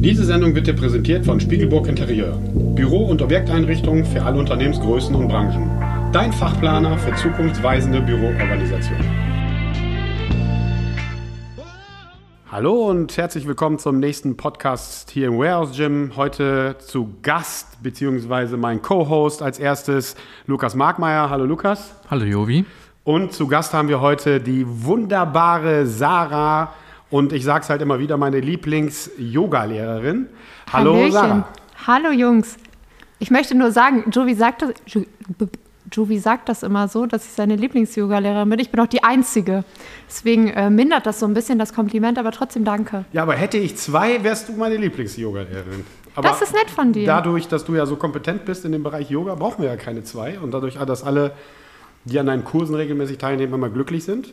Diese Sendung wird dir präsentiert von Spiegelburg Interieur. Büro- und Objekteinrichtungen für alle Unternehmensgrößen und Branchen. Dein Fachplaner für zukunftsweisende Büroorganisation. Hallo und herzlich willkommen zum nächsten Podcast hier im Warehouse Gym. Heute zu Gast beziehungsweise mein Co-Host als erstes Lukas Markmeier. Hallo Lukas. Hallo Jovi. Und zu Gast haben wir heute die wunderbare Sarah und ich sage es halt immer wieder, meine Lieblings-Yoga-Lehrerin. Hallo Hallöchen. Sarah. Hallo Jungs. Ich möchte nur sagen, Jovi sagt das, Jo- Jovi sagt das immer so, dass ich seine Lieblings-Yoga-Lehrerin bin. Ich bin auch die Einzige. Deswegen äh, mindert das so ein bisschen das Kompliment, aber trotzdem danke. Ja, aber hätte ich zwei, wärst du meine Lieblings-Yoga-Lehrerin. Aber Das ist nett von dir. Dadurch, dass du ja so kompetent bist in dem Bereich Yoga, brauchen wir ja keine zwei. Und dadurch, dass alle, die an deinen Kursen regelmäßig teilnehmen, immer glücklich sind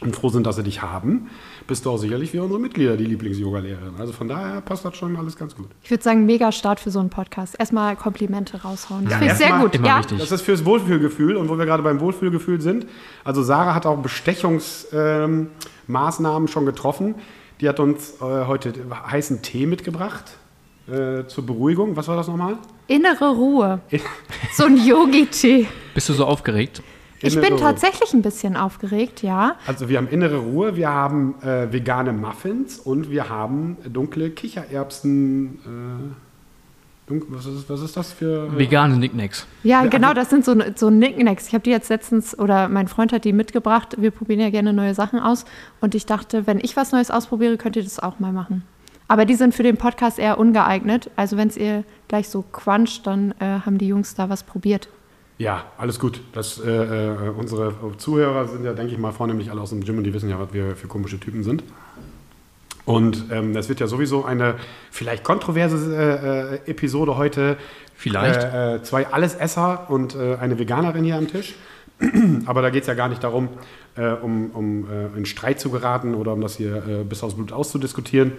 und froh sind, dass sie dich haben, bist du auch sicherlich für unsere Mitglieder die Lieblings-Yoga-Lehrerin. Also von daher passt das schon alles ganz gut. Ich würde sagen, mega Start für so einen Podcast. Erstmal Komplimente raushauen. Das Ja, finde ich sehr erstmal gut. immer Ja. wichtig. Das ist fürs Wohlfühlgefühl und wo wir gerade beim Wohlfühlgefühl sind. Also Sarah hat auch Bestechungsmaßnahmen ähm, schon getroffen. Die hat uns äh, heute heißen Tee mitgebracht äh, zur Beruhigung. Was war das nochmal? Innere Ruhe. So ein Yogi-Tee. Bist du so aufgeregt? Ich bin Ruhe. tatsächlich ein bisschen aufgeregt, ja. Also wir haben innere Ruhe, wir haben äh, vegane Muffins und wir haben dunkle Kichererbsen. Äh, dunk, was, ist, was ist das für? Vegane Nicknacks. Ja, Ja, genau, also- das sind so, so Nicknacks. Ich habe die jetzt letztens, oder mein Freund hat die mitgebracht. Wir probieren ja gerne neue Sachen aus. Und ich dachte, wenn ich was Neues ausprobiere, könnt ihr das auch mal machen. Aber die sind für den Podcast eher ungeeignet. Also wenn es ihr gleich so cruncht, dann äh, haben die Jungs da was probiert. Ja, alles gut. Das, äh, äh, unsere Zuhörer sind ja, denke ich mal, vornehmlich alle aus dem Gym und die wissen ja, was wir für komische Typen sind. Und ähm, das wird ja sowieso eine vielleicht kontroverse äh, äh, Episode heute. Vielleicht. Äh, äh, zwei Allesesser und eine Veganerin hier am Tisch. Aber da geht es ja gar nicht darum, um, um in Streit zu geraten oder um das hier bis aufs Blut auszudiskutieren,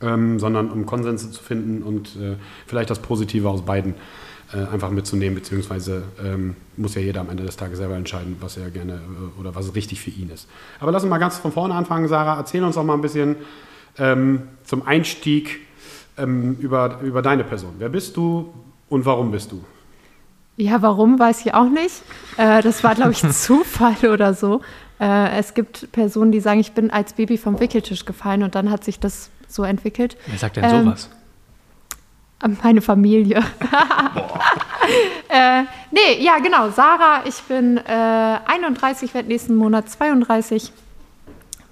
ähm, sondern um Konsense zu finden und vielleicht das Positive aus beiden äh, einfach mitzunehmen, beziehungsweise ähm, muss ja jeder am Ende des Tages selber entscheiden, was er gerne äh, oder was richtig für ihn ist. Aber lass uns mal ganz von vorne anfangen, Sarah. Erzähl uns doch mal ein bisschen ähm, zum Einstieg ähm, über, über deine Person. Wer bist du und warum bist du? Ja, warum, weiß ich auch nicht. Äh, das war, glaube ich, ein Zufall oder so. Äh, es gibt Personen, die sagen, ich bin als Baby vom Wickeltisch gefallen und dann hat sich das so entwickelt. Wer sagt denn Ähm, sowas? Meine Familie. äh, nee, ja, genau. Sarah, ich bin äh, 31, werde nächsten Monat 32.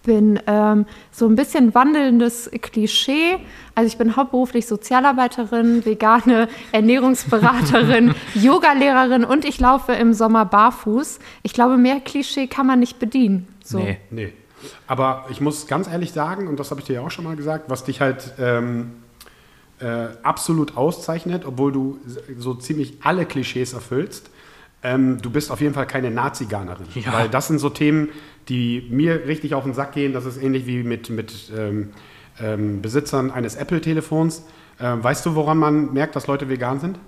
Bin ähm, so ein bisschen wandelndes Klischee. Also ich bin hauptberuflich Sozialarbeiterin, vegane Ernährungsberaterin, Yogalehrerin und ich laufe im Sommer barfuß. Ich glaube, mehr Klischee kann man nicht bedienen. So. Nee. Nee. Aber ich muss ganz ehrlich sagen, und das habe ich dir ja auch schon mal gesagt, was dich halt ähm, äh, absolut auszeichnet, obwohl du so ziemlich alle Klischees erfüllst, ähm, du bist auf jeden Fall keine Nazi-Ganerin. Ja. Weil das sind so Themen, die mir richtig auf den Sack gehen. Das ist ähnlich wie mit, mit ähm, ähm, Besitzern eines Apple-Telefons. Ähm, weißt du, woran man merkt, dass Leute vegan sind?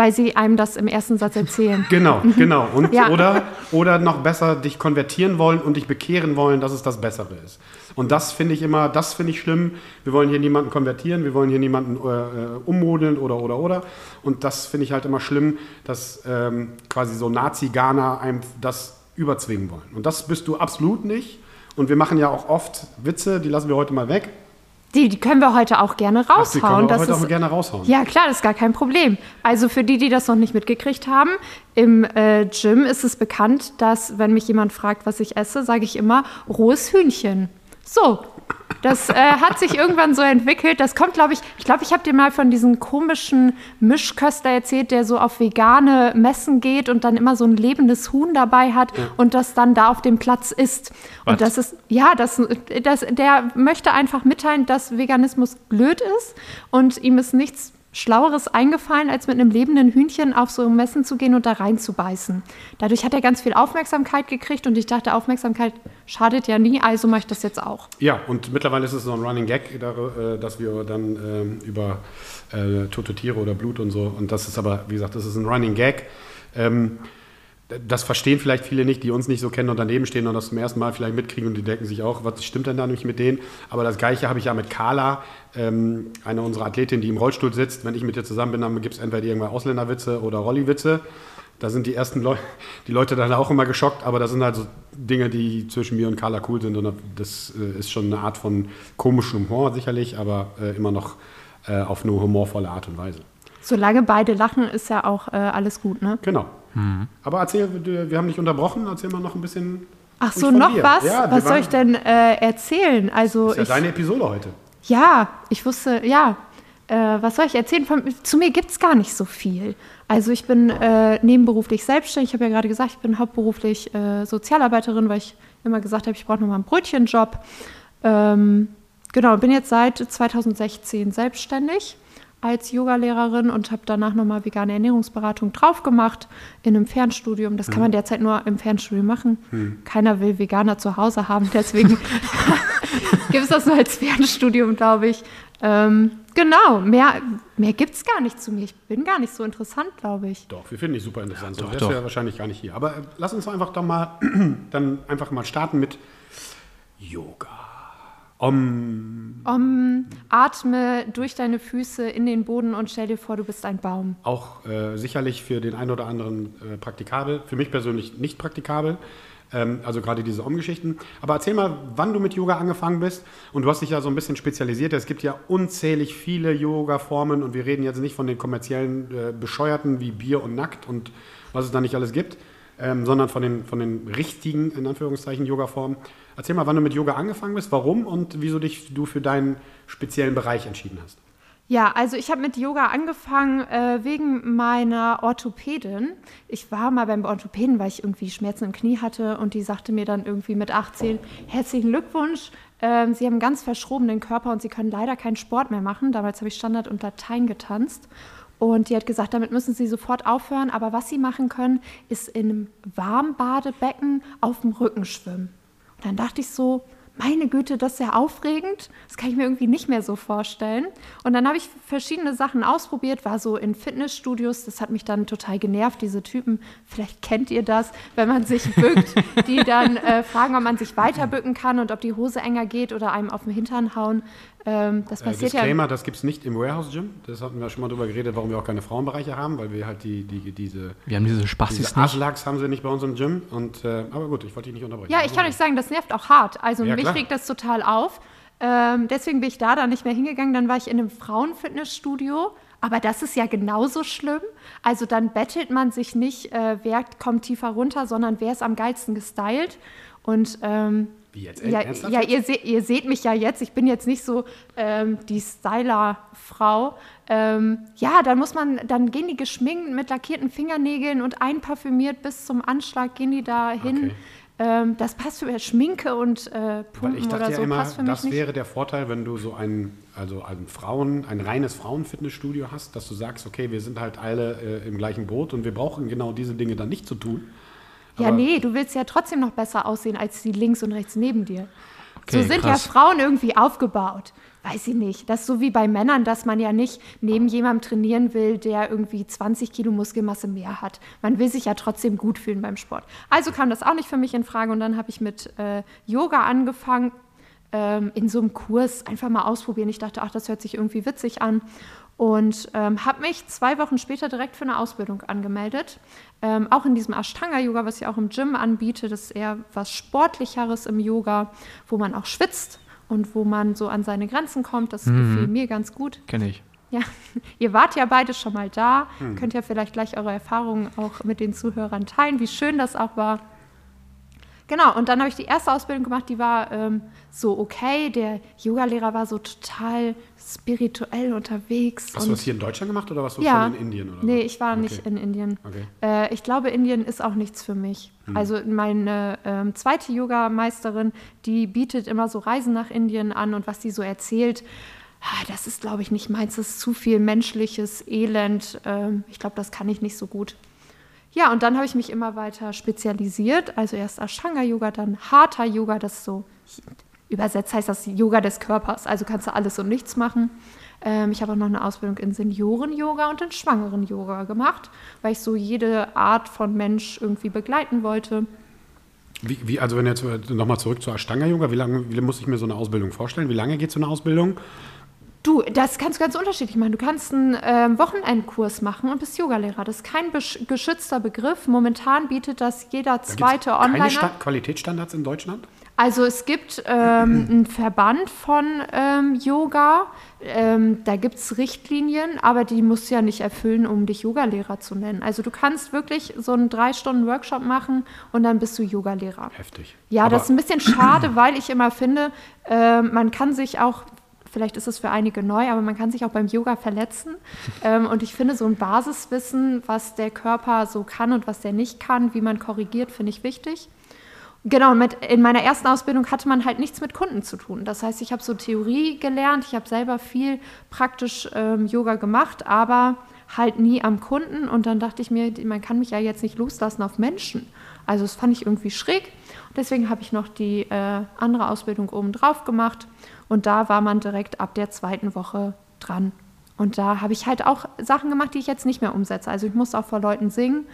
Weil sie einem das im ersten Satz erzählen. Genau, genau. Und, Ja. oder, oder noch besser dich konvertieren wollen und dich bekehren wollen, dass es das Bessere ist. Und das finde ich immer, das finde ich schlimm. Wir wollen hier niemanden konvertieren, wir wollen hier niemanden äh, äh, ummodeln oder, oder, oder. Und das finde ich halt immer schlimm, dass ähm, quasi so Nazi-Ghana einem das überzwingen wollen. Und das bist du absolut nicht. Und wir machen ja auch oft Witze, die lassen wir heute mal weg. Die, die können wir heute auch gerne Ach, raushauen. die können wir heute ist, auch gerne raushauen. Ja, klar, das ist gar kein Problem. Also für die, die das noch nicht mitgekriegt haben, im äh, Gym ist es bekannt, dass wenn mich jemand fragt, was ich esse, sage ich immer rohes Hühnchen. So, das äh, hat sich irgendwann so entwickelt. Das kommt, glaube ich, ich glaube, ich habe dir mal von diesem komischen Mischköster erzählt, der so auf vegane Messen geht und dann immer so ein lebendes Huhn dabei hat und das dann da auf dem Platz isst. Was? Und das ist, ja, das, das, der möchte einfach mitteilen, dass Veganismus blöd ist und ihm es nichts Schlaueres eingefallen, als mit einem lebenden Hühnchen auf so Messen zu gehen und da reinzubeißen. Dadurch hat er ganz viel Aufmerksamkeit gekriegt und ich dachte, Aufmerksamkeit schadet ja nie, also mache ich das jetzt auch. Ja, und mittlerweile ist es so ein Running Gag, äh, dass wir dann ähm, über äh, tote Tiere oder Blut und so, und das ist aber, wie gesagt, das ist ein Running Gag. Ähm, das verstehen vielleicht viele nicht, die uns nicht so kennen und daneben stehen und das zum ersten Mal vielleicht mitkriegen und die denken sich auch, was stimmt denn da nicht mit denen? Aber das Gleiche habe ich ja mit Carla, ähm, eine unserer Athletinnen, die im Rollstuhl sitzt. Wenn ich mit ihr zusammen bin, dann gibt es entweder irgendwann Ausländerwitze oder Rolliwitze. Da sind die ersten Leu die Leute dann auch immer geschockt, aber das sind halt so Dinge, die zwischen mir und Carla cool sind und das äh, ist schon eine Art von komischem Humor sicherlich, aber äh, immer noch äh, auf eine humorvolle Art und Weise. Solange beide lachen, ist ja auch äh, alles gut, ne? Genau. Aber erzähl, wir haben dich unterbrochen, erzähl mal noch ein bisschen. Ach so, noch dir. was? Ja, was soll ich denn äh, erzählen? Also Das ist ja ich, deine Episode heute. Ja, ich wusste, ja. Äh, was soll ich erzählen? Von, zu mir gibt es gar nicht so viel. Also ich bin äh, nebenberuflich selbstständig. Ich habe ja gerade gesagt, ich bin hauptberuflich äh, Sozialarbeiterin, weil ich immer gesagt habe, ich brauche nochmal einen Brötchenjob. Ähm, genau, bin jetzt seit 2016 selbstständig als Yogalehrerin und habe danach nochmal vegane Ernährungsberatung drauf gemacht in einem Fernstudium. Das kann man derzeit nur im Fernstudium machen. Keiner will Veganer zu Hause haben, deswegen gibt es das nur als Fernstudium, glaube ich. Ähm, genau, mehr, mehr gibt es gar nicht zu mir. Ich bin gar nicht so interessant, glaube ich. Doch, wir finden dich super interessant. Sonst doch, wärst du doch. ja wahrscheinlich gar nicht hier. Aber äh, lass uns einfach doch mal dann einfach mal starten mit Yoga. Om. Um, atme durch deine Füße in den Boden und stell dir vor, du bist ein Baum. Auch äh, sicherlich für den einen oder anderen äh, praktikabel. Für mich persönlich nicht praktikabel. Ähm, also gerade diese Om-Geschichten. Aber erzähl mal, wann du mit Yoga angefangen bist. Und du hast dich ja so ein bisschen spezialisiert. Es gibt ja unzählig viele Yoga-Formen. Und wir reden jetzt nicht von den kommerziellen äh, Bescheuerten wie Bier und Nackt und was es da nicht alles gibt. Ähm, sondern von den, von den richtigen, in Anführungszeichen, Yoga-Formen. Erzähl mal, wann du mit Yoga angefangen bist, warum und wieso dich du für deinen speziellen Bereich entschieden hast. Ja, also ich habe mit Yoga angefangen äh, wegen meiner Orthopädin. Ich war mal beim Orthopäden, weil ich irgendwie Schmerzen im Knie hatte und die sagte mir dann irgendwie mit 18, herzlichen Glückwunsch, ähm, Sie haben einen ganz verschrobenen Körper und Sie können leider keinen Sport mehr machen. Damals habe ich Standard und Latein getanzt. Und die hat gesagt, damit müssen Sie sofort aufhören. Aber was Sie machen können, ist in einem Warmbadebecken auf dem Rücken schwimmen. Und dann dachte ich so, meine Güte, das ist ja aufregend. Das kann ich mir irgendwie nicht mehr so vorstellen. Und dann habe ich verschiedene Sachen ausprobiert, war so in Fitnessstudios. Das hat mich dann total genervt, diese Typen. Vielleicht kennt ihr das, wenn man sich bückt, die dann äh, fragen, ob man sich weiter bücken kann und ob die Hose enger geht oder einem auf den Hintern hauen. Ähm, das Äh, passiert ja. Disclaimer, das gibt es nicht im Warehouse Gym. Das hatten wir schon mal drüber geredet, warum wir auch keine Frauenbereiche haben, weil wir halt die, die, diese, Wir haben diese diese Spastis nicht. Aslaks haben sie nicht bei uns im Gym. Und, äh, aber gut, ich wollte dich nicht unterbrechen. Ja, ich kann euch sagen, das nervt auch hart. Also Ja, mich klar. regt das total auf. Ähm, deswegen bin ich da dann nicht mehr hingegangen. Dann war ich in einem Frauenfitnessstudio. Aber das ist ja genauso schlimm. Also dann bettelt man sich nicht, äh, wer kommt tiefer runter, sondern wer ist am geilsten gestylt. Und ähm, Wie jetzt? ja, Ernsthaft ja ihr, se ihr seht mich ja jetzt. Ich bin jetzt nicht so ähm, die Styler-Frau. Ähm, ja, dann muss man, dann gehen die geschminkt mit lackierten Fingernägeln und einparfümiert bis zum Anschlag gehen die da hin. Okay. Ähm, das passt für Schminke und äh, Pumpen ich dachte oder ja so immer, passt für mich das nicht. wäre der Vorteil, wenn du so ein, also ein Frauen, ein reines Frauenfitnessstudio hast, dass du sagst, okay, wir sind halt alle äh, im gleichen Boot und wir brauchen genau diese Dinge dann nicht zu tun. Ja, Aber- nee, du willst ja trotzdem noch besser aussehen als die links und rechts neben dir. Okay, so sind krass. ja Frauen irgendwie aufgebaut. Weiß ich nicht. Das ist so wie bei Männern, dass man ja nicht neben jemandem trainieren will, der irgendwie 20 Kilo Muskelmasse mehr hat. Man will sich ja trotzdem gut fühlen beim Sport. Also kam das auch nicht für mich in Frage und dann habe ich mit äh, Yoga angefangen, ähm, in so einem Kurs einfach mal ausprobieren. Ich dachte, ach, das hört sich irgendwie witzig an und ähm, habe mich zwei Wochen später direkt für eine Ausbildung angemeldet. Ähm, auch in diesem Ashtanga-Yoga, was ich auch im Gym anbiete, das ist eher was Sportlicheres im Yoga, wo man auch schwitzt und wo man so an seine Grenzen kommt. Das gefiel mir ganz gut. Kenne ich. Ja, ihr wart ja beide schon mal da, könnt ja vielleicht gleich eure Erfahrungen auch mit den Zuhörern teilen, wie schön das auch war. Genau, und dann habe ich die erste Ausbildung gemacht, die war ähm, so okay. Der Yogalehrer war so total spirituell unterwegs. Hast du das hier in Deutschland gemacht oder warst du ja, schon in Indien? Oder nee, ich war nicht Okay. in Indien. Okay. Äh, ich glaube, Indien ist auch nichts für mich. Hm. Also meine ähm, zweite Yogameisterin, die bietet immer so Reisen nach Indien an und was die so erzählt, ah, das ist, glaube ich, nicht meins, das ist zu viel menschliches Elend. Ähm, ich glaube, das kann ich nicht so gut. Ja, und dann habe ich mich immer weiter spezialisiert. Also erst Ashtanga-Yoga, dann Hatha-Yoga, das so, übersetzt heißt das Yoga des Körpers. Also kannst du alles und nichts machen. Ähm, ich habe auch noch eine Ausbildung in Senioren-Yoga und in Schwangeren-Yoga gemacht, weil ich so jede Art von Mensch irgendwie begleiten wollte. Wie, wie, also wenn jetzt nochmal zurück zu Ashtanga-Yoga, wie lange wie muss ich mir so eine Ausbildung vorstellen? Wie lange geht so eine Ausbildung? Du, das kannst du ganz unterschiedlich machen. Du kannst einen ähm, Wochenendkurs machen und bist Yogalehrer. Das ist kein geschützter Begriff. Momentan bietet das jeder zweite da Online. Keine Qualitätsstandards in Deutschland? Also es gibt ähm, einen Verband von ähm, Yoga. Ähm, da gibt es Richtlinien, aber die musst du ja nicht erfüllen, um dich Yogalehrer zu nennen. Also du kannst wirklich so einen drei Stunden Workshop machen und dann bist du Yogalehrer. Heftig. Ja, Aber das ist ein bisschen schade, weil ich immer finde, äh, man kann sich auch vielleicht ist es für einige neu, aber man kann sich auch beim Yoga verletzen. Ähm, und ich finde, so ein Basiswissen, was der Körper so kann und was der nicht kann, wie man korrigiert, finde ich wichtig. Genau, mit, in meiner ersten Ausbildung hatte man halt nichts mit Kunden zu tun. Das heißt, ich habe so Theorie gelernt, ich habe selber viel praktisch ähm, Yoga gemacht, aber halt nie am Kunden. Und dann dachte ich mir, man kann mich ja jetzt nicht loslassen auf Menschen. Also das fand ich irgendwie schräg. Deswegen habe ich noch die äh, andere Ausbildung oben drauf gemacht. Und da war man direkt ab der zweiten Woche dran. Und da habe ich halt auch Sachen gemacht, die ich jetzt nicht mehr umsetze. Also ich musste auch vor Leuten singen.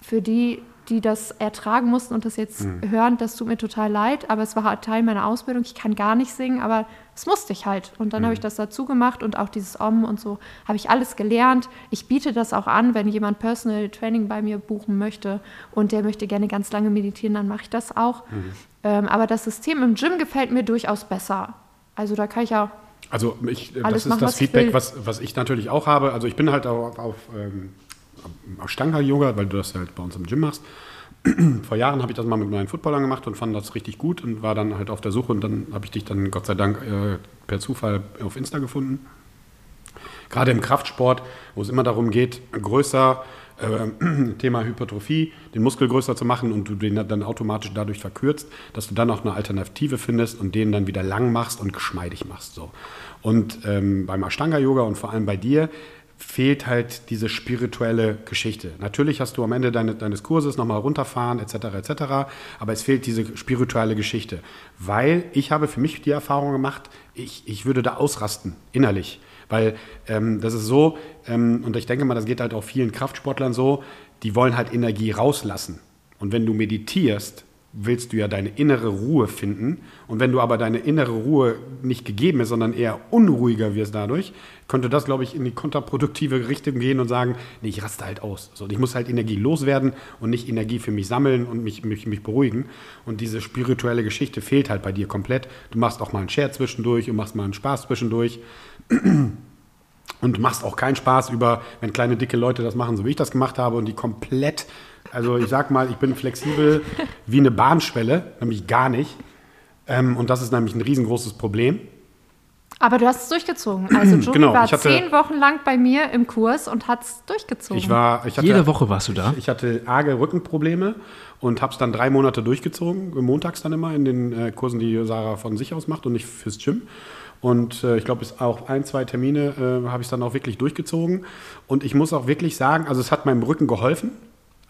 Für die die das ertragen mussten und das jetzt mhm. hören, das tut mir total leid, aber es war halt Teil meiner Ausbildung. Ich kann gar nicht singen, aber es musste ich halt. Und dann mhm. habe ich das dazu gemacht und auch dieses Om und so habe ich alles gelernt. Ich biete das auch an, wenn jemand Personal Training bei mir buchen möchte und der möchte gerne ganz lange meditieren, dann mache ich das auch. Mhm. Ähm, aber das System im Gym gefällt mir durchaus besser. Also da kann ich ja also ich, das ist machen, das Feedback, was, was ich natürlich auch habe. Also ich bin halt auf, auf ähm, Ashtanga-Yoga, weil du das halt bei uns im Gym machst. Vor Jahren habe ich das mal mit meinen Footballern gemacht und fand das richtig gut und war dann halt auf der Suche und dann habe ich dich dann Gott sei Dank äh, per Zufall auf Insta gefunden. Gerade im Kraftsport, wo es immer darum geht, größer, äh, Thema Hypertrophie, den Muskel größer zu machen und du den dann automatisch dadurch verkürzt, dass du dann auch eine Alternative findest und den dann wieder lang machst und geschmeidig machst. So. Und ähm, beim Ashtanga-Yoga und vor allem bei dir fehlt halt diese spirituelle Geschichte. Natürlich hast du am Ende deine, deines Kurses nochmal runterfahren etc. etc. Aber es fehlt diese spirituelle Geschichte, weil ich habe für mich die Erfahrung gemacht, ich, ich würde da ausrasten innerlich, weil ähm, das ist so ähm, und ich denke mal, das geht halt auch vielen Kraftsportlern so, die wollen halt Energie rauslassen. Und wenn du meditierst, willst du ja deine innere Ruhe finden. Und wenn du aber deine innere Ruhe nicht gegeben ist, sondern eher unruhiger wirst dadurch, könnte das, glaube ich, in die kontraproduktive Richtung gehen und sagen, nee, ich raste halt aus. So, ich muss halt Energie loswerden und nicht Energie für mich sammeln und mich, mich, mich beruhigen. Und diese spirituelle Geschichte fehlt halt bei dir komplett. Du machst auch mal einen Share zwischendurch und machst mal einen Spaß zwischendurch. Und machst auch keinen Spaß über, wenn kleine, dicke Leute das machen, so wie ich das gemacht habe und die komplett also ich sag mal, ich bin flexibel wie eine Bahnschwelle, nämlich gar nicht. Ähm, und das ist nämlich ein riesengroßes Problem. Aber du hast es durchgezogen. Also Joey genau, war hatte, zehn Wochen lang bei mir im Kurs und hat es durchgezogen. Ich war, ich hatte, Jede Woche warst du da? Ich, ich hatte arge Rückenprobleme und habe es dann drei Monate durchgezogen, montags dann immer in den äh, Kursen, die Sarah von sich aus macht und nicht fürs Gym. Und äh, ich glaube, bis auch ein, zwei Termine äh, habe ich dann auch wirklich durchgezogen. Und ich muss auch wirklich sagen, also es hat meinem Rücken geholfen.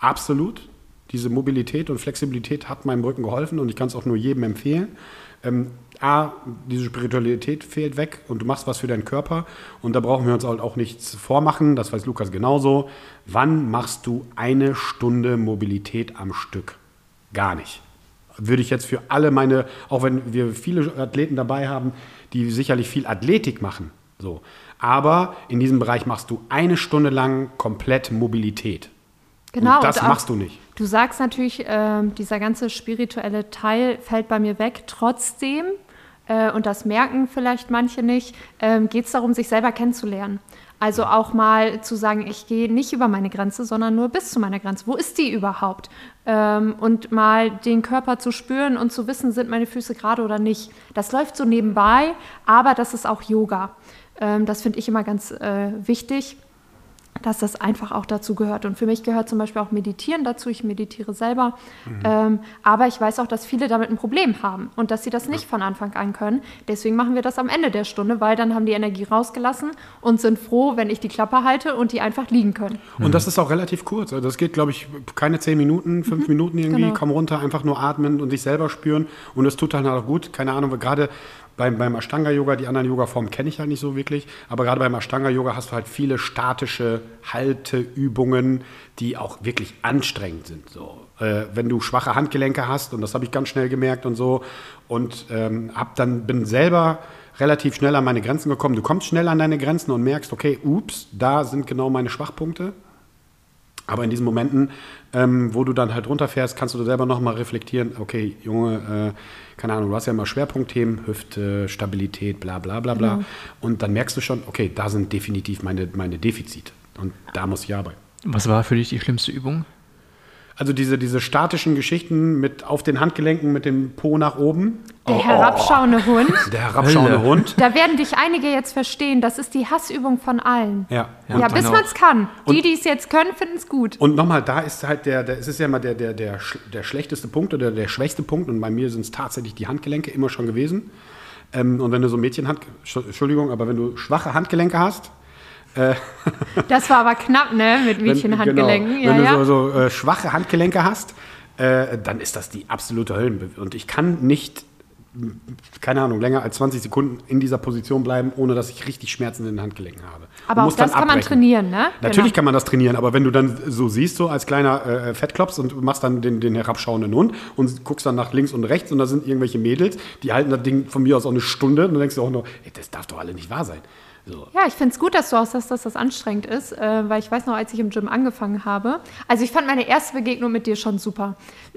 Absolut. Diese Mobilität und Flexibilität hat meinem Rücken geholfen und ich kann es auch nur jedem empfehlen. Ähm, A, diese Spiritualität fehlt weg und du machst was für deinen Körper und da brauchen wir uns halt auch nichts vormachen, das weiß Lukas genauso. Wann machst du eine Stunde Mobilität am Stück? Gar nicht. Würde ich jetzt für alle meine, auch wenn wir viele Athleten dabei haben, die sicherlich viel Athletik machen, so. Aber in diesem Bereich machst du eine Stunde lang komplett Mobilität. Genau. Und das und machst du nicht. Du sagst natürlich, äh, dieser ganze spirituelle Teil fällt bei mir weg. Trotzdem, äh, und das merken vielleicht manche nicht, äh, geht es darum, sich selber kennenzulernen. Also auch mal zu sagen, ich gehe nicht über meine Grenze, sondern nur bis zu meiner Grenze. Wo ist die überhaupt? Ähm, und mal den Körper zu spüren und zu wissen, sind meine Füße gerade oder nicht. Das läuft so nebenbei, aber das ist auch Yoga. Ähm, das finde ich immer ganz äh, wichtig dass das einfach auch dazu gehört. Und für mich gehört zum Beispiel auch Meditieren dazu. Ich meditiere selber. Ähm, aber ich weiß auch, dass viele damit ein Problem haben und dass sie das nicht von Anfang an können. Deswegen machen wir das am Ende der Stunde, weil dann haben die Energie rausgelassen und sind froh, wenn ich die Klappe halte und die einfach liegen können. Und das ist auch relativ kurz. Also das geht, glaube ich, keine zehn Minuten, fünf Minuten irgendwie. genau. Komm runter, einfach nur atmen und sich selber spüren. Und das tut dann halt auch gut. Keine Ahnung, gerade beim, beim Ashtanga-Yoga, die anderen Yoga-Formen kenne ich halt nicht so wirklich. Aber gerade beim Ashtanga-Yoga hast du halt viele statische Halteübungen, die auch wirklich anstrengend sind. So. Äh, wenn du schwache Handgelenke hast, und das habe ich ganz schnell gemerkt und so, und ähm, hab dann, bin selber relativ schnell an meine Grenzen gekommen. Du kommst schnell an deine Grenzen und merkst, okay, ups, da sind genau meine Schwachpunkte. Aber in diesen Momenten, ähm, wo du dann halt runterfährst, kannst du selber nochmal reflektieren, okay, Junge, äh, keine Ahnung, du hast ja immer Schwerpunktthemen, Hüfte, Stabilität, bla bla bla bla. Und dann merkst du schon, okay, da sind definitiv meine, meine Defizite. Und da muss ich arbeiten. Was war für dich die schlimmste Übung? Also diese, diese statischen Geschichten mit auf den Handgelenken mit dem Po nach oben, Der herabschauende Hund. der herabschauende Hölle. Hund. Da werden dich einige jetzt verstehen. Das ist die Hassübung von allen. Ja, Ja, und, bis genau. man es kann. Die, Und- die es jetzt können, finden es gut. und nochmal, da ist halt der, der es ist ja immer der, der, der, der schlechteste Punkt oder der schwächste Punkt. Und bei mir sind es tatsächlich die Handgelenke immer schon gewesen. Ähm, und wenn du so Mädchenhand, Entschuldigung, aber wenn du schwache Handgelenke hast, Das war aber knapp, ne? Mit wenn, Mädchenhandgelenken. genau, wenn ja, du ja. so, so äh, schwache Handgelenke hast, äh, dann ist das die absolute Höllenbewegung. Und ich kann nicht, keine Ahnung, länger als 20 Sekunden in dieser Position bleiben, ohne dass ich richtig Schmerzen in den Handgelenken habe. aber auch das kann man trainieren, ne? Natürlich Genau. kann man das trainieren, aber wenn du dann so siehst, so als kleiner äh, Fettklops und machst dann den, den herabschauenden Hund und guckst dann nach links und rechts und da sind irgendwelche Mädels, die halten das Ding von mir aus auch eine Stunde und dann denkst du auch nur, ey, das darf doch alle nicht wahr sein. So. Ja, ich finde es gut, dass du auch sagst, dass das anstrengend ist, äh, weil ich weiß noch, als ich im Gym angefangen habe. Also ich fand meine erste Begegnung mit dir schon super.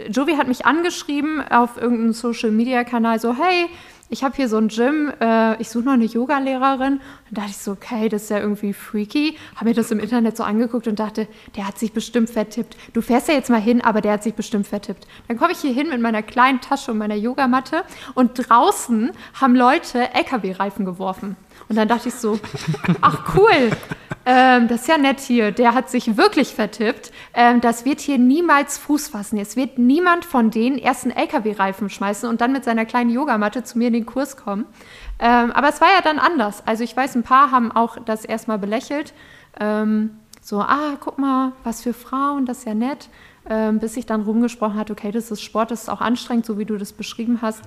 Jovi hat mich angeschrieben auf irgendeinem Social-Media-Kanal so, hey, ich habe hier so ein Gym, äh, ich suche noch eine Yoga-Lehrerin. Dann dachte ich so, okay, das ist ja irgendwie freaky. Habe mir das im Internet so angeguckt und dachte, der hat sich bestimmt vertippt. Du fährst ja jetzt mal hin, aber der hat sich bestimmt vertippt. Dann komme ich hier hin mit meiner kleinen Tasche und meiner Yogamatte und draußen haben Leute LKW-Reifen geworfen. Und dann dachte ich so, ach cool, ähm, das ist ja nett hier. Der hat sich wirklich vertippt. Ähm, das wird hier niemals Fuß fassen. Es wird niemand von denen erst einen LKW-Reifen schmeißen und dann mit seiner kleinen Yogamatte zu mir in den Kurs kommen. Ähm, aber es war ja dann anders. Also ich weiß, ein paar haben auch das erstmal belächelt. Ähm, so, ah, guck mal, was für Frauen, das ist ja nett. Ähm, bis sich dann rumgesprochen hat, okay, das ist Sport, das ist auch anstrengend, so wie du das beschrieben hast.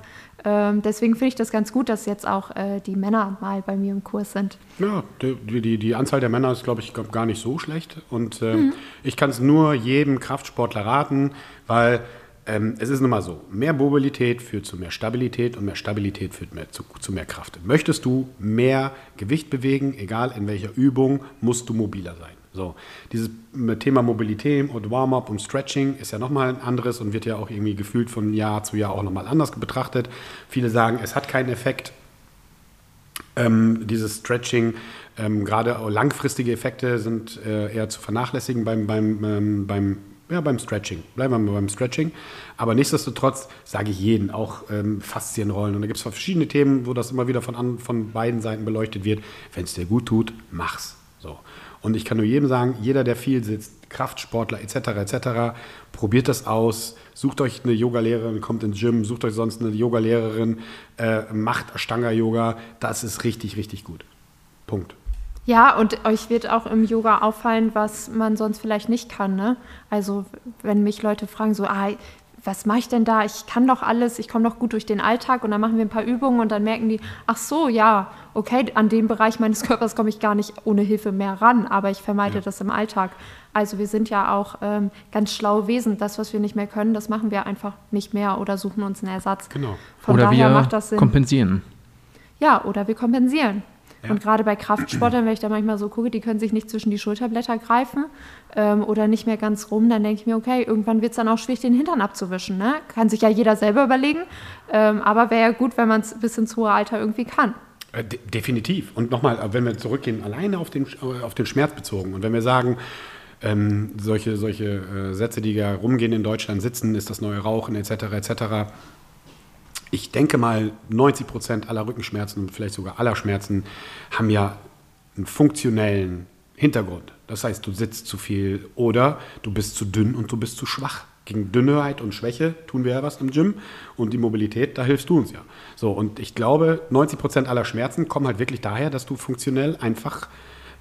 Ähm, deswegen finde ich das ganz gut, dass jetzt auch äh, die Männer mal bei mir im Kurs sind. Ja, die, die, die Anzahl der Männer ist, glaube ich, gar nicht so schlecht. Und ähm, ich kann es nur jedem Kraftsportler raten, weil ähm, es ist nun mal so, mehr Mobilität führt zu mehr Stabilität und mehr Stabilität führt mehr zu, zu mehr Kraft. Möchtest du mehr Gewicht bewegen, egal in welcher Übung, musst du mobiler sein. So, dieses Thema Mobilität und Warm-up und Stretching ist ja nochmal ein anderes und wird ja auch irgendwie gefühlt von Jahr zu Jahr auch nochmal anders betrachtet. Viele sagen, es hat keinen Effekt ähm, dieses Stretching, ähm, gerade langfristige Effekte sind äh, eher zu vernachlässigen beim, beim, ähm, beim, ja, beim Stretching. Bleiben wir mal beim Stretching. Aber nichtsdestotrotz sage ich jeden, auch ähm, Faszienrollen. Und da gibt es verschiedene Themen, wo das immer wieder von, an, von beiden Seiten beleuchtet wird. Wenn es dir gut tut, mach's. So. Und ich kann nur jedem sagen, jeder, der viel sitzt, Kraftsportler etc. etc., probiert das aus, sucht euch eine Yogalehrerin, kommt ins Gym, sucht euch sonst eine Yogalehrerin, äh, macht Ashtanga-Yoga, das ist richtig, richtig gut. Punkt. Ja, und euch wird auch im Yoga auffallen, was man sonst vielleicht nicht kann. Ne? Also wenn mich Leute fragen, so, ah, was mache ich denn da? Ich kann doch alles, ich komme doch gut durch den Alltag und dann machen wir ein paar Übungen und dann merken die, ach so, ja, okay, an dem Bereich meines Körpers komme ich gar nicht ohne Hilfe mehr ran, aber ich vermeide Ja. das im Alltag. Also wir sind ja auch ähm, ganz schlaue Wesen. Das, was wir nicht mehr können, das machen wir einfach nicht mehr oder suchen uns einen Ersatz. Genau. Von Oder daher wir macht das Sinn. kompensieren. Ja, oder wir kompensieren. Ja. Und gerade bei Kraftsportlern, wenn ich da manchmal so gucke, die können sich nicht zwischen die Schulterblätter greifen ähm, oder nicht mehr ganz rum, dann denke ich mir, okay, irgendwann wird es dann auch schwierig, den Hintern abzuwischen. Ne? Kann sich ja jeder selber überlegen. Ähm, aber wäre ja gut, wenn man es bis ins hohe Alter irgendwie kann. Äh, de definitiv. Und nochmal, wenn wir zurückgehen, alleine auf den, äh, auf den Schmerz bezogen und wenn wir sagen, ähm, solche, solche äh, Sätze, die ja rumgehen in Deutschland, sitzen ist das neue Rauchen etc. etc. Ich denke mal, 90 Prozent aller Rückenschmerzen und vielleicht sogar aller Schmerzen haben ja einen funktionellen Hintergrund. Das heißt, du sitzt zu viel oder du bist zu dünn und du bist zu schwach. Gegen Dünnheit und Schwäche tun wir ja was im Gym und die Mobilität, da hilfst du uns ja. So, und ich glaube, 90 Prozent aller Schmerzen kommen halt wirklich daher, dass du funktionell einfach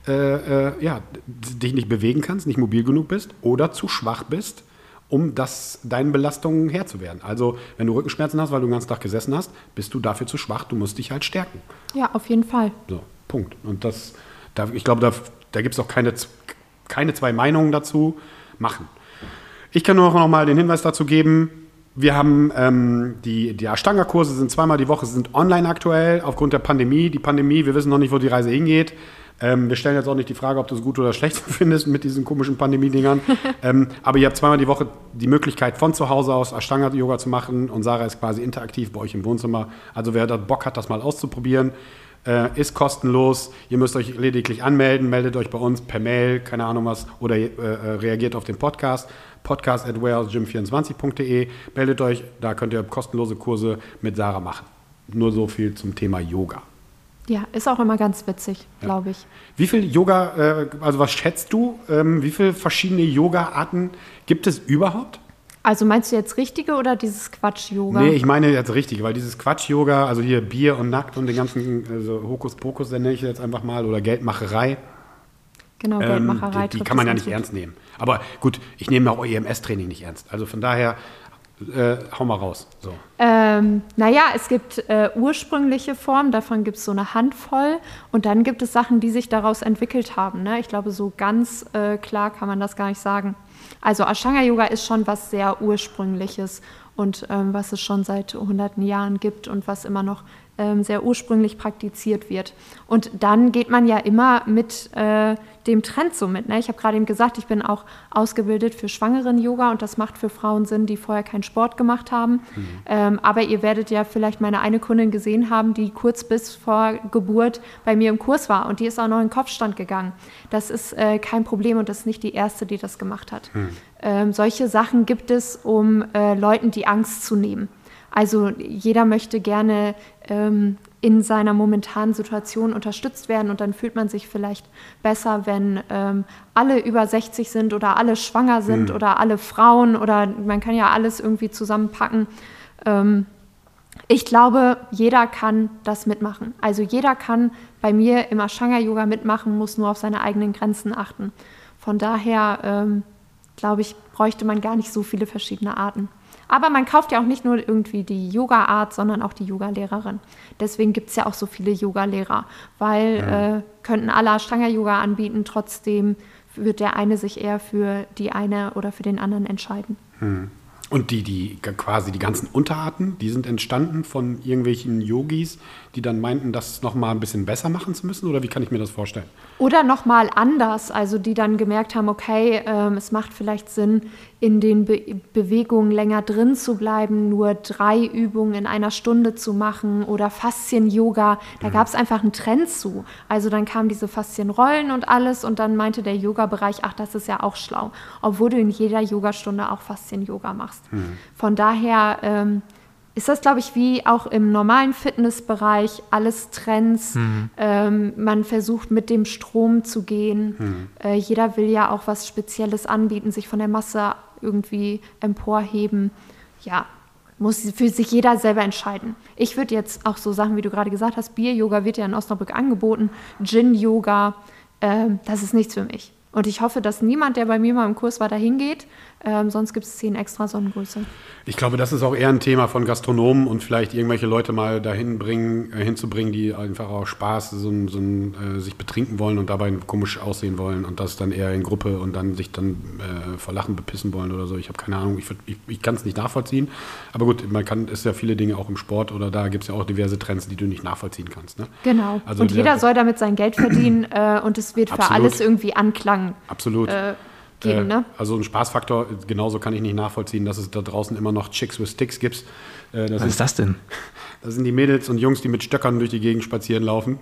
äh, äh, ja, dich nicht bewegen kannst, nicht mobil genug bist oder zu schwach bist, um das, deinen Belastungen Herr zu werden. Also, wenn du Rückenschmerzen hast, weil du den ganzen Tag gesessen hast, bist du dafür zu schwach, du musst dich halt stärken. Ja, auf jeden Fall. So, Punkt. Und das, da, ich glaube, da, da gibt es auch keine, keine zwei Meinungen dazu. Machen. Ich kann nur noch mal den Hinweis dazu geben, wir haben ähm, die, die Ashtanga-Kurse sind zweimal die Woche, sind online aktuell aufgrund der Pandemie. Die Pandemie, wir wissen noch nicht, wo die Reise hingeht. Ähm, wir stellen jetzt auch nicht die Frage, ob du es gut oder schlecht findest mit diesen komischen Pandemie-Dingern. ähm, aber ihr habt zweimal die Woche die Möglichkeit, von zu Hause aus Ashtanga-Yoga zu machen. Und Sarah ist quasi interaktiv bei euch im Wohnzimmer. Also wer da Bock hat, das mal auszuprobieren, äh, ist kostenlos. Ihr müsst euch lediglich anmelden, meldet euch bei uns per Mail, keine Ahnung was, oder äh, äh reagiert auf den Podcast. Podcast at warehousegym24.de. Meldet euch, da könnt ihr kostenlose Kurse mit Sarah machen. Nur so viel zum Thema Yoga. Ja, ist auch immer ganz witzig, glaube ich. Wie viel Yoga, äh, also was schätzt du, ähm, wie viele verschiedene Yoga-Arten gibt es überhaupt? Also meinst du jetzt richtige oder dieses Quatsch-Yoga? Nee, ich meine jetzt richtig, weil dieses Quatsch-Yoga, also hier Bier und Nackt und den ganzen also Hokuspokus, nenne ich jetzt einfach mal, oder Geldmacherei. Genau, Geldmacherei. Ähm, die, die kann man ja nicht gut. ernst nehmen. Aber gut, ich nehme auch EMS-Training nicht ernst. Also von daher äh, hau mal raus. So. Ähm, naja, es gibt äh, ursprüngliche Formen, davon gibt es so eine Handvoll. Und dann gibt es Sachen, die sich daraus entwickelt haben. Ne? Ich glaube, so ganz äh, klar kann man das gar nicht sagen. Also Ashtanga-Yoga ist schon was sehr Ursprüngliches und ähm, was es schon seit hunderten Jahren gibt und was immer noch sehr ursprünglich praktiziert wird. Und dann geht man ja immer mit äh, dem Trend so mit. Ne? Ich habe gerade eben gesagt, ich bin auch ausgebildet für Schwangeren-Yoga und das macht für Frauen Sinn, die vorher keinen Sport gemacht haben. Mhm. Ähm, aber ihr werdet ja vielleicht meine eine Kundin gesehen haben, die kurz bis vor Geburt bei mir im Kurs war und die ist auch noch in den Kopfstand gegangen. Das ist äh, kein Problem und das ist nicht die erste, die das gemacht hat. Mhm. Ähm, solche Sachen gibt es, um äh, Leuten die Angst zu nehmen. Also jeder möchte gerne ähm, in seiner momentanen Situation unterstützt werden und dann fühlt man sich vielleicht besser, wenn ähm, alle über 60 sind oder alle schwanger sind mhm. oder alle Frauen oder man kann ja alles irgendwie zusammenpacken. Ähm, ich glaube, jeder kann das mitmachen. Also jeder kann bei mir im Ashtanga-Yoga mitmachen, muss nur auf seine eigenen Grenzen achten. Von daher, ähm, glaube ich, bräuchte man gar nicht so viele verschiedene Arten. Aber man kauft ja auch nicht nur irgendwie die Yoga-Art, sondern auch die Yoga-Lehrerin. Deswegen gibt es ja auch so viele Yoga-Lehrer, weil ja. äh, könnten alle Ashtanga-Yoga anbieten, trotzdem wird der eine sich eher für die eine oder für den anderen entscheiden. Hm. Und die, die quasi die ganzen Unterarten, die sind entstanden von irgendwelchen Yogis, die dann meinten, das nochmal ein bisschen besser machen zu müssen? Oder wie kann ich mir das vorstellen? Oder nochmal anders, also die dann gemerkt haben, okay, ähm, es macht vielleicht Sinn, in den Be Bewegungen länger drin zu bleiben, nur drei Übungen in einer Stunde zu machen oder Faszien-Yoga. Da mhm. gab es einfach einen Trend zu. Also dann kamen diese Faszienrollen und alles und dann meinte der Yoga-Bereich, ach, das ist ja auch schlau, obwohl du in jeder Yogastunde auch Faszien-Yoga machst. Mhm. Von daher ähm, ist das, glaube ich, wie auch im normalen Fitnessbereich alles Trends. Mhm. Ähm, man versucht mit dem Strom zu gehen. Mhm. Äh, jeder will ja auch was Spezielles anbieten, sich von der Masse irgendwie emporheben. Ja, muss für sich jeder selber entscheiden. Ich würde jetzt auch so Sachen, wie du gerade gesagt hast, Bier-Yoga wird ja in Osnabrück angeboten, Gin-Yoga, äh, das ist nichts für mich. Und ich hoffe, dass niemand, der bei mir mal im Kurs war, dahin geht. Ähm, sonst gibt es zehn extra Sonnengröße. Ich glaube, das ist auch eher ein Thema von Gastronomen und vielleicht irgendwelche Leute mal dahin bringen, äh, hinzubringen, die einfach auch Spaß, so, so äh, sich betrinken wollen und dabei komisch aussehen wollen und das dann eher in Gruppe und dann sich dann äh, vor Lachen bepissen wollen oder so. Ich habe keine Ahnung, ich, ich, ich kann es nicht nachvollziehen. Aber gut, man kann, ist ja viele Dinge auch im Sport oder da gibt es ja auch diverse Trends, die du nicht nachvollziehen kannst. Ne? Genau. Also und jeder soll damit sein Geld verdienen äh, und es wird für absolut. alles irgendwie Anklang. Absolut. Geben. Äh, ne? Also ein Spaßfaktor, genauso kann ich nicht nachvollziehen, dass es da draußen immer noch Chicks with Sticks gibt. Äh, Was ist, ist das denn? Das sind die Mädels und Jungs, die mit Stöckern durch die Gegend spazieren laufen.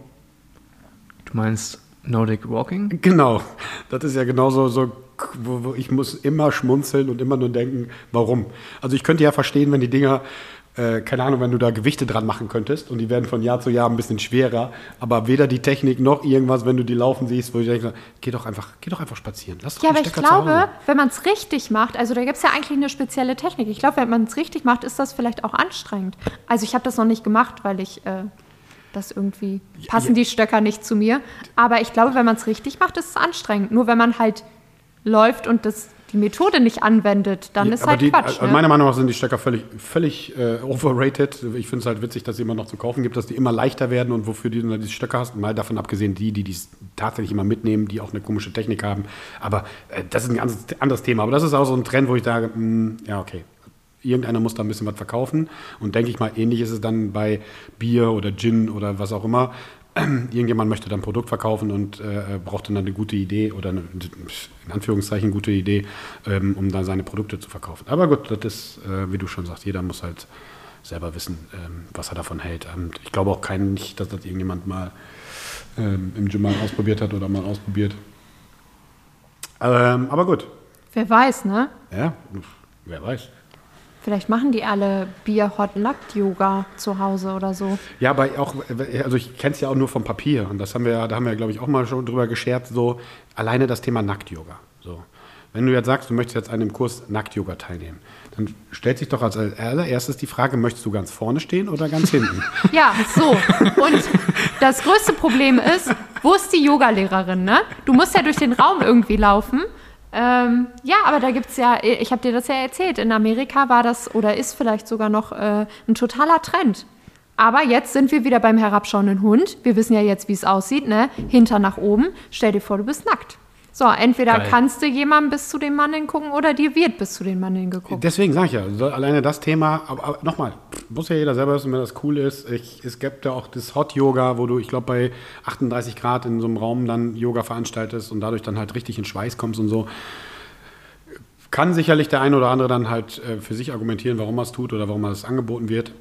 Du meinst Nordic Walking? Genau. Das ist ja genauso so, wo, wo ich muss immer schmunzeln und immer nur denken, warum. Also ich könnte ja verstehen, wenn die Dinger äh, keine Ahnung, wenn du da Gewichte dran machen könntest und die werden von Jahr zu Jahr ein bisschen schwerer, aber weder die Technik noch irgendwas, wenn du die laufen siehst, wo ich denke, geh doch einfach, geh doch einfach spazieren. Lass doch Ja, aber ich Stecker glaube, wenn man es richtig macht, also da gibt es ja eigentlich eine spezielle Technik. Ich glaube, wenn man es richtig macht, ist das vielleicht auch anstrengend. Also ich habe das noch nicht gemacht, weil ich äh, das irgendwie passen die Stöcker nicht zu mir. Aber ich glaube, wenn man es richtig macht, ist es anstrengend. Nur wenn man halt läuft und das, die Methode nicht anwendet, dann ist aber halt die, Quatsch. also Ne? Meiner Meinung nach sind die Stecker völlig, völlig äh, overrated. Ich finde es halt witzig, dass sie immer noch zu kaufen gibt, dass die immer leichter werden und wofür du dann diese Stöcker hast. Mal davon abgesehen, die, die dies tatsächlich immer mitnehmen, die auch eine komische Technik haben. Aber äh, das ist ein ganz anderes Thema. Aber das ist auch so ein Trend, wo ich sage, mh, ja, okay. Irgendeiner muss da ein bisschen was verkaufen. Und denke ich mal, ähnlich ist es dann bei Bier oder Gin oder was auch immer. Irgendjemand möchte dann ein Produkt verkaufen und äh, braucht dann eine gute Idee oder eine, in Anführungszeichen gute Idee, ähm, um dann seine Produkte zu verkaufen. Aber gut, das ist, äh, wie du schon sagst, jeder muss halt selber wissen, ähm, was er davon hält. Und ich glaube auch kein, nicht, dass das irgendjemand mal ähm, im Gym mal ausprobiert hat oder mal ausprobiert. Ähm, aber gut, Wer weiß, ne? ja, wer weiß. Vielleicht machen die alle Bier-Hot-Nackt-Yoga zu Hause oder so. Ja, aber auch, also ich kenne es ja auch nur vom Papier und das haben wir, ja- da haben wir, glaube ich, auch mal schon drüber geschert, so alleine das Thema Nackt-Yoga. So. Wenn du jetzt sagst, du möchtest jetzt an dem Kurs Nackt-Yoga teilnehmen, dann stellt sich doch als allererstes die Frage, möchtest du ganz vorne stehen oder ganz hinten? Ja, so. Und das größte Problem ist, wo ist die Yogalehrerin, ne? Du musst ja durch den Raum irgendwie laufen. Ähm, ja, aber da gibt es ja, ich habe dir das ja erzählt, in Amerika war das oder ist vielleicht sogar noch äh, ein totaler Trend. Aber jetzt sind wir wieder beim herabschauenden Hund. Wir wissen ja jetzt, wie es aussieht, ne? Hinter nach oben. Stell dir vor, du bist nackt. So, entweder Geil. kannst du jemandem bis zu den Mandeln gucken oder dir wird bis zu den Mandeln geguckt. Deswegen sage ich ja, so alleine das Thema, aber, aber nochmal, muss ja jeder selber wissen, wenn das cool ist. Ich, es gibt ja auch das Hot Yoga, wo du, ich glaube, bei 38 Grad in so einem Raum dann Yoga veranstaltest und dadurch dann halt richtig in Schweiß kommst und so. Kann sicherlich der eine oder andere dann halt äh, für sich argumentieren, warum er es tut oder warum er es angeboten wird.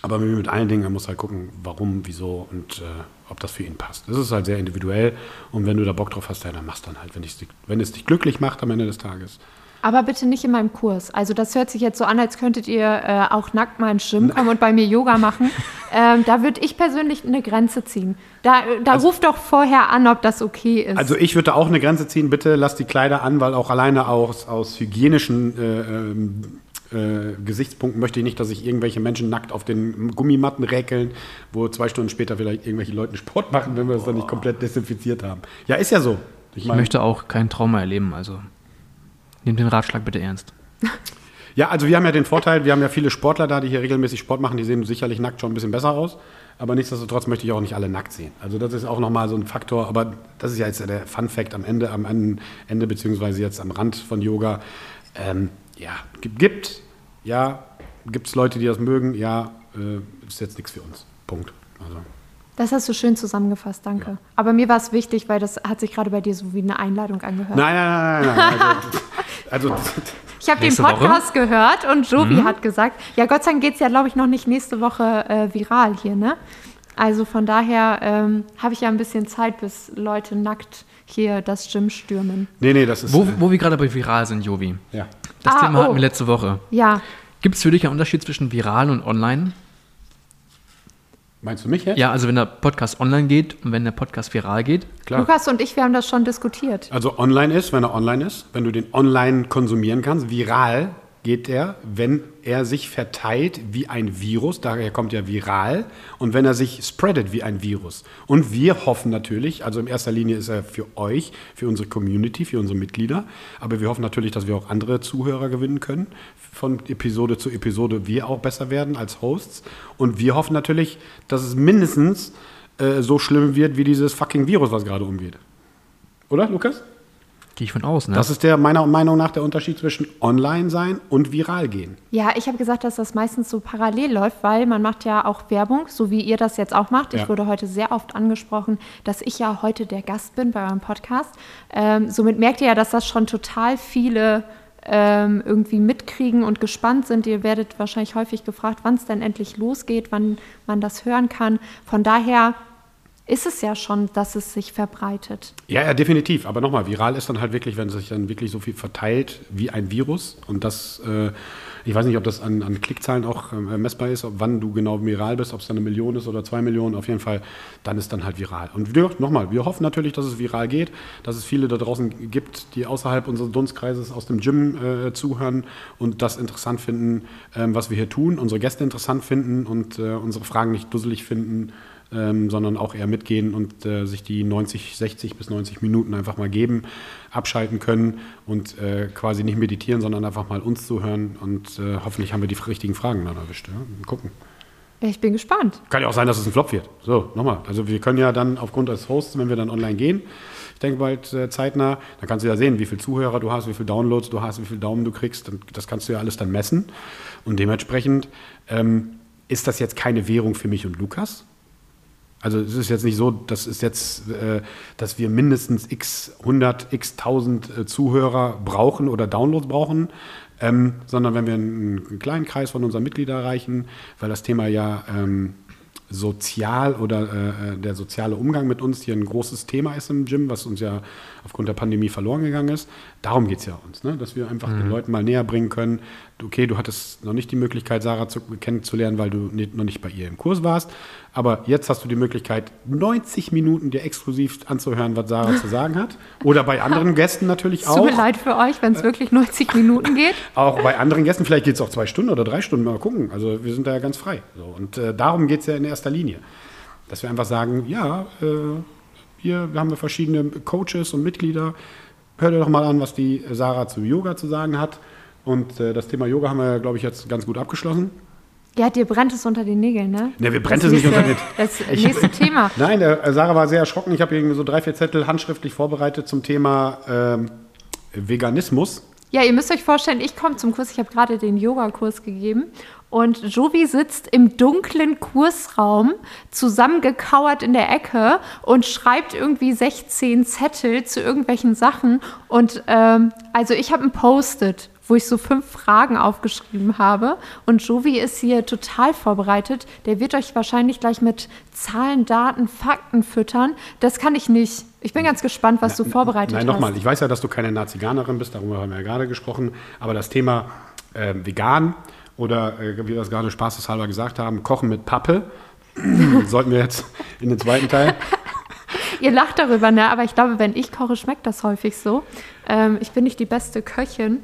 Aber mit allen Dingen, man muss halt gucken, warum, wieso und äh, ob das für ihn passt. Das ist halt sehr individuell und wenn du da Bock drauf hast, ja, dann machst dann halt, wenn, dich, wenn es dich glücklich macht am Ende des Tages. Aber bitte nicht in meinem Kurs. Also das hört sich jetzt so an, als könntet ihr äh, auch nackt mal ins Gym kommen und bei mir Yoga machen. Ähm, da würde ich persönlich eine Grenze ziehen. Da, äh, da ruft doch vorher an, ob das okay ist. Also ich würde auch eine Grenze ziehen, bitte lass die Kleider an, weil auch alleine aus, aus hygienischen äh, ähm, äh, Gesichtspunkten möchte ich nicht, dass sich irgendwelche Menschen nackt auf den Gummimatten räkeln, wo zwei Stunden später vielleicht irgendwelche Leute Sport machen, wenn wir das dann nicht komplett desinfiziert haben. Ja, ist ja so. Ich Ich meine, möchte auch kein Trauma erleben, also nehmt den Ratschlag bitte ernst. ja, also wir haben ja den Vorteil, wir haben ja viele Sportler da, die hier regelmäßig Sport machen, die sehen sicherlich nackt schon ein bisschen besser aus. Aber nichtsdestotrotz möchte ich auch nicht alle nackt sehen. Also das ist auch nochmal so ein Faktor, aber das ist ja jetzt der Fun Fact am Ende, am Ende, Ende beziehungsweise jetzt am Rand von Yoga. Ähm, ja, gibt, gibt ja, gibt es Leute, die das mögen, ja, äh, ist jetzt nichts für uns. Punkt. Also, das hast du schön zusammengefasst, danke. Aber mir war es wichtig, weil das hat sich gerade bei dir so wie eine Einladung angehört. nein, nein, nein, nein, nein. Also, also Ich habe den Nächste Woche? Podcast gehört und Jovi hat gesagt, ja, Gott sei Dank geht es ja, glaube ich, noch nicht nächste Woche äh, viral hier, ne? Also von daher ähm, habe ich ja ein bisschen Zeit, bis Leute nackt hier das Gym stürmen. nee, nee, das ist. Wo, äh, wo wir gerade bei viral sind, Jovi. ja. Das Ah, Thema oh. hatten wir letzte Woche. Ja, Gibt es für dich einen Unterschied zwischen viral und online? Meinst du mich jetzt? Ja, also wenn der Podcast online geht und wenn der Podcast viral geht. klar. Lukas und ich, wir haben das schon diskutiert. Also online ist, wenn er online ist, wenn du den online konsumieren kannst. Viral geht er, wenn er sich verteilt wie ein Virus, daher kommt ja viral, und wenn er sich spreadet wie ein Virus. Und wir hoffen natürlich, also in erster Linie ist er für euch, für unsere Community, für unsere Mitglieder, aber wir hoffen natürlich, dass wir auch andere Zuhörer gewinnen können, von Episode zu Episode wir auch besser werden als Hosts. Und wir hoffen natürlich, dass es mindestens äh, so schlimm wird wie dieses fucking Virus, was gerade umgeht. Oder, Lukas? Gehe ich von aus, ne? Das ist der meiner Meinung nach der Unterschied zwischen online sein und viral gehen. Ja, ich habe gesagt, dass das meistens so parallel läuft, weil man macht ja auch Werbung, so wie ihr das jetzt auch macht. Ja. Ich wurde heute sehr oft angesprochen, dass ich ja heute der Gast bin bei eurem Podcast. Ähm, somit merkt ihr ja, dass das schon total viele ähm, irgendwie mitkriegen und gespannt sind. Ihr werdet wahrscheinlich häufig gefragt, wann es denn endlich losgeht, wann man das hören kann. Von daher ist es ja schon, dass es sich verbreitet. Ja, ja, definitiv. Aber nochmal, viral ist dann halt wirklich, wenn sich dann wirklich so viel verteilt wie ein Virus. Und das äh, Ich weiß nicht, ob das an, an Klickzahlen auch äh, messbar ist, ob wann du genau viral bist, ob es dann eine Million ist oder zwei Millionen. Auf jeden Fall, dann ist dann halt viral. Und nochmal, wir hoffen natürlich, dass es viral geht, dass es viele da draußen gibt, die außerhalb unseres Dunstkreises aus dem Gym äh, zuhören und das interessant finden, ähm, was wir hier tun, unsere Gäste interessant finden und äh, unsere Fragen nicht dusselig finden ähm, sondern auch eher mitgehen und äh, sich die 90, 60 bis 90 Minuten einfach mal geben, abschalten können und äh, quasi nicht meditieren, sondern einfach mal uns zuhören und äh, hoffentlich haben wir die richtigen Fragen dann erwischt. Ja? Mal gucken. Ich bin gespannt. Kann ja auch sein, dass es ein Flop wird. So, nochmal. Also wir können ja dann aufgrund des Hosts, wenn wir dann online gehen, ich denke bald äh, zeitnah, dann kannst du ja sehen, wie viele Zuhörer du hast, wie viele Downloads du hast, wie viele Daumen du kriegst. Das kannst du ja alles dann messen. Und dementsprechend ähm, ist das jetzt keine Währung für mich und Lukas, also es ist jetzt nicht so, dass es jetzt, äh, dass wir mindestens x 100, x 1000 äh, Zuhörer brauchen oder Downloads brauchen, ähm, sondern wenn wir einen, einen, kleinen Kreis von unseren Mitgliedern erreichen, weil das Thema ja ähm, sozial oder äh, äh, der soziale Umgang mit uns hier ein großes Thema ist im Gym, was uns ja aufgrund der Pandemie verloren gegangen ist. Darum geht es ja uns, ne? dass wir einfach mhm. den Leuten mal näher bringen können, okay, du hattest noch nicht die Möglichkeit, Sarah zu, kennenzulernen, weil du nicht, noch nicht bei ihr im Kurs warst, aber jetzt hast du die Möglichkeit, 90 Minuten dir exklusiv anzuhören, was Sarah zu sagen hat. Oder bei anderen Gästen natürlich auch. Tut mir leid für euch, wenn es wirklich 90 Minuten geht. Auch bei anderen Gästen, vielleicht geht es auch zwei Stunden oder drei Stunden, mal gucken. Also wir sind da ja ganz frei. So, und äh, darum geht es ja in erster Linie. Dass wir einfach sagen, ja, äh, hier haben wir verschiedene Coaches und Mitglieder. Hör dir doch mal an, was die Sarah zu Yoga zu sagen hat. Und äh, das Thema Yoga haben wir, glaube ich, jetzt ganz gut abgeschlossen. Ja, dir brennt es unter den Nägeln, ne? Ne, wir brennt es nicht unter den Das nächste Thema. Nein, der, Sarah war sehr erschrocken. Ich habe irgendwie so drei, vier Zettel handschriftlich vorbereitet zum Thema ähm, Veganismus. Ja, ihr müsst euch vorstellen, ich komme zum Kurs, ich habe gerade den Yoga-Kurs gegeben und Jovi sitzt im dunklen Kursraum, zusammengekauert in der Ecke und schreibt irgendwie 16 Zettel zu irgendwelchen Sachen. Und ähm, also ich habe ein Post-it wo ich so fünf Fragen aufgeschrieben habe. Und Jovi ist hier total vorbereitet. Der wird euch wahrscheinlich gleich mit Zahlen, Daten, Fakten füttern. Das kann ich nicht. Ich bin ganz gespannt, was du vorbereitet nein, hast. Nein, nochmal. Ich weiß ja, dass du keine Naziganerin bist. Darüber haben wir ja gerade gesprochen. Aber das Thema äh, vegan oder, äh, wie wir das gerade spaßeshalber gesagt haben, Kochen mit Pappe, sollten wir jetzt in den zweiten Teil. Ihr lacht darüber, ne? aber ich glaube, wenn ich koche, schmeckt das häufig so. Ähm, ich bin nicht die beste Köchin,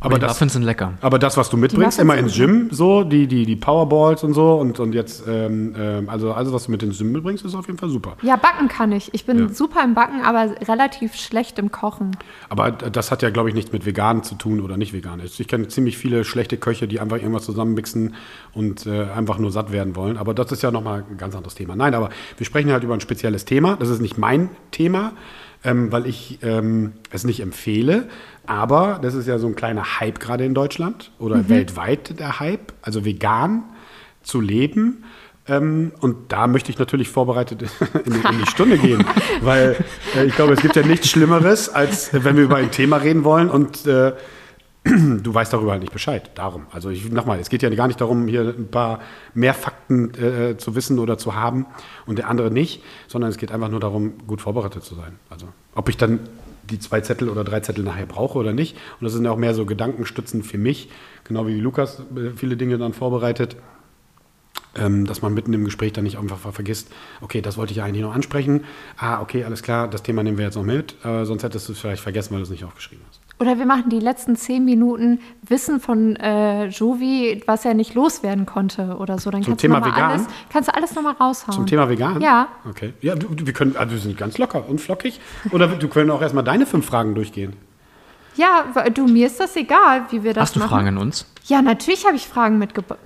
aber, die das, Muffins sind lecker. Aber das, was du mitbringst, immer ins Gym, so, die, die, die Powerballs und so und, und jetzt, ähm, ähm, also alles, was du mit ins Gym mitbringst, ist auf jeden Fall super. Ja, backen kann ich. Ich bin ja. super im Backen, aber relativ schlecht im Kochen. Aber das hat ja, glaube ich, nichts mit vegan zu tun oder nicht vegan. Ich kenne ziemlich viele schlechte Köche, die einfach irgendwas zusammenmixen und äh, einfach nur satt werden wollen. Aber das ist ja nochmal ein ganz anderes Thema. Nein, aber wir sprechen halt über ein spezielles Thema. Das ist nicht mein Thema ähm, weil ich ähm, es nicht empfehle. Aber das ist ja so ein kleiner Hype gerade in Deutschland oder mhm. weltweit der Hype, also vegan zu leben. Ähm, und da möchte ich natürlich vorbereitet in die, in die Stunde gehen, weil äh, ich glaube, es gibt ja nichts Schlimmeres, als wenn wir über ein Thema reden wollen und äh, du weißt darüber halt nicht Bescheid. Darum. Also ich nochmal, es geht ja gar nicht darum, hier ein paar mehr Fakten äh, zu wissen oder zu haben und der andere nicht, sondern es geht einfach nur darum, gut vorbereitet zu sein. Also ob ich dann die zwei Zettel oder drei Zettel nachher brauche oder nicht. Und das sind ja auch mehr so Gedankenstützen für mich, genau wie Lukas äh, viele Dinge dann vorbereitet. Ähm, dass man mitten im Gespräch dann nicht einfach vergisst, okay, das wollte ich eigentlich noch ansprechen. Ah, okay, alles klar, das Thema nehmen wir jetzt noch mit. Äh, sonst hättest du es vielleicht vergessen, weil du es nicht aufgeschrieben hast. Oder wir machen die letzten zehn Minuten Wissen von äh, Jovi, was er nicht loswerden konnte oder so. Dann Zum Thema du vegan? Alles, kannst du alles nochmal raushauen. Zum Thema vegan? Ja. Okay. Ja, du, wir können, also wir sind ganz locker und flockig. Oder du können auch erstmal deine fünf Fragen durchgehen. Ja, du, mir ist das egal, wie wir das Hast du machen. Fragen an uns? Ja, natürlich habe ich Fragen mitgebracht.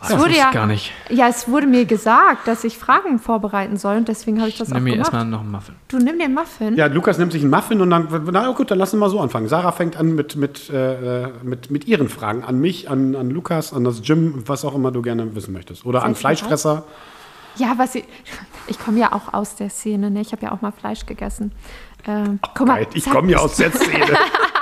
Das es wurde ja gar nicht. Ja, es wurde mir gesagt, dass ich Fragen vorbereiten soll und deswegen habe ich das ich auch gemacht. Nimm mir erstmal noch einen Muffin. Du nimm den Muffin. Ja, Lukas nimmt sich einen Muffin und dann, na gut, dann lass uns mal so anfangen. Sarah fängt an mit, mit, äh, mit, mit ihren Fragen an mich, an, an Lukas, an das Gym, was auch immer du gerne wissen möchtest. Oder Sehr an Fleischfresser. Ja, was ich, ich komme ja auch aus der Szene, ne? Ich habe ja auch mal Fleisch gegessen. Ähm, guck mal, ich komme ja aus der Szene.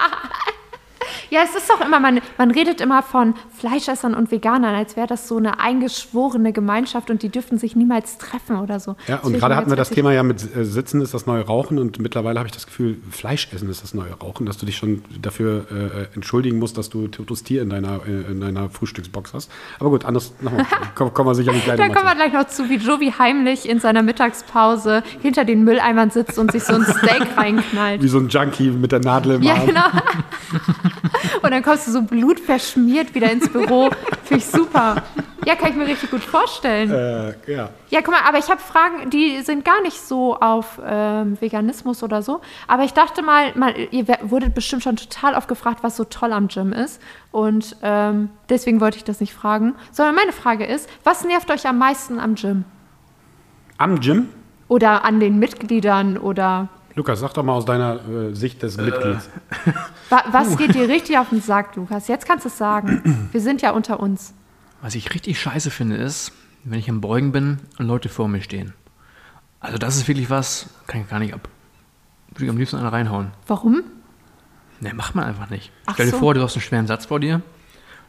Ja, es ist doch immer, man, man redet immer von Fleischessern und Veganern, als wäre das so eine eingeschworene Gemeinschaft und die dürften sich niemals treffen oder so. Ja, und gerade hatten wir das Thema ja mit äh, Sitzen ist das neue Rauchen und mittlerweile habe ich das Gefühl, Fleischessen ist das neue Rauchen, dass du dich schon dafür äh, entschuldigen musst, dass du totes Tier in deiner, äh, in deiner Frühstücksbox hast. Aber gut, anders nochmal. Komm, kommen wir sicherlich gleich Da nochmal kommen wir gleich noch zu, wie Jovi heimlich in seiner Mittagspause hinter den Mülleimern sitzt und sich so ein Steak reinknallt. Wie so ein Junkie mit der Nadel im Ja, Arm. genau. Und dann kommst du so blutverschmiert wieder ins Büro. Finde ich super. Ja, kann ich mir richtig gut vorstellen. Äh, ja. Ja, guck mal, aber ich habe Fragen, die sind gar nicht so auf ähm, Veganismus oder so. Aber ich dachte mal, mal, ihr wurdet bestimmt schon total oft gefragt, was so toll am Gym ist. Und ähm, deswegen wollte ich das nicht fragen. Sondern meine Frage ist, was nervt euch am meisten am Gym? Am Gym? Oder an den Mitgliedern? Oder Lukas, sag doch mal aus deiner äh, Sicht des Mitglieds. wa was geht dir richtig auf den Sack, Lukas? Jetzt kannst du es sagen. Wir sind ja unter uns. Was ich richtig scheiße finde, ist, wenn ich am Beugen bin und Leute vor mir stehen. Also das ist wirklich was, kann ich gar nicht ab. Würde ich am liebsten einer reinhauen. Warum? Ne, macht man einfach nicht. Ach Stell dir so. vor, du hast einen schweren Satz vor dir.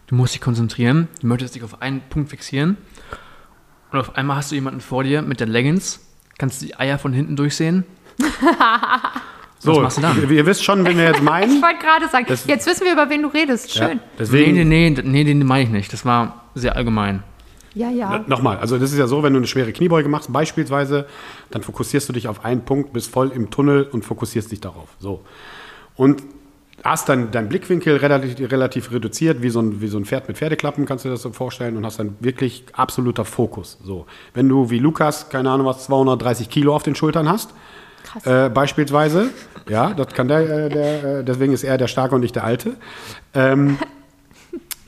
Du musst dich konzentrieren. Du möchtest dich auf einen Punkt fixieren. Und auf einmal hast du jemanden vor dir mit der Leggings. Kannst die Eier von hinten durchsehen. So, machst du dann? Ihr, ihr wisst schon, wen wir jetzt Ich meinen. wollte gerade sagen, Das- jetzt wissen wir, über wen du redest. Ja, Schön. deswegen, nee, nee, nee, nee, den meine ich nicht. Das war sehr allgemein. Ja, ja. Nochmal, also das ist ja so, wenn du eine schwere Kniebeuge machst, beispielsweise, dann fokussierst du dich auf einen Punkt, bist voll im Tunnel und fokussierst dich darauf. So. Und hast dann deinen Blickwinkel relativ, relativ reduziert, wie so, ein, wie so ein Pferd mit Pferdeklappen, kannst du dir das so vorstellen, und hast dann wirklich absoluter Fokus. So. Wenn du wie Lukas, keine Ahnung was, 230 Kilo auf den Schultern hast, Krass. äh, beispielsweise, ja, das kann der, äh, der äh, deswegen ist er der Starke und nicht der Alte. Ähm,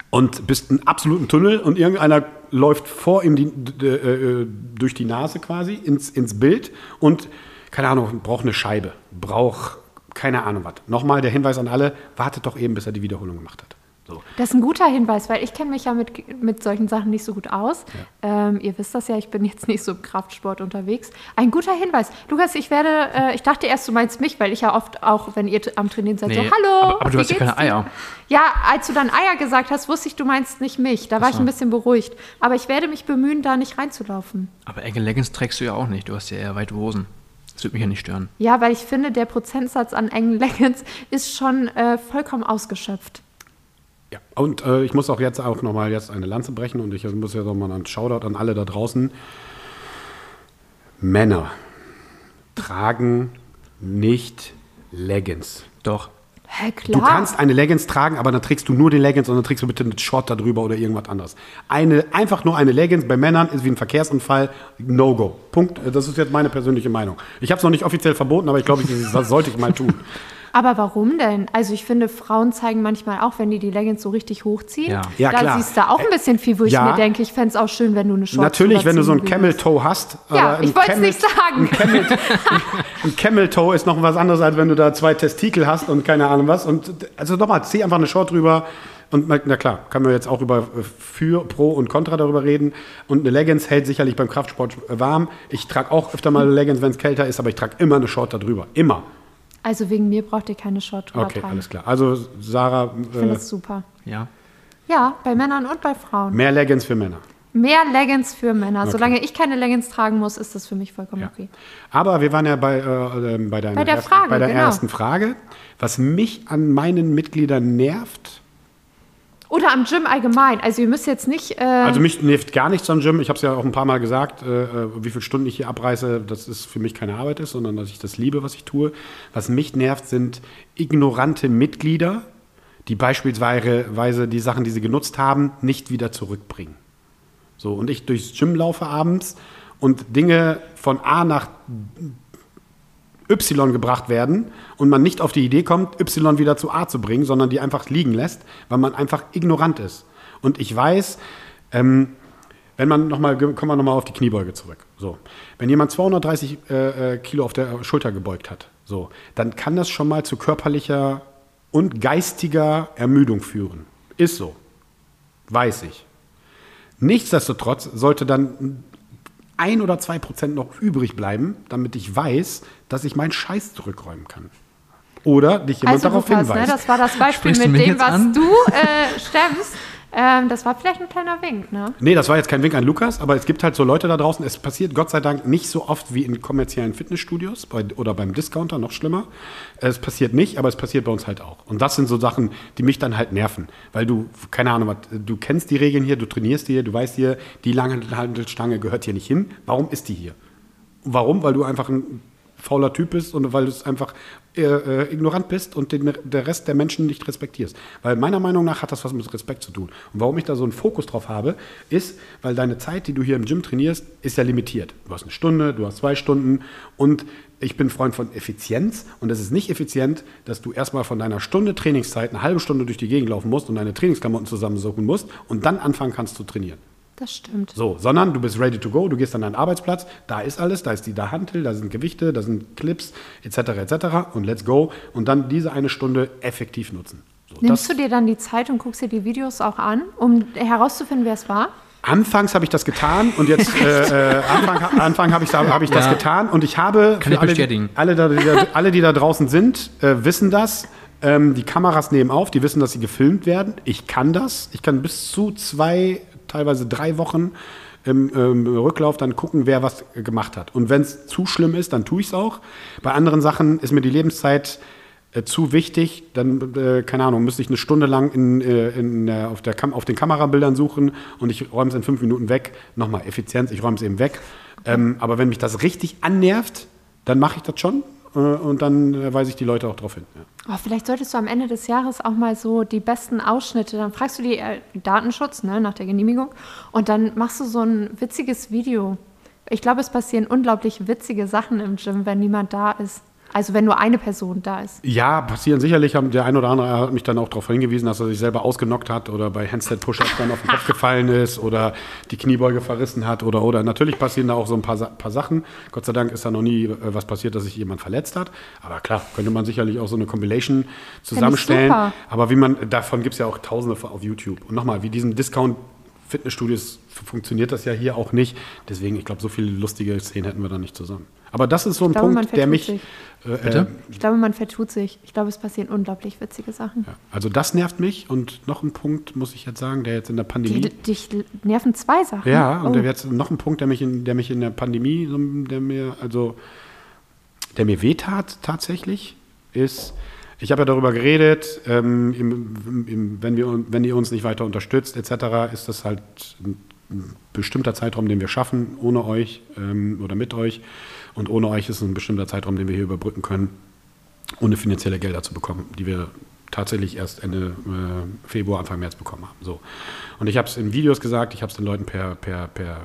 und bist in absoluten Tunnel und irgendeiner läuft vor ihm die, d- äh, durch die Nase quasi ins, ins Bild und, keine Ahnung, braucht eine Scheibe, braucht keine Ahnung was. Nochmal der Hinweis an alle, wartet doch eben, bis er die Wiederholung gemacht hat. So. Das ist ein guter Hinweis, weil ich kenne mich ja mit, mit solchen Sachen nicht so gut aus. Ähm, ihr wisst das ja, ich bin jetzt nicht so im Kraftsport unterwegs. Ein guter Hinweis. Lukas, ich werde, äh, ich dachte erst, du meinst mich, weil ich ja oft auch, wenn ihr am Trainieren seid, so, Nee, hallo. aber- aber du hast ja keine dir?" Eier. Ja, als du dann Eier gesagt hast, wusste ich, du meinst nicht mich. Da war ich so. ein bisschen beruhigt. Aber ich werde mich bemühen, da nicht reinzulaufen. Aber enge Leggings trägst du ja auch nicht. Du hast ja eher weite Hosen. Das würde mich ja nicht stören. Ja, weil ich finde, der Prozentsatz an engen Leggings ist schon äh, vollkommen ausgeschöpft. Ja. Und äh, ich muss auch jetzt auch nochmal jetzt eine Lanze brechen und ich muss ja nochmal einen Shoutout an alle da draußen. Männer tragen nicht Leggings. Doch. Hä, klar. Du kannst eine Leggings tragen, aber dann trägst du nur den Leggings und dann trägst du bitte einen Short darüber oder irgendwas anderes. Eine, einfach nur eine Leggings bei Männern ist wie ein Verkehrsunfall. No-go. Punkt. Das ist jetzt meine persönliche Meinung. Ich habe es noch nicht offiziell verboten, aber ich glaube, das sollte ich mal tun. Aber warum denn? Also ich finde, Frauen zeigen manchmal auch, wenn die die Leggings so richtig hochziehen. Ja. Ja, da klar. siehst du auch ein bisschen viel, wo ich Ja. mir denke, ich fände es auch schön, wenn du eine Shorts Natürlich, wenn du so ein Camel. Toe hast. Ja, ich wollt's Camel- nicht sagen. Ein Camel, ein Camel Toe ist noch was anderes, als wenn du da zwei Testikel hast und keine Ahnung was. Und also nochmal, zieh einfach eine Short drüber. Und na klar, kann man jetzt auch über äh, für, pro und contra darüber reden. Und eine Leggings hält sicherlich beim Kraftsport warm. Ich trage auch öfter mal eine Leggings, wenn es kälter ist, aber ich trage immer eine Short darüber. Immer. Also wegen mir braucht ihr keine Short drüber Okay, tragen. alles klar. Also Sarah, Ich finde äh, das super. Ja. Ja, bei Männern und bei Frauen. mehr Leggings für Männer. Mehr Leggings für Männer. Solange ich keine Leggings tragen muss, ist das für mich vollkommen Ja. okay. Aber wir waren ja bei, äh, äh, bei, deiner Bei der ersten, Frage, bei der genau. ersten Frage. Was mich an meinen Mitgliedern nervt, Oder am Gym allgemein. Also ihr müsst jetzt nicht. Äh, Also mich nervt gar nichts am Gym. Ich habe es ja auch ein paar Mal gesagt, äh, äh, wie viele Stunden ich hier abreiße, dass es für mich keine Arbeit ist, sondern dass ich das liebe, was ich tue. Was mich nervt, sind ignorante Mitglieder, die beispielsweise die Sachen, die sie genutzt haben, nicht wieder zurückbringen. So, und ich durchs Gym laufe abends und Dinge von A nach Y gebracht werden und man nicht auf die Idee kommt, Y wieder zu A zu bringen, sondern die einfach liegen lässt, weil man einfach ignorant ist. Und ich weiß, ähm, wenn man nochmal, kommen wir nochmal auf die Kniebeuge zurück. So, wenn jemand 230 äh, äh, Kilo auf der Schulter gebeugt hat, so, dann kann das schon mal zu körperlicher und geistiger Ermüdung führen. Ist so. Weiß ich. Nichtsdestotrotz sollte dann ein oder zwei Prozent noch übrig bleiben, damit ich weiß, dass ich meinen Scheiß zurückräumen kann. Oder dich jemand Also darauf Lukas, ne, hinweist. das war das Beispiel Sprichst mit dem, was an? du äh, stemmst. Ähm, das war vielleicht ein kleiner Wink, ne? Nee, das war jetzt kein Wink an Lukas, aber es gibt halt so Leute da draußen. Es passiert Gott sei Dank nicht so oft wie in kommerziellen Fitnessstudios bei, oder beim Discounter, noch schlimmer. Es passiert nicht, aber es passiert bei uns halt auch. Und das sind so Sachen, die mich dann halt nerven. Weil du, keine Ahnung, du kennst die Regeln hier, du trainierst hier, du weißt hier, die lange Handelstange gehört hier nicht hin. Warum ist die hier? Warum? Weil du einfach ein fauler Typ bist und weil du es einfach äh, äh, ignorant bist und den, der Rest der Menschen nicht respektierst. Weil meiner Meinung nach hat das was mit Respekt zu tun. Und warum ich da so einen Fokus drauf habe, ist, weil deine Zeit, die du hier im Gym trainierst, ist ja limitiert. Du hast eine Stunde, du hast zwei Stunden und ich bin Freund von Effizienz und es ist nicht effizient, dass du erstmal von deiner Stunde Trainingszeit eine halbe Stunde durch die Gegend laufen musst und deine Trainingsklamotten zusammensuchen musst und dann anfangen kannst zu trainieren. Das stimmt. So, sondern du bist ready to go, du gehst an deinen Arbeitsplatz, da ist alles, da ist die da Hantel, da sind Gewichte, da sind Clips, etc., etc. und let's go und dann diese eine Stunde effektiv nutzen. So, Nimmst das, du dir dann die Zeit und guckst dir die Videos auch an, um herauszufinden, wer es war? anfangs habe ich das getan und jetzt äh, äh, Anfang, Anfang habe ich, da- habe ich das Ja. getan und ich habe Kann ich alle, bestätigen. alle, da, die, da- alle, die da draußen sind, äh, wissen das. Ähm, die Kameras nehmen auf, die wissen, dass sie gefilmt werden. Ich kann das. Ich kann bis zu zwei, teilweise drei Wochen im ähm, Rücklauf dann gucken, wer was gemacht hat. Und wenn es zu schlimm ist, dann tue ich es auch. Bei anderen Sachen ist mir die Lebenszeit äh, zu wichtig, dann, äh, keine Ahnung, müsste ich eine Stunde lang in, äh, in, auf, der Kam auf den Kamerabildern suchen und ich räume es in fünf Minuten weg. Nochmal, Effizienz, ich räume es eben weg. Ähm, aber wenn mich das richtig annervt, dann mache ich das schon und dann äh, weise ich die Leute auch darauf hin. Ja. Oh, vielleicht solltest du am Ende des Jahres auch mal so die besten Ausschnitte, dann fragst du die äh, Datenschutz ne, nach der Genehmigung und dann machst du so ein witziges Video. Ich glaube, es passieren unglaublich witzige Sachen im Gym, wenn niemand da ist. Also wenn nur eine Person da ist. Ja, passieren sicherlich. Haben der ein oder andere hat mich dann auch darauf hingewiesen, dass er sich selber ausgenockt hat oder bei Handstand-Push-Ups dann auf den Kopf gefallen ist oder die Kniebeuge verrissen hat oder oder. Natürlich passieren da auch so ein paar, paar Sachen. Gott sei Dank ist da noch nie äh, was passiert, dass sich jemand verletzt hat. Aber klar, könnte man sicherlich auch so eine Compilation zusammenstellen. Aber wie man, davon gibt es ja auch tausende auf YouTube. Und nochmal, wie diesen Discount Fitnessstudios funktioniert das ja hier auch nicht. Deswegen, ich glaube, so viele lustige Szenen hätten wir da nicht zusammen. Aber das ist so ein glaube, Punkt, der mich. Äh, Bitte? äh, Ich glaube, man vertut sich. Ich glaube, es passieren unglaublich witzige Sachen. ja, also das nervt mich und noch ein Punkt muss ich jetzt sagen, der jetzt in der Pandemie. Die, dich nerven zwei Sachen. ja, und oh. der jetzt noch ein Punkt, der mich in, der mich in der Pandemie, der mir also der mir wehtat tatsächlich, ist, ich habe ja darüber geredet, ähm, im, im, wenn, wir, wenn ihr uns nicht weiter unterstützt etc., ist das halt ein, ein bestimmter Zeitraum, den wir schaffen, ohne euch ähm, oder mit euch. Und ohne euch ist es ein bestimmter Zeitraum, den wir hier überbrücken können, ohne finanzielle Gelder zu bekommen, die wir tatsächlich erst Ende äh, Februar, Anfang März bekommen haben. So. Und ich habe es in Videos gesagt, ich habe es den Leuten per, per, per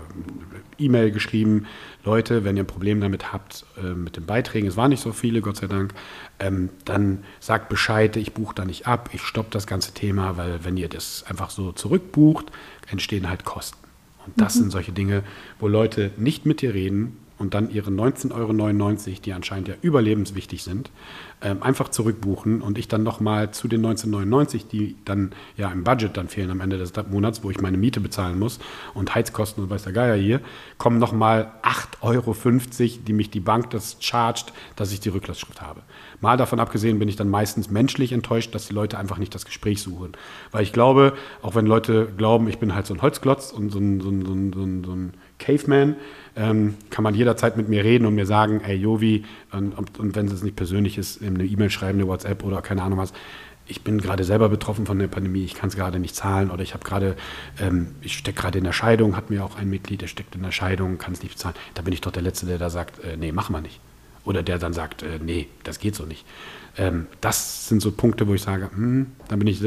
E-Mail geschrieben, Leute, wenn ihr ein Problem damit habt äh, mit den Beiträgen, es waren nicht so viele, Gott sei Dank, ähm, dann sagt Bescheid, ich buche da nicht ab, ich stoppe das ganze Thema, weil wenn ihr das einfach so zurückbucht, entstehen halt Kosten. Und das sind solche Dinge, wo Leute nicht mit dir reden und dann ihre 19,99 Euro, die anscheinend ja überlebenswichtig sind, ähm, einfach zurückbuchen und ich dann nochmal zu den 19,99, die dann ja im Budget dann fehlen am Ende des Monats, wo ich meine Miete bezahlen muss und Heizkosten und weiß der Geier hier, kommen nochmal 8,50 Euro, die mich die Bank das chargt, dass ich die Rücklassschrift habe. Mal davon abgesehen bin ich dann meistens menschlich enttäuscht, dass die Leute einfach nicht das Gespräch suchen. Weil ich glaube, auch wenn Leute glauben, ich bin halt so ein Holzklotz und so ein, so ein, so ein, so ein, so ein Caveman, ähm, kann man jederzeit mit mir reden und mir sagen, ey Jovi, und, und, wenn es nicht persönlich ist, eine E-Mail schreiben, eine WhatsApp oder keine Ahnung was, ich bin gerade selber betroffen von der Pandemie, ich kann es gerade nicht zahlen oder ich habe gerade, ähm, ich stecke gerade in der Scheidung, hat mir auch ein Mitglied, der steckt in der Scheidung, kann es nicht bezahlen. Da bin ich doch der Letzte, der da sagt, äh, nee, machen wir nicht. Oder der dann sagt, äh, nee, das geht so nicht. Ähm, das sind so Punkte, wo ich sage, hm, dann bin ich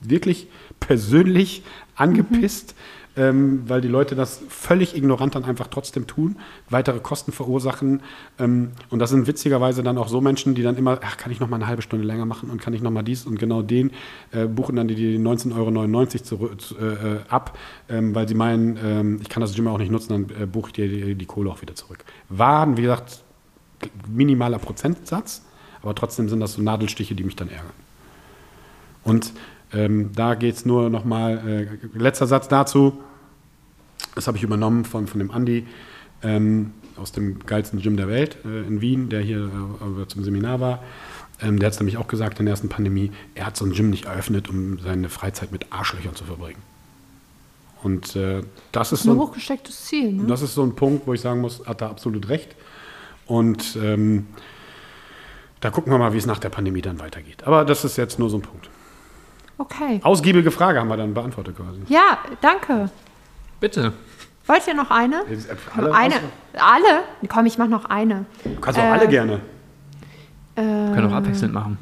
wirklich persönlich angepisst, ähm, weil die Leute das völlig ignorant dann einfach trotzdem tun, weitere Kosten verursachen. Ähm, und das sind witzigerweise dann auch so Menschen, die dann immer, ach, kann ich noch mal eine halbe Stunde länger machen und kann ich noch mal dies und genau den, äh, buchen dann die, die 19,99 Euro zu- äh, ab, ähm, weil sie meinen, ähm, ich kann das Gym auch nicht nutzen, dann äh, buche ich dir die, die Kohle auch wieder zurück. Waren, wie gesagt, minimaler Prozentsatz, aber trotzdem sind das so Nadelstiche, die mich dann ärgern. Und ähm, da geht es nur nochmal, äh, letzter Satz dazu, das habe ich übernommen von, von dem Andi ähm, aus dem geilsten Gym der Welt äh, in Wien, der hier äh, zum Seminar war. Ähm, der hat es nämlich auch gesagt in der ersten Pandemie, er hat so ein Gym nicht eröffnet, um seine Freizeit mit Arschlöchern zu verbringen. Und äh, das ist Ein so ein, hochgestecktes Ziel, ne? das ist so ein Punkt, wo ich sagen muss, hat er absolut recht. Und ähm, da gucken wir mal, wie es nach der Pandemie dann weitergeht. Aber das ist jetzt nur so ein Punkt. Okay. Ausgiebige Frage haben wir dann beantwortet quasi. Ja, danke. Bitte. Wollt ihr noch eine? Alle eine. Alle? Komm, ich mach noch eine. Du kannst auch Äh, alle gerne. Können auch abwechselnd machen.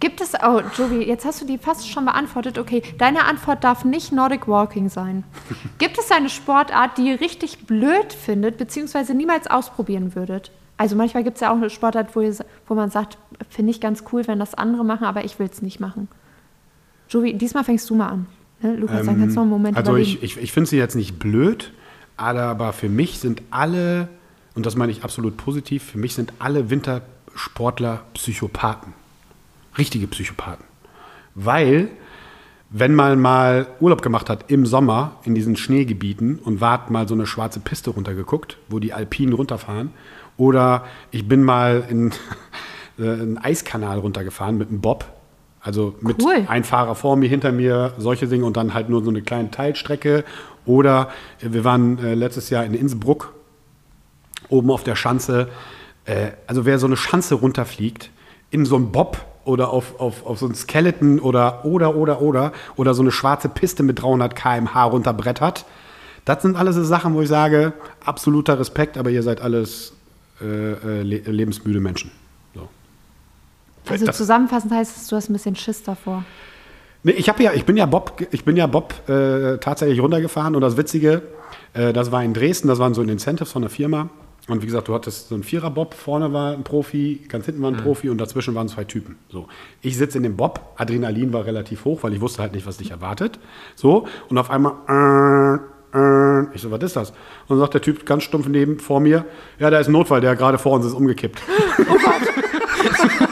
Gibt es, oh, Jovi, jetzt hast du die fast schon beantwortet. Okay, deine Antwort darf nicht Nordic Walking sein. Gibt es eine Sportart, die ihr richtig blöd findet, beziehungsweise niemals ausprobieren würdet? Also manchmal gibt es ja auch eine Sportart, wo, ihr, wo man sagt, finde ich ganz cool, wenn das andere machen, aber ich will es nicht machen. Jovi, diesmal fängst du mal an. Ne? Lukas, dann kannst du noch einen Moment Also überlegen. ich, ich, ich finde sie jetzt nicht blöd, aber für mich sind alle, und das meine ich absolut positiv, für mich sind alle Wintersportler Psychopathen. Richtige Psychopathen. Weil, wenn man mal Urlaub gemacht hat im Sommer in diesen Schneegebieten und wart mal so eine schwarze Piste runtergeguckt, wo die Alpinen runterfahren, oder ich bin mal in äh, einen Eiskanal runtergefahren mit einem Bob, also mit Cool. ein Fahrer vor mir, hinter mir, solche Dinge und dann halt nur so eine kleine Teilstrecke. Oder äh, wir waren äh, letztes Jahr in Innsbruck, oben auf der Schanze. Äh, also wer so eine Schanze runterfliegt, in so einen Bob oder auf, auf, auf so ein Skeleton oder, oder, oder, oder, oder so eine schwarze Piste mit 300 km/h runterbrettert, das sind alles so Sachen, wo ich sage, absoluter Respekt, aber ihr seid alles äh, le lebensmüde Menschen. So. also das- zusammenfassend heißt es, du hast ein bisschen Schiss davor. Nee, ich, hab ja, ich bin ja Bob, ich bin ja Bob äh, tatsächlich runtergefahren und das Witzige, äh, das war in Dresden, das waren so ein Incentives von der Firma. Und wie gesagt, du hattest so einen Vierer-Bob, vorne war ein Profi, ganz hinten war ein Profi und dazwischen waren zwei Typen. So. Ich sitze in dem Bob, Adrenalin war relativ hoch, weil ich wusste halt nicht, was dich erwartet. So, und auf einmal, äh, äh, ich so, was ist das? Und dann sagt der Typ ganz stumpf neben vor mir, ja, da ist ein Notfall, der gerade vor uns ist umgekippt.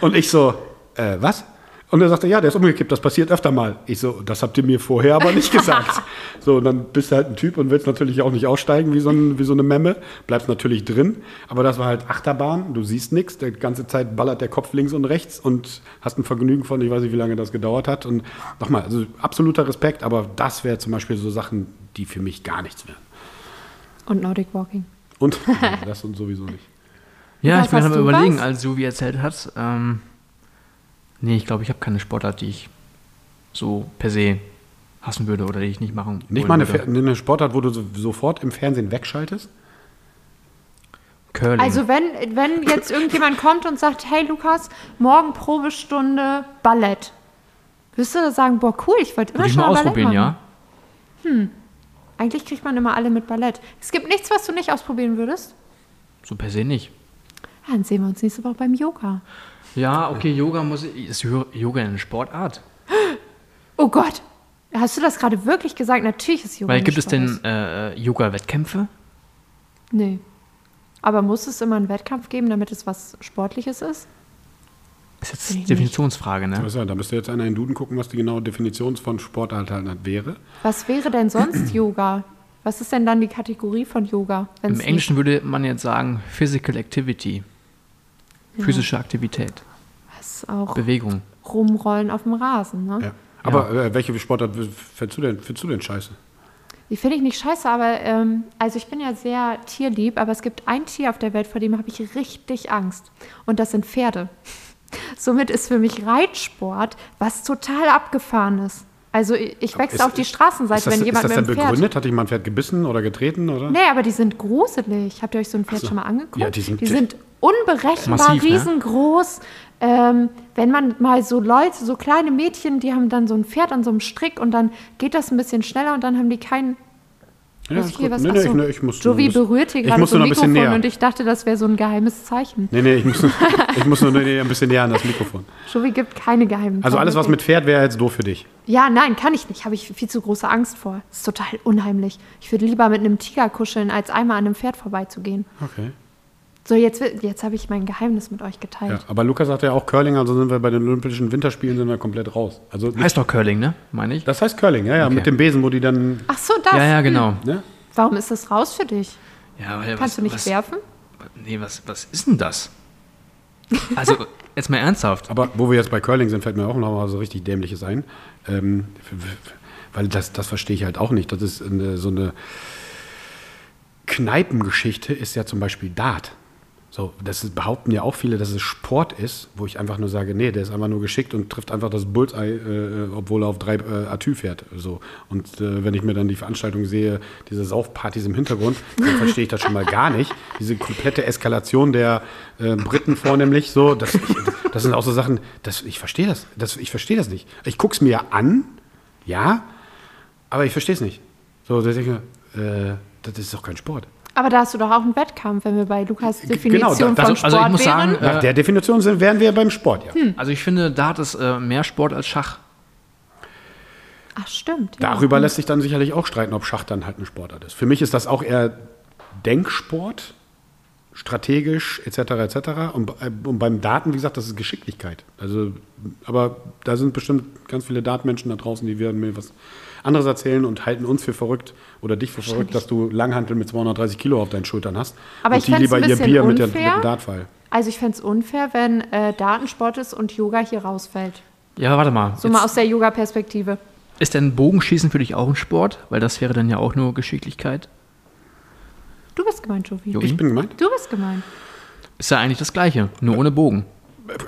Und ich so, äh, was? Und er sagte, ja, der ist umgekippt, das passiert öfter mal. Ich so, das habt ihr mir vorher aber nicht gesagt. so, und dann bist du halt ein Typ und willst natürlich auch nicht aussteigen wie so, ein, wie so eine Memme. Bleibst natürlich drin. Aber das war halt Achterbahn, du siehst nichts. Die ganze Zeit ballert der Kopf links und rechts und hast ein Vergnügen von, ich weiß nicht, wie lange das gedauert hat. Und nochmal, also absoluter Respekt, aber das wäre zum Beispiel so Sachen, die für mich gar nichts wären. Und Nordic Walking. Und das und sowieso nicht. Ja, Was ich bin du überlegen, was? als Suvi erzählt hat. Ähm, nee, ich glaube, ich habe keine Sportart, die ich so per se hassen würde oder die ich nicht machen Nicht wollen mal eine, würde. Eine Sportart, wo du so, sofort im Fernsehen wegschaltest? Curling. Also wenn, wenn jetzt irgendjemand kommt und sagt, hey Lukas, morgen Probestunde Ballett. Wirst du da sagen, boah cool, ich wollte immer würde ich schon mal Ballett ausprobieren, machen. ja. Eigentlich kriegt man immer alle mit Ballett. Es gibt nichts, was du nicht ausprobieren würdest. So per se nicht. Ja, dann sehen wir uns nächste Woche beim Yoga. Ja, okay, Yoga muss ist Yoga eine Sportart? Oh Gott, hast du das gerade wirklich gesagt? Natürlich ist Yoga Weil gibt es denn Sportart. äh, Yoga-Wettkämpfe? Nee. Aber muss es immer einen Wettkampf geben, damit es was Sportliches ist? Ist jetzt Definitionsfrage, ne? Also, da müsste jetzt einer in den Duden gucken, was die genaue Definition von Sportart halt wäre. Was wäre denn sonst Yoga? Was ist denn dann die Kategorie von Yoga? Im Englischen würde man jetzt sagen Physical Activity. Physische Aktivität. Was auch Bewegung. rumrollen auf dem Rasen, ne? Ja. Aber äh, welche Sportart findest du denn, findest du denn scheiße? Die finde ich nicht scheiße, aber ähm, also ich bin ja sehr tierlieb, aber es gibt ein Tier auf der Welt, vor dem habe ich richtig Angst. Und das sind Pferde. Somit ist für mich Reitsport was total abgefahren ist. Also ich, wechsle Ist- auf die Straßenseite, Ist das, wenn ist jemand das mit denn dem Pferd. begründet? Hat dich mal ein Pferd gebissen oder getreten? Oder? Nee, aber die sind gruselig. Habt ihr euch so ein Pferd schon mal angeguckt? Ja, die sind- unberechenbar, Massiv, ne? riesengroß. Ähm, wenn man mal so Leute, so kleine Mädchen, die haben dann so ein Pferd an so einem Strick und dann geht das ein bisschen schneller und dann haben die keinen. Ja, ist hier, gut. was, nee, nee, ich, nee, ich muss Jovi nur berührt hier gerade so ein Mikrofon näher. und ich dachte, das wäre so ein geheimes Zeichen. Nee, nee, ich muss, ich muss nur nee, ein bisschen näher an das Mikrofon. Jovi gibt keine geheimen Also alles, was mit Pferd wäre jetzt doof für dich. Ja, nein, kann ich nicht. Habe ich viel zu große Angst vor. Das ist total unheimlich. Ich würde lieber mit einem Tiger kuscheln, als einmal an einem Pferd vorbeizugehen. Okay. So, jetzt, jetzt habe ich mein Geheimnis mit euch geteilt. Ja, aber Lukas sagt ja auch Curling, also sind wir bei den Olympischen Winterspielen sind wir komplett raus. Also Heißt doch Curling, ne? Meine ich? das heißt Curling, ja, ja, Okay. mit dem Besen, wo die dann, Ach so, das. Ja, ja, genau. ne? Warum ist das raus für dich? Ja, weil Kannst was, du nicht was, werfen? Nee, was, was ist denn das? Also, jetzt mal ernsthaft. Aber wo wir jetzt bei Curling sind, fällt mir auch noch mal so richtig Dämliches ein. Ähm, weil das, das verstehe ich halt auch nicht. Das ist eine, so eine Kneipengeschichte, ist ja zum Beispiel Dart. So, das behaupten ja auch viele, dass es Sport ist, wo ich einfach nur sage, nee, der ist einfach nur geschickt und trifft einfach das Bullseye, äh, obwohl er auf drei äh, Atü fährt. So. Und äh, wenn ich mir dann die Veranstaltung sehe, diese Saufpartys im Hintergrund, dann verstehe ich das schon mal gar nicht. Diese komplette Eskalation der äh, Briten vornehmlich, so, das, ich, das sind auch so Sachen, das, ich verstehe das, das, ich verstehe das nicht. Ich gucke es mir an, ja, aber ich verstehe es nicht. So, dass ich denke, äh, das ist doch kein Sport. Aber da hast du doch auch einen Wettkampf, wenn wir bei Lukas Genau, Definition das- von also- also Sport ich muss wären. sagen, Nach Äh, der Definition sind, wären wir beim Sport, ja. Also, ich finde, Dart ist äh, mehr Sport als Schach. Ach, stimmt. ja. Darüber lässt sich dann sicherlich auch streiten, ob Schach dann halt ein Sportart ist. Für mich ist das auch eher Denksport, strategisch etc. etc. Und, bei- und beim Daten, wie gesagt, das ist Geschicklichkeit. Also, aber da sind bestimmt ganz viele Datenmenschen da draußen, die werden mir was anderes erzählen und halten uns für verrückt oder dich für verrückt, dass du Langhantel mit 230 Kilo auf deinen Schultern hast. Aber und ich fänd's ein ihr bisschen Bier mit, der, mit unfair. dem Dartpfeil. Also ich fände es unfair, wenn äh, Datensport ist und Yoga hier rausfällt. Ja, warte mal. So mal aus der Yoga-Perspektive. Ist denn Bogenschießen für dich auch ein Sport? Weil das wäre dann ja auch nur Geschicklichkeit. Du bist gemeint, Jovi. Jovi? Ich bin gemeint. Du bist gemeint. Ist ja eigentlich das Gleiche, nur ohne Bogen.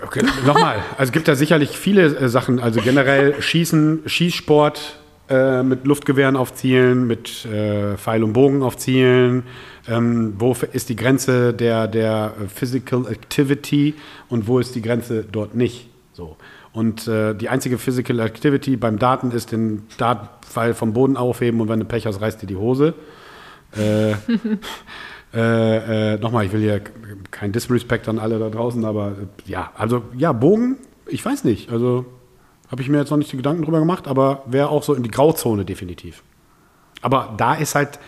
Okay, nochmal. Also es gibt da sicherlich viele äh, Sachen. Also generell Schießen, Schießsport äh, mit Luftgewehren auf Zielen, mit äh, Pfeil und Bogen auf Zielen. Ähm, wo ist die Grenze der, der äh, Physical Activity und wo ist die Grenze dort nicht? So. Und äh, die einzige Physical Activity beim Daten ist den Dartpfeil vom Boden aufheben und wenn du Pech hast, reißt dir die Hose. Äh, äh, äh, nochmal, ich will hier kein Disrespect an alle da draußen, aber ja, also ja, Bogen, ich weiß nicht. Also habe ich mir jetzt noch nicht die Gedanken drüber gemacht, aber wäre auch so in die Grauzone definitiv. Aber da ist halt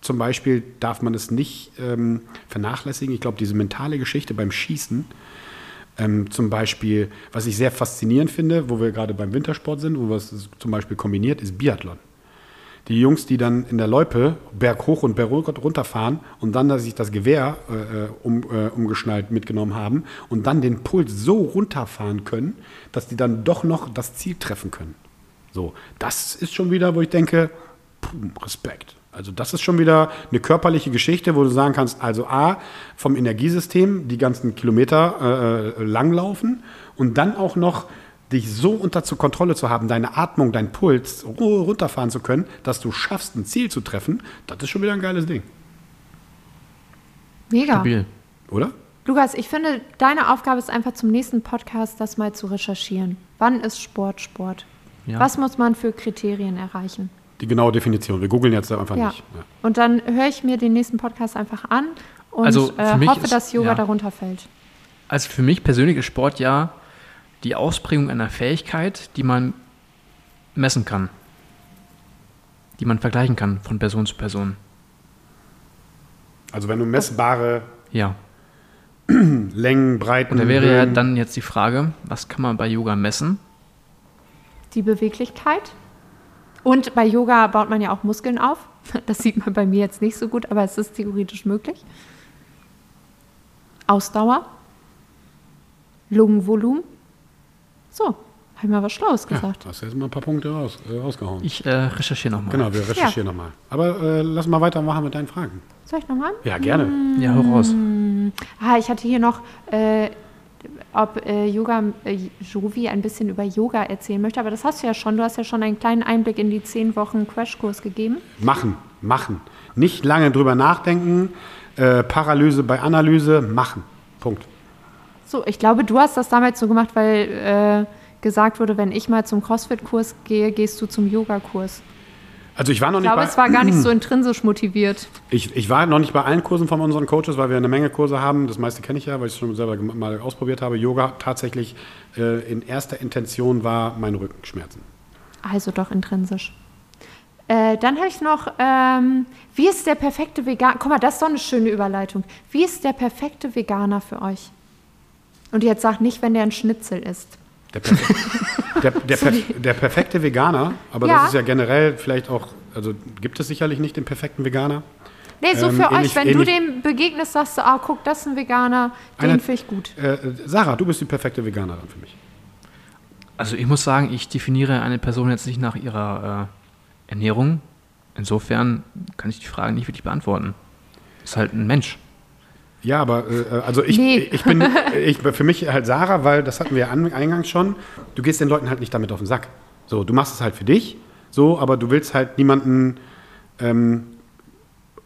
zum Beispiel, darf man es nicht ähm, vernachlässigen. Ich glaube, diese mentale Geschichte beim Schießen, ähm, zum Beispiel, was ich sehr faszinierend finde, wo wir gerade beim Wintersport sind, wo was zum Beispiel kombiniert, ist Biathlon. Die Jungs, die dann in der Loipe berghoch und berghoch runterfahren und dann dass sich das Gewehr äh, äh, um, äh, umgeschnallt mitgenommen haben und dann den Puls so runterfahren können, dass die dann doch noch das Ziel treffen können. So, das ist schon wieder, wo ich denke, puh, Respekt. Also das ist schon wieder eine körperliche Geschichte, wo du sagen kannst, also A, vom Energiesystem die ganzen Kilometer äh, langlaufen und dann auch noch dich so unter zur Kontrolle zu haben, deine Atmung, dein Puls ru- runterfahren zu können, dass du schaffst, ein Ziel zu treffen, das ist schon wieder ein geiles Ding, Mega. Stabil. oder? Lukas, ich finde, deine Aufgabe ist einfach zum nächsten Podcast, das mal zu recherchieren. Wann ist Sport Sport? Ja. Was muss man für Kriterien erreichen? Die genaue Definition. Wir googeln jetzt einfach Ja. nicht. Ja. Und dann höre ich mir den nächsten Podcast einfach an und Also äh, hoffe, ist- dass Yoga ja. darunter fällt. Also für mich persönlich ist Sport ja die Ausprägung einer Fähigkeit, die man messen kann. Die man vergleichen kann von Person zu Person. Also wenn du messbare Ja. Längen, Breiten, Und da wäre ja dann jetzt die Frage, was kann man bei Yoga messen? Die Beweglichkeit. Und bei Yoga baut man ja auch Muskeln auf. Das sieht man bei mir jetzt nicht so gut, aber es ist theoretisch möglich. Ausdauer. Lungenvolumen. So, habe ich mal was Schlaues Ja, gesagt. hast du jetzt mal ein paar Punkte raus, äh, rausgehauen. Ich äh, recherchiere nochmal. Genau, wir recherchieren nochmal. Aber äh, lass mal weitermachen mit deinen Fragen. Soll ich nochmal? Ja, gerne. Ja, hau raus. Ah, ich hatte hier noch, äh, ob äh, Yoga, äh, Jovi ein bisschen über Yoga erzählen möchte, aber das hast du ja schon. Du hast ja schon einen kleinen Einblick in die zehn Wochen Crashkurs gegeben. Machen, machen. Nicht lange drüber nachdenken. Äh, Paralyse bei Analyse, machen. Punkt. So, ich glaube, du hast das damals so gemacht, weil äh, gesagt wurde, wenn ich mal zum CrossFit-Kurs gehe, gehst du zum Yoga-Kurs. Also ich war noch Ich nicht glaube, bei, es war gar nicht so intrinsisch motiviert. ich, ich war noch nicht bei allen Kursen von unseren Coaches, weil wir eine Menge Kurse haben. Das meiste kenne ich ja, weil ich es schon selber mal ausprobiert habe. Yoga tatsächlich äh, in erster Intention war meine Rückenschmerzen. Also doch intrinsisch. Äh, dann habe ich noch, ähm, wie ist der perfekte Veganer? Guck mal, das ist doch eine schöne Überleitung. Wie ist der perfekte Veganer für euch? Und jetzt sagt nicht, wenn der ein Schnitzel isst. Der, perfe der, der, perf der perfekte Veganer, aber Ja. das ist ja generell vielleicht auch, also gibt es sicherlich nicht den perfekten Veganer. Nee, so Ähm, für ähnlich- euch, wenn ähnlich- du dem begegnest, sagst du, ah, guck, das ist ein Veganer, den finde ich gut. Äh, Sarah, du bist die perfekte Veganerin für mich. Also ich muss sagen, ich definiere eine Person jetzt nicht nach ihrer äh, Ernährung. Insofern kann ich die Frage nicht wirklich beantworten. Ist halt ein Mensch. Ja, aber äh, also ich, Nee. ich bin ich, für mich halt Sarah, weil das hatten wir ja an, eingangs schon. Du gehst den Leuten halt nicht damit auf den Sack. So, du machst es halt für dich, so, aber du willst halt niemanden ähm,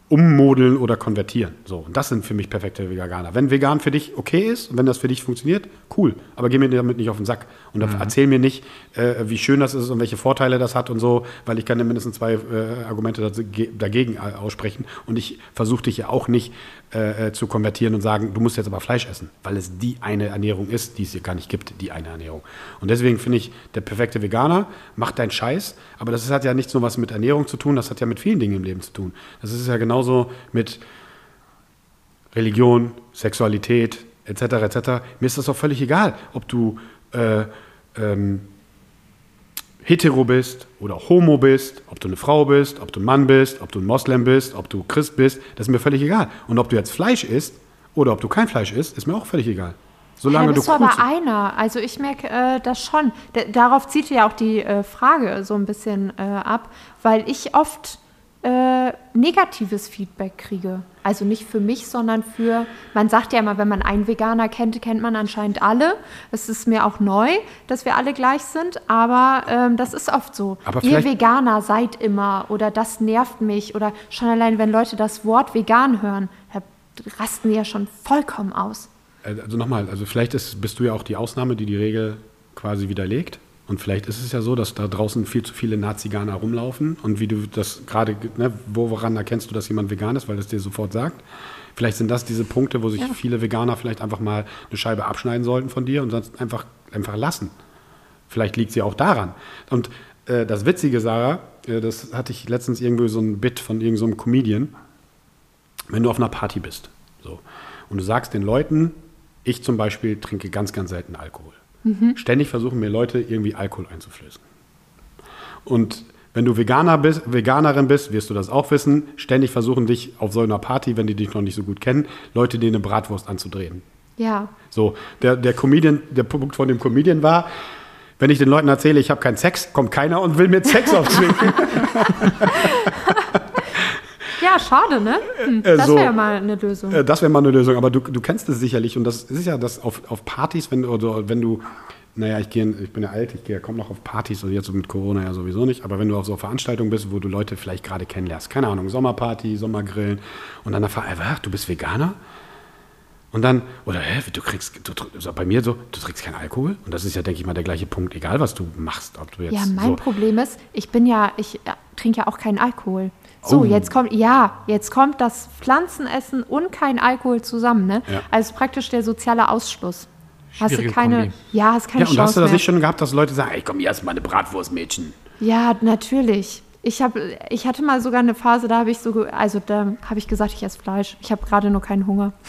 ummodeln oder konvertieren. So, und das sind für mich perfekte Veganer. Wenn vegan für dich okay ist und wenn das für dich funktioniert, cool. Aber geh mir damit nicht auf den Sack und erzähl mir nicht, äh, wie schön das ist und welche Vorteile das hat und so, weil ich kann dir mindestens zwei äh, Argumente dagegen äh, aussprechen und ich versuche dich ja auch nicht äh, äh, zu konvertieren und sagen, du musst jetzt aber Fleisch essen, weil es die eine Ernährung ist, die es hier gar nicht gibt, die eine Ernährung. Und deswegen finde ich, der perfekte Veganer macht deinen Scheiß, aber das hat ja nichts nur was mit Ernährung zu tun, das hat ja mit vielen Dingen im Leben zu tun. Das ist ja genauso mit Religion, Sexualität, etc., etc. Mir ist das auch völlig egal, ob du äh, ähm, hetero bist oder homo bist, ob du eine Frau bist, ob du ein Mann bist, ob du ein Moslem bist, ob du Christ bist, das ist mir völlig egal. Und ob du jetzt Fleisch isst oder ob du kein Fleisch isst, ist mir auch völlig egal. Solange ja, du bist du cool aber einer. Also ich merke äh, das schon. D darauf zieht ja auch die äh, Frage so ein bisschen äh, ab, weil ich oft äh, negatives Feedback kriege. Also nicht für mich, sondern für, man sagt ja immer, wenn man einen Veganer kennt, kennt man anscheinend alle. Es ist mir auch neu, dass wir alle gleich sind, aber ähm, das ist oft so. Aber Ihr Veganer seid immer oder das nervt mich oder schon allein, wenn Leute das Wort vegan hören, rasten die ja schon vollkommen aus. Äh, Also nochmal, also vielleicht ist, bist du ja auch die Ausnahme, die die Regel quasi widerlegt. Und vielleicht ist es ja so, dass da draußen viel zu viele Naziganer rumlaufen. Und wie du das gerade, ne, woran erkennst du, dass jemand vegan ist, weil das dir sofort sagt? Vielleicht sind das diese Punkte, wo sich viele Veganer vielleicht einfach mal eine Scheibe abschneiden sollten von dir und sonst einfach, einfach lassen. Vielleicht liegt sie auch daran. Und äh, das Witzige, Sarah, äh, das hatte ich letztens irgendwie so ein Bit von irgendeinem so Comedian wenn du auf einer Party bist so, und du sagst den Leuten, ich zum Beispiel trinke ganz, ganz selten Alkohol. Ständig versuchen mir Leute irgendwie Alkohol einzuflößen. Und wenn du Veganer bist, Veganerin bist, wirst du das auch wissen, ständig versuchen dich auf so einer Party, wenn die dich noch nicht so gut kennen, Leute dir eine Bratwurst anzudrehen. Ja. So, der, der Comedian, der Punkt von dem Comedian war, wenn ich den Leuten erzähle, ich habe keinen Sex, kommt keiner und will mir Sex aufzwingen. Ja, schade, ne? Hm, Äh, das so. wäre mal eine Lösung. Äh, Das wäre mal eine Lösung, aber du, du kennst es sicherlich und das ist ja das auf, auf Partys, wenn, du- oder wenn du, naja, ich, gehe, ich bin ja alt, ich gehe, komme noch auf Partys, also jetzt so mit Corona ja sowieso nicht, aber wenn du auf so Veranstaltungen bist, wo du Leute vielleicht gerade kennenlernst, keine Ahnung, Sommerparty, Sommergrillen und dann erfahren, ach, du bist Veganer? Und dann, oder hä, du kriegst, du, bei mir so, du trinkst keinen Alkohol? Und das ist ja, denke ich mal, der gleiche Punkt, egal was du machst, ob du jetzt ja, mein so, Problem ist, ich bin ja, ich äh, trinke ja auch keinen Alkohol. So, Oh. jetzt kommt, ja, jetzt kommt das Pflanzenessen und kein Alkohol zusammen, ne? Ja. Also praktisch der soziale Ausschluss. Hast du Schwierige keine, Kombi. ja, hast keine Ja, und Chance hast du das mehr. nicht schon gehabt, dass Leute sagen, ey, komm, hier hast du mal eine Bratwurst, Mädchen. Ja, natürlich. Ich, hab, ich hatte mal sogar eine Phase, da habe ich so, also da habe ich gesagt, ich esse Fleisch. Ich habe gerade nur keinen Hunger.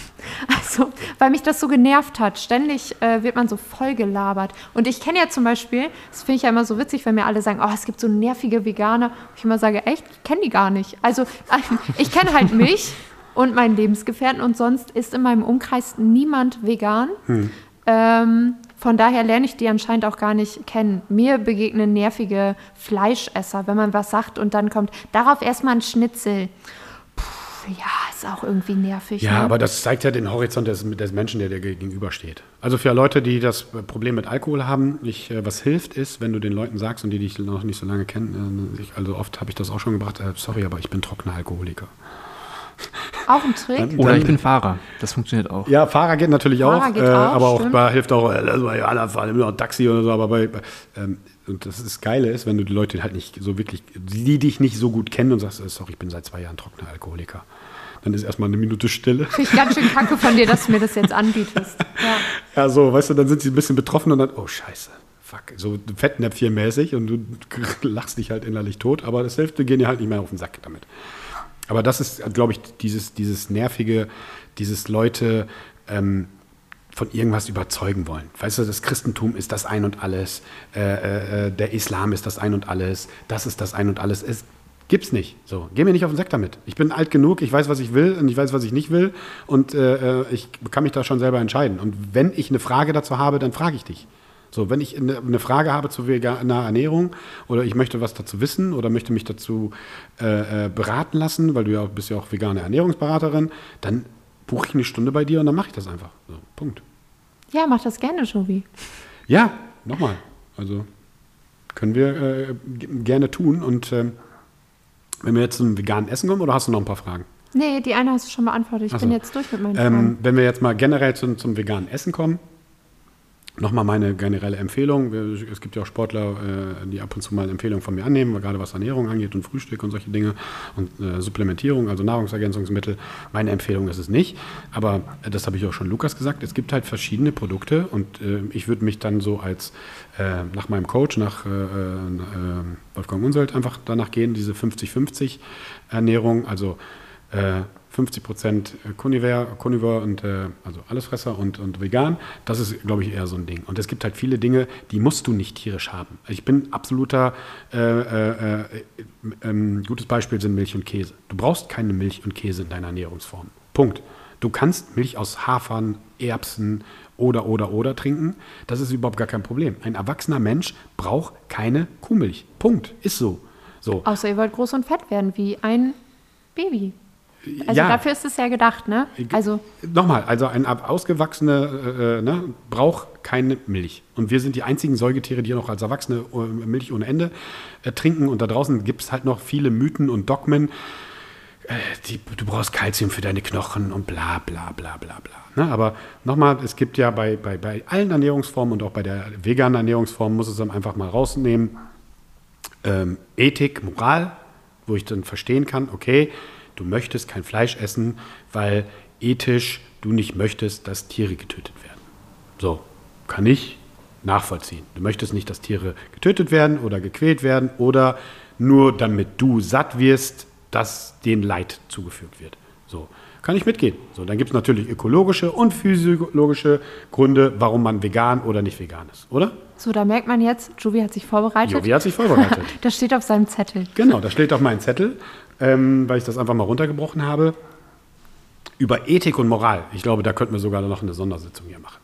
Also, weil mich das so genervt hat. Ständig äh, wird man so voll gelabert. Und ich kenne ja zum Beispiel, das finde ich ja immer so witzig, wenn mir alle sagen, oh, es gibt so nervige Veganer. Ich immer sage, echt, ich kenne die gar nicht. Also, ich kenne halt mich und meinen Lebensgefährten und sonst ist in meinem Umkreis niemand vegan. Ähm, von daher lerne ich die anscheinend auch gar nicht kennen. Mir begegnen nervige Fleischesser, wenn man was sagt und dann kommt darauf erstmal ein Schnitzel. Puh, ja, ist auch irgendwie nervig. Ja, ne? aber das zeigt ja den Horizont des, des Menschen, der dir gegenübersteht. Also für Leute, die das Problem mit Alkohol haben, ich, äh, was hilft, ist, wenn du den Leuten sagst und die dich noch nicht so lange kennen, äh, ich, also oft habe ich das auch schon gebracht, äh, sorry, aber ich bin trockener Alkoholiker. Auch ein Trick. Dann- Oder dann- ich bin Fahrer. Das funktioniert auch. Ja, Fahrer geht natürlich Fahrer auch, geht äh, auch, aber auch bei, hilft auch, äh, lass mal hier alle fahren, ein Taxi oder so, aber bei, bei ähm, und das ist Geile ist, wenn du die Leute halt nicht so wirklich, die dich nicht so gut kennen und sagst, äh, sorry, ich bin seit zwei Jahren trockener Alkoholiker. Dann ist erstmal eine Minute Stille. Finde ich ganz schön kacke von dir, dass du mir das jetzt anbietest. Ja. Ja, so, weißt du, dann sind sie ein bisschen betroffen und dann, oh Scheiße, fuck, so Fettnäpfchen-mäßig und du lachst dich halt innerlich tot, aber das hilft, wir gehen dir halt nicht mehr auf den Sack damit. Aber das ist, glaube ich, dieses, dieses nervige, dieses Leute ähm, von irgendwas überzeugen wollen. Weißt du, das Christentum ist das Ein und Alles, äh, äh, äh, der Islam ist das Ein und Alles, das ist das Ein und Alles. Es Gibt's nicht. So, geh mir nicht auf den Sack damit. Ich bin alt genug, ich weiß, was ich will und ich weiß, was ich nicht will und äh, äh, ich kann mich da schon selber entscheiden. Und wenn ich eine Frage dazu habe, dann frage ich dich. So, wenn ich eine, Frage habe zu veganer Ernährung oder ich möchte was dazu wissen oder möchte mich dazu äh, äh, beraten lassen, weil du ja bist ja auch vegane Ernährungsberaterin, dann buche ich eine Stunde bei dir und dann mache ich das einfach. So, Punkt. Ja, mach das gerne, Jovi. Ja, nochmal. Also können wir äh, gerne tun. Und ähm, wenn wir jetzt zum veganen Essen kommen, oder hast du noch ein paar Fragen? Nee, die eine hast du schon beantwortet. Ich Ach bin so. jetzt durch mit meinen Ähm, Fragen. wenn wir jetzt mal generell zum, zum veganen Essen kommen, nochmal meine generelle Empfehlung. Es gibt ja auch Sportler, äh, die ab und zu mal Empfehlungen von mir annehmen, gerade was Ernährung angeht und Frühstück und solche Dinge und äh, Supplementierung, also Nahrungsergänzungsmittel. Meine Empfehlung ist es nicht, aber äh, das habe ich auch schon Lukas gesagt. Es gibt halt verschiedene Produkte und ich würde mich dann so als nach meinem Coach, nach Wolfgang Unselt einfach danach gehen, diese 50-50 Ernährung, also 50 Prozent Carnivore, Carnivore und äh, also Allesfresser und, und vegan. Das ist, glaube ich, eher so ein Ding. Und es gibt halt viele Dinge, die musst du nicht tierisch haben. Ich bin absoluter, äh, äh, äh, ähm, gutes Beispiel sind Milch und Käse. Du brauchst keine Milch und Käse in deiner Ernährungsform. Punkt. Du kannst Milch aus Hafern, Erbsen oder, oder, oder trinken. Das ist überhaupt gar kein Problem. Ein erwachsener Mensch braucht keine Kuhmilch. Punkt. Ist so. So. Außer ihr wollt groß und fett werden, wie ein Baby. Also Ja. dafür ist es ja gedacht, ne? Also Nochmal, also ein ausgewachsener äh, äh, ne, braucht keine Milch. Und wir sind die einzigen Säugetiere, die noch als Erwachsene äh, Milch ohne Ende äh, trinken. Und da draußen gibt es halt noch viele Mythen und Dogmen. Äh, die, du brauchst Kalzium für deine Knochen und bla bla bla bla bla. Ne? Aber nochmal, es gibt ja bei, bei, bei allen Ernährungsformen und auch bei der veganen Ernährungsform, muss es dann einfach mal rausnehmen, ähm, Ethik, Moral, wo ich dann verstehen kann, okay, du möchtest kein Fleisch essen, weil ethisch du nicht möchtest, dass Tiere getötet werden. So, kann ich nachvollziehen. Du möchtest nicht, dass Tiere getötet werden oder gequält werden oder nur damit du satt wirst, dass denen Leid zugefügt wird. So, kann ich mitgehen. So, dann gibt es natürlich ökologische und physiologische Gründe, warum man vegan oder nicht vegan ist, oder? so, da merkt man jetzt, Jovi hat sich vorbereitet. Jovi hat sich vorbereitet. das steht auf seinem Zettel. Genau, das steht auf meinem Zettel, ähm, weil ich das einfach mal runtergebrochen habe. Über Ethik und Moral. Ich glaube, da könnten wir sogar noch eine Sondersitzung hier machen.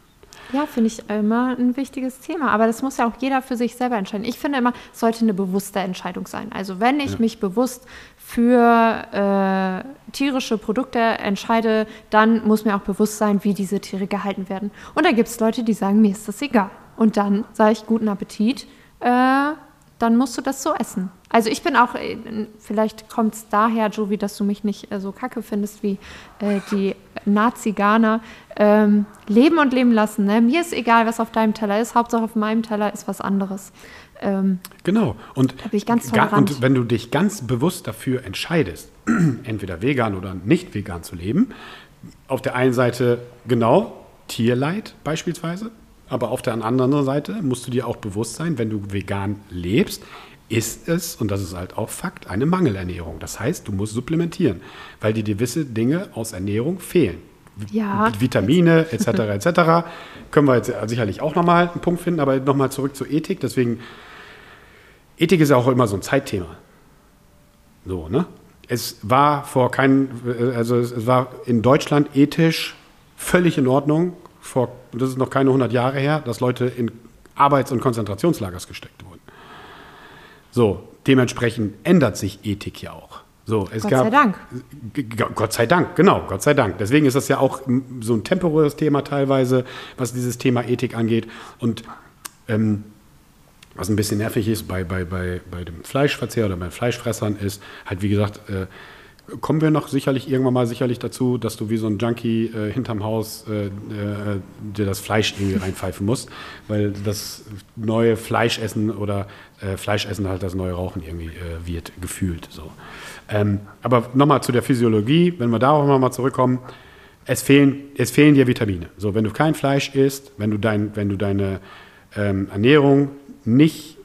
Ja, finde ich immer ein wichtiges Thema. Aber das muss ja auch jeder für sich selber entscheiden. Ich finde immer, es sollte eine bewusste Entscheidung sein. Also wenn ich mich bewusst für äh, tierische Produkte entscheide, dann muss mir auch bewusst sein, wie diese Tiere gehalten werden. Und da gibt es Leute, die sagen, mir ist das egal. Und dann sage ich guten Appetit, äh, dann musst du das so essen. Also ich bin auch, äh, vielleicht kommt es daher, Jovi, dass du mich nicht äh, so kacke findest wie äh, die Nazi-Ghana. Ähm, leben und leben lassen. Ne? Mir ist egal, was auf deinem Teller ist. Hauptsache auf meinem Teller ist was anderes. Ähm, Genau. Und, und wenn du dich ganz bewusst dafür entscheidest, entweder vegan oder nicht vegan zu leben, auf der einen Seite genau Tierleid beispielsweise, aber auf der anderen Seite musst du dir auch bewusst sein, wenn du vegan lebst, ist es, und das ist halt auch Fakt, eine Mangelernährung. Das heißt, du musst supplementieren, weil dir gewisse Dinge aus Ernährung fehlen. Ja. Vitamine etc. etc. Können wir jetzt sicherlich auch nochmal einen Punkt finden, aber nochmal zurück zur Ethik. Deswegen, Ethik ist ja auch immer so ein Zeitthema. So, ne? Es war vor kein, also es war in Deutschland ethisch völlig in Ordnung, vor, das ist noch keine 100 Jahre her, dass Leute in Arbeits- und Konzentrationslagers gesteckt wurden. So, dementsprechend ändert sich Ethik ja auch. So, es Gott gab, sei Dank. Gott sei Dank, genau, Gott sei Dank. Deswegen ist das ja auch so ein temporäres Thema teilweise, was dieses Thema Ethik angeht. Und ähm, was ein bisschen nervig ist bei, bei, bei, bei dem Fleischverzehr oder bei Fleischfressern ist, halt wie gesagt, äh, kommen wir noch sicherlich irgendwann mal sicherlich dazu, dass du wie so ein Junkie äh, hinterm Haus äh, äh, dir das Fleisch irgendwie reinpfeifen musst, weil das neue Fleischessen oder äh, Fleischessen halt das neue Rauchen irgendwie äh, wird, gefühlt so. Ähm, aber nochmal zu der Physiologie, wenn wir darauf nochmal zurückkommen, es fehlen, es fehlen dir Vitamine. So, wenn du kein Fleisch isst, wenn du, dein, wenn du deine ähm, Ernährung nicht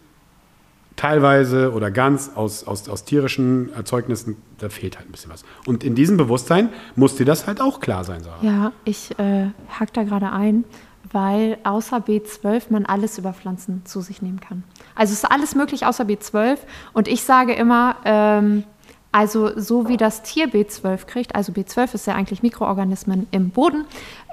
teilweise oder ganz aus, aus, aus tierischen Erzeugnissen, da fehlt halt ein bisschen was. Und in diesem Bewusstsein muss dir das halt auch klar sein, Sarah. Ja, ich äh, hack da gerade ein, weil außer B12 man alles über Pflanzen zu sich nehmen kann. Also es ist alles möglich außer B12. Und ich sage immer, ähm, Also so wie das Tier B12 kriegt, also B12 ist ja eigentlich Mikroorganismen im Boden.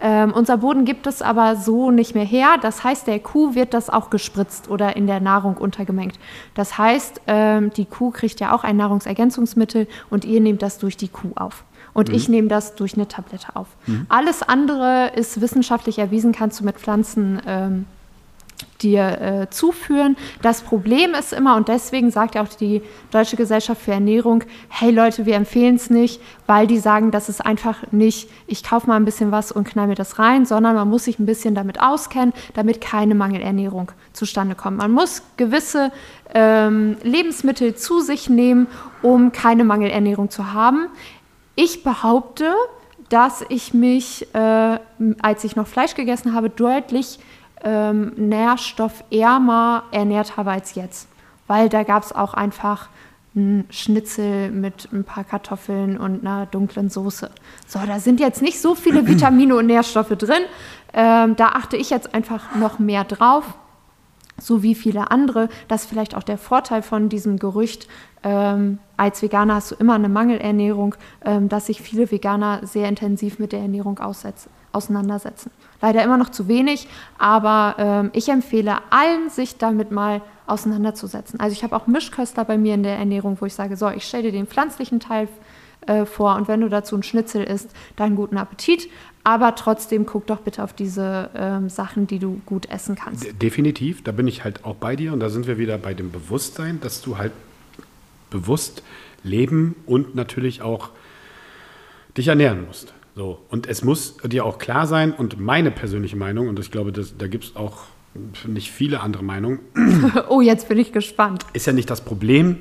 Ähm, unser Boden gibt es aber so nicht mehr her. Das heißt, der Kuh wird das auch gespritzt oder in der Nahrung untergemengt. Das heißt, ähm, die Kuh kriegt ja auch ein Nahrungsergänzungsmittel und ihr nehmt das durch die Kuh auf. Und ich nehme das durch eine Tablette auf. Alles andere ist wissenschaftlich erwiesen, kannst du mit Pflanzen ähm, dir äh, zuführen. Das Problem ist immer, und deswegen sagt ja auch die Deutsche Gesellschaft für Ernährung, hey Leute, wir empfehlen es nicht, weil die sagen, das ist einfach nicht, ich kaufe mal ein bisschen was und knall mir das rein, sondern man muss sich ein bisschen damit auskennen, damit keine Mangelernährung zustande kommt. Man muss gewisse ähm, Lebensmittel zu sich nehmen, um keine Mangelernährung zu haben. Ich behaupte, dass ich mich, äh, als ich noch Fleisch gegessen habe, deutlich ähm, nährstoffärmer ernährt habe als jetzt. Weil da gab es auch einfach ein Schnitzel mit ein paar Kartoffeln und einer dunklen Soße. So, da sind jetzt nicht so viele Vitamine und Nährstoffe drin. Ähm, da achte ich jetzt einfach noch mehr drauf so wie viele andere. Das ist vielleicht auch der Vorteil von diesem Gerücht. Ähm, als Veganer hast du immer eine Mangelernährung, ähm, dass sich viele Veganer sehr intensiv mit der Ernährung aussetz- auseinandersetzen. Leider immer noch zu wenig, aber ähm, ich empfehle allen, sich damit mal auseinanderzusetzen. Also ich habe auch Mischköstler bei mir in der Ernährung, wo ich sage, so, ich stelle dir den pflanzlichen Teil äh, vor und wenn du dazu einen Schnitzel isst, dann guten Appetit. Aber trotzdem guck doch bitte auf diese ähm, Sachen, die du gut essen kannst. De- Definitiv, da bin ich halt auch bei dir und da sind wir wieder bei dem Bewusstsein, dass du halt bewusst leben und natürlich auch dich ernähren musst. So. Und es muss dir auch klar sein, und meine persönliche Meinung, und ich glaube, das, da gibt es auch nicht viele andere Meinungen, Oh, jetzt bin ich gespannt. ist ja nicht das Problem,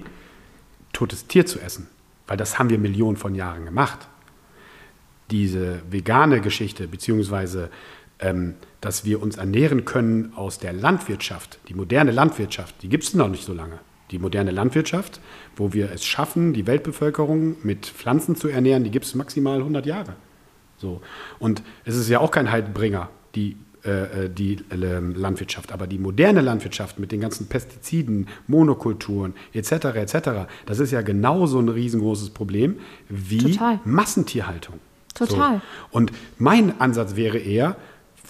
totes Tier zu essen, weil das haben wir Millionen von Jahren gemacht. Diese vegane Geschichte, beziehungsweise ähm, dass wir uns ernähren können aus der Landwirtschaft, die moderne Landwirtschaft, die gibt es noch nicht so lange. Die moderne Landwirtschaft, wo wir es schaffen, die Weltbevölkerung mit Pflanzen zu ernähren, die gibt es maximal 100 Jahre. So. Und es ist ja auch kein Heilbringer, die, äh, äh, die äh, Landwirtschaft. Aber die moderne Landwirtschaft mit den ganzen Pestiziden, Monokulturen etc. etc., das ist ja genauso ein riesengroßes Problem wie Total. Massentierhaltung. Total. So. Und mein Ansatz wäre eher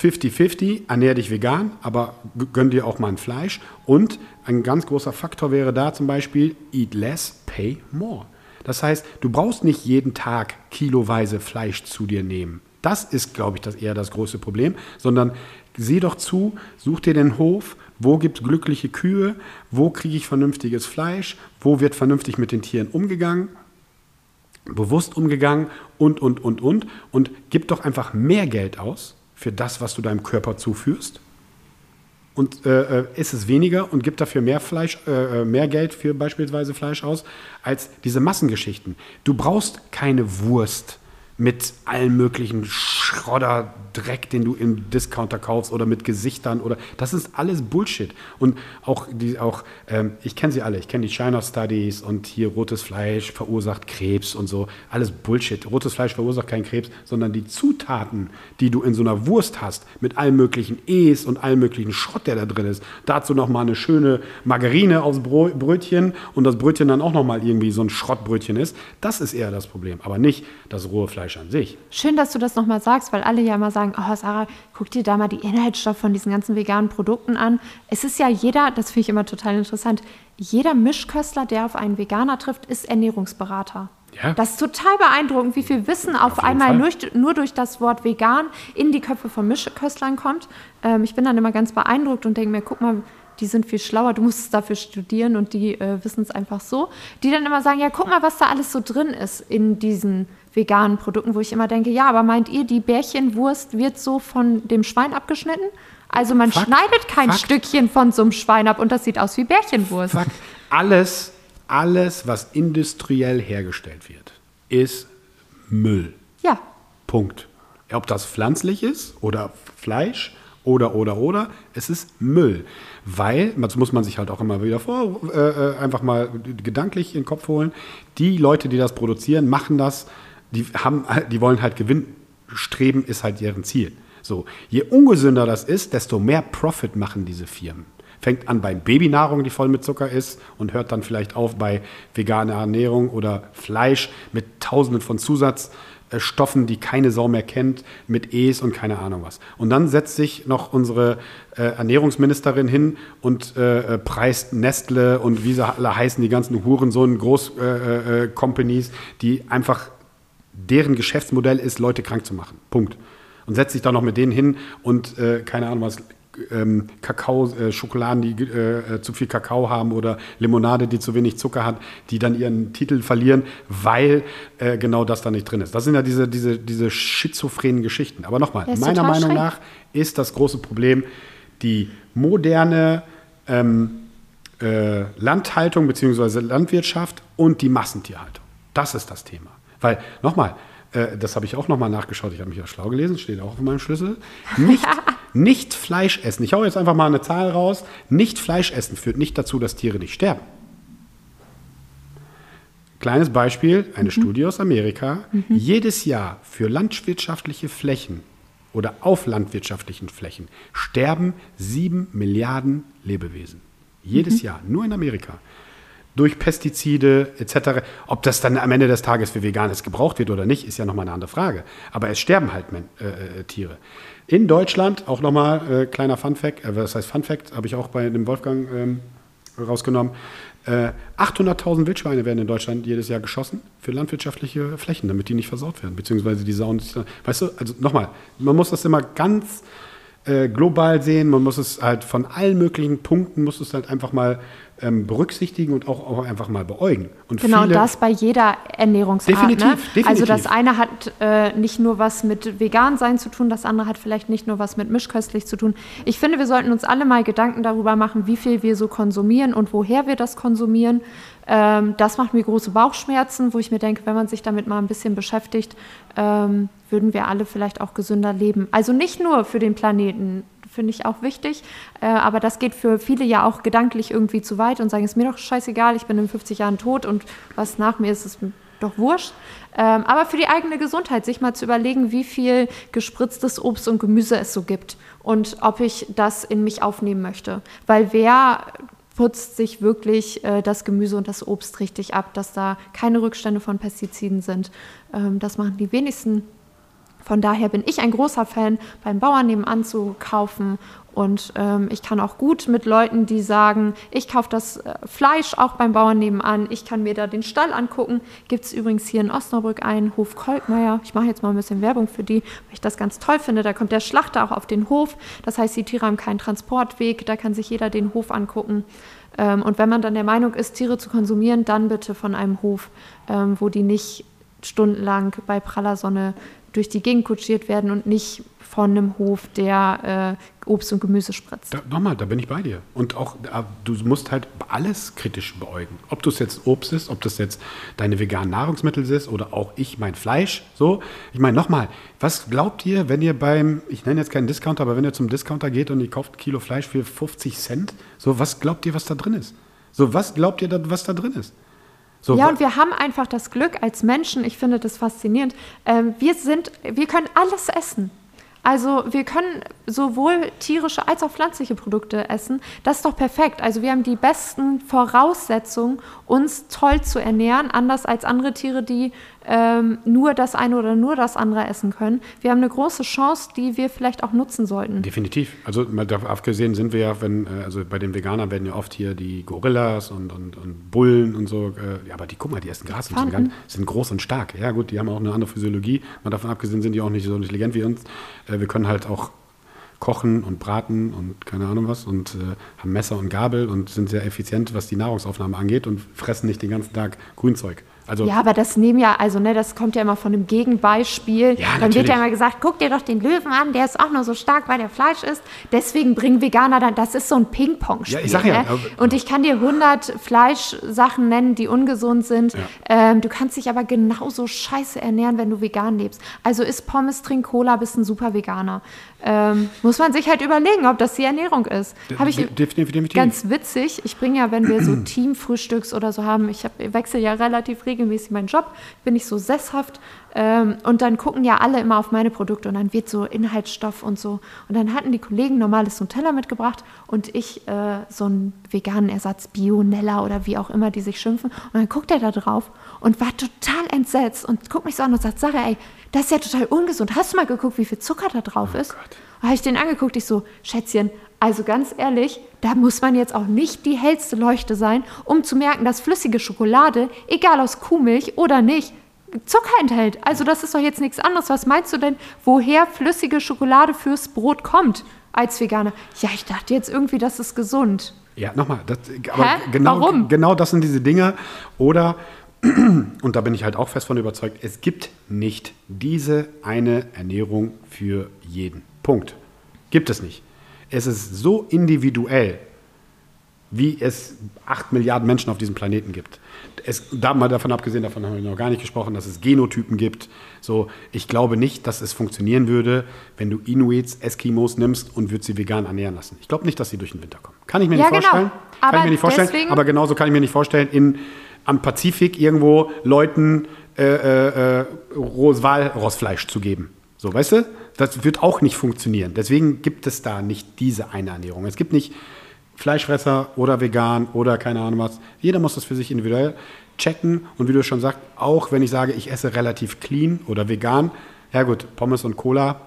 50-50, ernähr dich vegan, aber gönn dir auch mal ein Fleisch. Und ein ganz großer Faktor wäre da zum Beispiel, eat less, pay more. Das heißt, du brauchst nicht jeden Tag kiloweise Fleisch zu dir nehmen. Das ist, glaube ich, das eher das große Problem, sondern sieh doch zu, such dir den Hof, wo gibt es glückliche Kühe, wo kriege ich vernünftiges Fleisch, wo wird vernünftig mit den Tieren umgegangen bewusst umgegangen und, und, und, und. Und gib doch einfach mehr Geld aus für das, was du deinem Körper zuführst. Und äh, äh, isst es weniger und gib dafür mehr Fleisch, äh, äh, mehr Geld für beispielsweise Fleisch aus, als diese Massengeschichten. Du brauchst keine Wurst mit allen möglichen Schrodderdreck, den du im Discounter kaufst oder mit Gesichtern oder das ist alles Bullshit. Und auch die, auch ähm, ich kenne sie alle, ich kenne die China Studies und hier rotes Fleisch verursacht Krebs und so, alles Bullshit. Rotes Fleisch verursacht keinen Krebs, sondern die Zutaten, die du in so einer Wurst hast, mit allen möglichen E's und allen möglichen Schrott, der da drin ist. Dazu noch mal eine schöne Margarine aufs Bro- Brötchen und das Brötchen dann auch noch mal irgendwie so ein Schrottbrötchen ist. Das ist eher das Problem, aber nicht das rohe Fleisch an sich. Schön, dass du das nochmal sagst, weil alle ja immer sagen, oh Sarah, guck dir da mal die Inhaltsstoffe von diesen ganzen veganen Produkten an. Es ist ja jeder, das finde ich immer total interessant, jeder Mischköstler, der auf einen Veganer trifft, ist Ernährungsberater. Ja. Das ist total beeindruckend, wie viel Wissen auf, jeden einmal durch, nur durch das Wort vegan in die Köpfe von Mischköstlern kommt. Ähm, ich bin dann immer ganz beeindruckt und denke mir, guck mal, die sind viel schlauer, du musst es dafür studieren und die äh, wissen es einfach so. Die dann immer sagen, ja, guck mal, was da alles so drin ist in diesen veganen Produkten, wo ich immer denke, ja, aber meint ihr, die Bärchenwurst wird so von dem Schwein abgeschnitten? Also man Fakt. schneidet kein Fakt. Stückchen von so einem Schwein ab und das sieht aus wie Bärchenwurst. Fakt. Alles, alles, was industriell hergestellt wird, ist Müll. Ja, Punkt. Ob das pflanzlich ist oder Fleisch oder, oder, oder, es ist Müll. Weil, das muss man sich halt auch immer wieder vor, äh, äh, einfach mal gedanklich in den Kopf holen, die Leute, die das produzieren, machen das, die, haben, die wollen halt Gewinn streben, ist halt deren Ziel. So, je ungesünder das ist, desto mehr Profit machen diese Firmen. Fängt an bei Babynahrung, die voll mit Zucker ist und hört dann vielleicht auf bei veganer Ernährung oder Fleisch mit tausenden von Zusatzstoffen, die keine Sau mehr kennt, mit E's und keine Ahnung was. Und dann setzt sich noch unsere äh, Ernährungsministerin hin und äh, äh preist Nestle und wie sie alle heißen, die ganzen Hurensohn Groß-Companies, äh, die einfach deren Geschäftsmodell ist, Leute krank zu machen. Punkt. Und setzt sich da noch mit denen hin und keine Ahnung was, ähm, Kakao, äh, Schokoladen, die äh, zu viel Kakao haben oder Limonade, die zu wenig Zucker hat, die dann ihren Titel verlieren, weil äh, genau das da nicht drin ist. Das sind ja diese, diese, diese schizophrenen Geschichten. Aber nochmal, meiner Meinung schräg. nach ist das große Problem die moderne ähm, äh, Landhaltung bzw. Landwirtschaft und die Massentierhaltung. Das ist das Thema. Weil, nochmal, äh, das habe ich auch nochmal nachgeschaut, ich habe mich ja schlau gelesen, steht auch auf meinem Schlüssel. Nicht, nicht Fleisch essen. Ich haue jetzt einfach mal eine Zahl raus. Nicht Fleisch essen führt nicht dazu, dass Tiere nicht sterben. Kleines Beispiel, eine mhm. Studie aus Amerika. Mhm. Jedes Jahr für landwirtschaftliche Flächen oder auf landwirtschaftlichen Flächen sterben sieben Milliarden Lebewesen. Jedes mhm. Jahr, nur in Amerika durch Pestizide etc. Ob das dann am Ende des Tages für Veganes gebraucht wird oder nicht, ist ja nochmal eine andere Frage. Aber es sterben halt äh, äh, Tiere. In Deutschland, auch nochmal äh, kleiner Fun-Fact, äh, was heißt Fun-Fact, habe ich auch bei dem Wolfgang ähm, rausgenommen. 800.000 äh, Wildschweine werden in Deutschland jedes Jahr geschossen für landwirtschaftliche Flächen, damit die nicht versaut werden, beziehungsweise die Sauen. Weißt du, also nochmal, man muss das immer ganz äh, global sehen, man muss es halt von allen möglichen Punkten, muss es halt einfach mal ähm, berücksichtigen und auch, auch, einfach mal beäugen. Und genau das bei jeder Ernährungsart. Definitiv, ne? definitiv. Also das eine hat äh, nicht nur was mit vegan sein zu tun, das andere hat vielleicht nicht nur was mit mischköstlich zu tun. Ich finde, wir sollten uns alle mal Gedanken darüber machen, wie viel wir so konsumieren und woher wir das konsumieren. Ähm, das macht mir große Bauchschmerzen, wo ich mir denke, wenn man sich damit mal ein bisschen beschäftigt, ähm, würden wir alle vielleicht auch gesünder leben. Also nicht nur für den Planeten, finde ich auch wichtig. Äh, aber das geht für viele ja auch gedanklich irgendwie zu weit und sagen, es ist mir doch scheißegal, ich bin in 50 Jahren tot und was nach mir ist, ist doch wurscht. Ähm, aber für die eigene Gesundheit, sich mal zu überlegen, wie viel gespritztes Obst und Gemüse es so gibt und ob ich das in mich aufnehmen möchte. Weil wer putzt sich wirklich äh, das Gemüse und das Obst richtig ab, dass da keine Rückstände von Pestiziden sind. Ähm, das machen die wenigsten von daher bin ich ein großer Fan, beim Bauern nebenan zu kaufen. Und ähm, ich kann auch gut mit Leuten, die sagen, ich kaufe das äh, Fleisch auch beim Bauern nebenan, ich kann mir da den Stall angucken. Gibt es übrigens hier in Osnabrück einen Hof Kolkmeier. Ich mache jetzt mal ein bisschen Werbung für die, weil ich das ganz toll finde. Da kommt der Schlachter auch auf den Hof. Das heißt, die Tiere haben keinen Transportweg. Da kann sich jeder den Hof angucken. Ähm, und wenn man dann der Meinung ist, Tiere zu konsumieren, dann bitte von einem Hof, ähm, wo die nicht stundenlang bei praller Sonne durch die Gegend kutschiert werden und nicht von einem Hof, der äh, Obst und Gemüse spritzt. Da, nochmal, da bin ich bei dir. Und auch, du musst halt alles kritisch beäugen. Ob du es jetzt Obst ist, ob das jetzt deine veganen Nahrungsmittel ist oder auch ich mein Fleisch. So, ich meine, nochmal, was glaubt ihr, wenn ihr beim, ich nenne jetzt keinen Discounter, aber wenn ihr zum Discounter geht und ihr kauft ein Kilo Fleisch für 50 Cent, so, was glaubt ihr, was da drin ist? So, was glaubt ihr, was da drin ist? So, ja, und wir haben einfach das Glück als Menschen, ich finde das faszinierend, ähm, wir sind, wir können alles essen. Also wir können sowohl tierische als auch pflanzliche Produkte essen. Das ist doch perfekt. Also wir haben die besten Voraussetzungen, uns toll zu ernähren, anders als andere Tiere, die ähm, nur das eine oder nur das andere essen können. Wir haben eine große Chance, die wir vielleicht auch nutzen sollten. Definitiv. Also mal davon abgesehen sind wir ja, wenn, äh, also bei den Veganern werden ja oft hier die Gorillas und, und, und Bullen und so, äh, ja, aber die, guck mal, die essen Gras und sind, ganz, sind groß und stark. Ja gut, die haben auch eine andere Physiologie. Mal davon abgesehen sind die auch nicht so intelligent wie uns. Äh, wir können halt auch kochen und braten und keine Ahnung was und äh, haben Messer und Gabel und sind sehr effizient, was die Nahrungsaufnahme angeht und fressen nicht den ganzen Tag Grünzeug. Also ja, aber das nehmen ja, also ne, das kommt ja immer von einem Gegenbeispiel. Ja, dann wird ja immer gesagt, guck dir doch den Löwen an, der ist auch nur so stark, weil der Fleisch isst. Deswegen bringen Veganer dann, das ist so ein Ping-Pong-Spiel. Ja, ich sag ja. Ne? Und ich kann dir 100 Fleischsachen nennen, die ungesund sind. Ja. Ähm, du kannst dich aber genauso scheiße ernähren, wenn du vegan lebst. Also isst Pommes, trink Cola, bist ein super Veganer. Ähm, muss man sich halt überlegen, ob das die Ernährung ist. Habe ich definitiv. ganz witzig. Ich bringe ja, wenn wir so Teamfrühstücks oder so haben, ich hab, wechsle ja relativ regelmäßig meinen Job, bin ich so sesshaft ähm, und dann gucken ja alle immer auf meine Produkte und dann wird so Inhaltsstoff und so. Und dann hatten die Kollegen normales Nutella mitgebracht und ich äh, so einen veganen Ersatz, Bionella oder wie auch immer die sich schimpfen. Und dann guckt er da drauf und war total entsetzt und guckt mich so an und sagt, Sarah, ey, das ist ja total ungesund. Hast du mal geguckt, wie viel Zucker da drauf ist? Und habe ich den angeguckt, ich so, Schätzchen, also ganz ehrlich, da muss man jetzt auch nicht die hellste Leuchte sein, um zu merken, dass flüssige Schokolade, egal aus Kuhmilch oder nicht, Zucker enthält. Also das ist doch jetzt nichts anderes. Was meinst du denn, woher flüssige Schokolade fürs Brot kommt als Veganer? Ja, ich dachte jetzt irgendwie, das ist gesund. Ja, nochmal. Das, aber Hä? genau, Warum? genau das sind diese Dinge. Oder, und da bin ich halt auch fest von überzeugt, es gibt nicht diese eine Ernährung für jeden. Punkt. Gibt es nicht. Es ist so individuell, wie es acht Milliarden Menschen auf diesem Planeten gibt. Es, da mal davon abgesehen, davon haben wir noch gar nicht gesprochen, dass es Genotypen gibt. So, ich glaube nicht, dass es funktionieren würde, wenn du Inuits, Eskimos nimmst und würdest sie vegan ernähren lassen. Ich glaube nicht, dass sie durch den Winter kommen. Kann ich mir Ja, nicht genau. vorstellen. Kann Aber ich mir nicht vorstellen. deswegen- Aber genauso kann ich mir nicht vorstellen, in, am Pazifik irgendwo Leuten äh, äh, Walrossfleisch zu geben. So, weißt du? Das wird auch nicht funktionieren. Deswegen gibt es da nicht diese eine Ernährung. Es gibt nicht Fleischfresser oder vegan oder keine Ahnung was. Jeder muss das für sich individuell checken. Und wie du schon sagst, auch wenn ich sage, ich esse relativ clean oder vegan, ja gut, Pommes und Cola.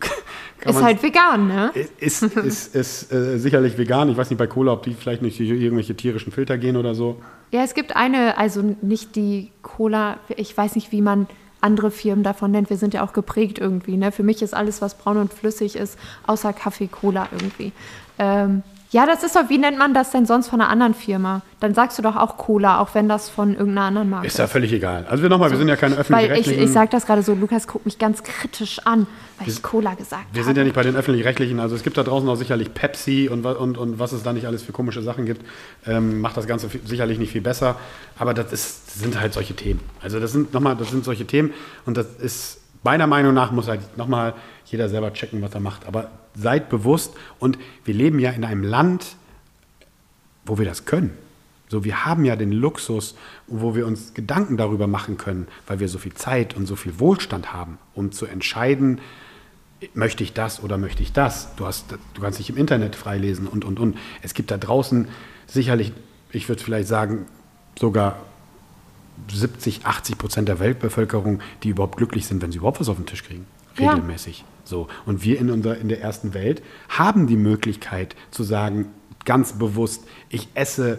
ist man- halt vegan, ne? ist, ist, ist äh, sicherlich vegan. Ich weiß nicht bei Cola, ob die vielleicht nicht durch irgendwelche tierischen Filter gehen oder so. Ja, es gibt eine, also nicht die Cola, ich weiß nicht, wie man andere Firmen davon nennt. Wir sind ja auch geprägt irgendwie. Ne? Für mich ist alles, was braun und flüssig ist, außer Kaffee, Cola irgendwie. Ähm, ja, das ist doch, wie nennt man das denn sonst von einer anderen Firma? Dann sagst du doch auch Cola, auch wenn das von irgendeiner anderen Marke Ist ja völlig egal. Also wir nochmal, wir sind ja keine Weil ich, öffentlich-rechtlichen. ich sage das gerade so, Lukas guckt mich ganz kritisch an, weil ich Cola gesagt wir habe. sind ja nicht bei den öffentlich-rechtlichen. Also es gibt da draußen auch sicherlich Pepsi und, und, und was es da nicht alles für komische Sachen gibt. Ähm, macht das Ganze sicherlich nicht viel besser. Aber das, ist, das sind halt solche Themen. Also das sind nochmal, das sind solche Themen und das ist meiner Meinung nach muss halt nochmal jeder selber checken, was er macht. Aber seid bewusst und wir leben ja in einem Land, wo wir das können. So, wir haben ja den Luxus, wo wir uns Gedanken darüber machen können, weil wir so viel Zeit und so viel Wohlstand haben, um zu entscheiden, möchte ich das oder möchte ich das? Du, hast, du kannst dich im Internet freilesen und, und, und. Es gibt da draußen sicherlich, ich würde vielleicht sagen, sogar 70, 80 Prozent der Weltbevölkerung, die überhaupt glücklich sind, wenn sie überhaupt was auf den Tisch kriegen. Ja. Regelmäßig. So. Und wir in, unserer, in der ersten Welt haben die Möglichkeit zu sagen, ganz bewusst, ich esse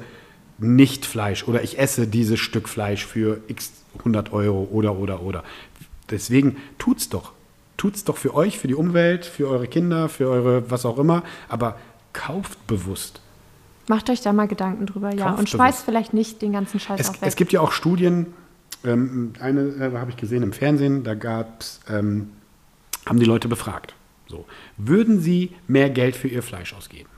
nicht Fleisch oder ich esse dieses Stück Fleisch für x 100 Euro oder, oder, oder. Deswegen tut's doch. Tut's doch für euch, für die Umwelt, für eure Kinder, für eure was auch immer. Aber kauft bewusst. Macht euch da mal Gedanken drüber, ja. Kauft Und schmeißt vielleicht nicht den ganzen Scheiß Es, auch weg. es gibt ja auch Studien, ähm, eine äh, habe ich gesehen im Fernsehen, da gab's, ähm, haben die Leute befragt. So, würden sie mehr Geld für ihr Fleisch ausgeben?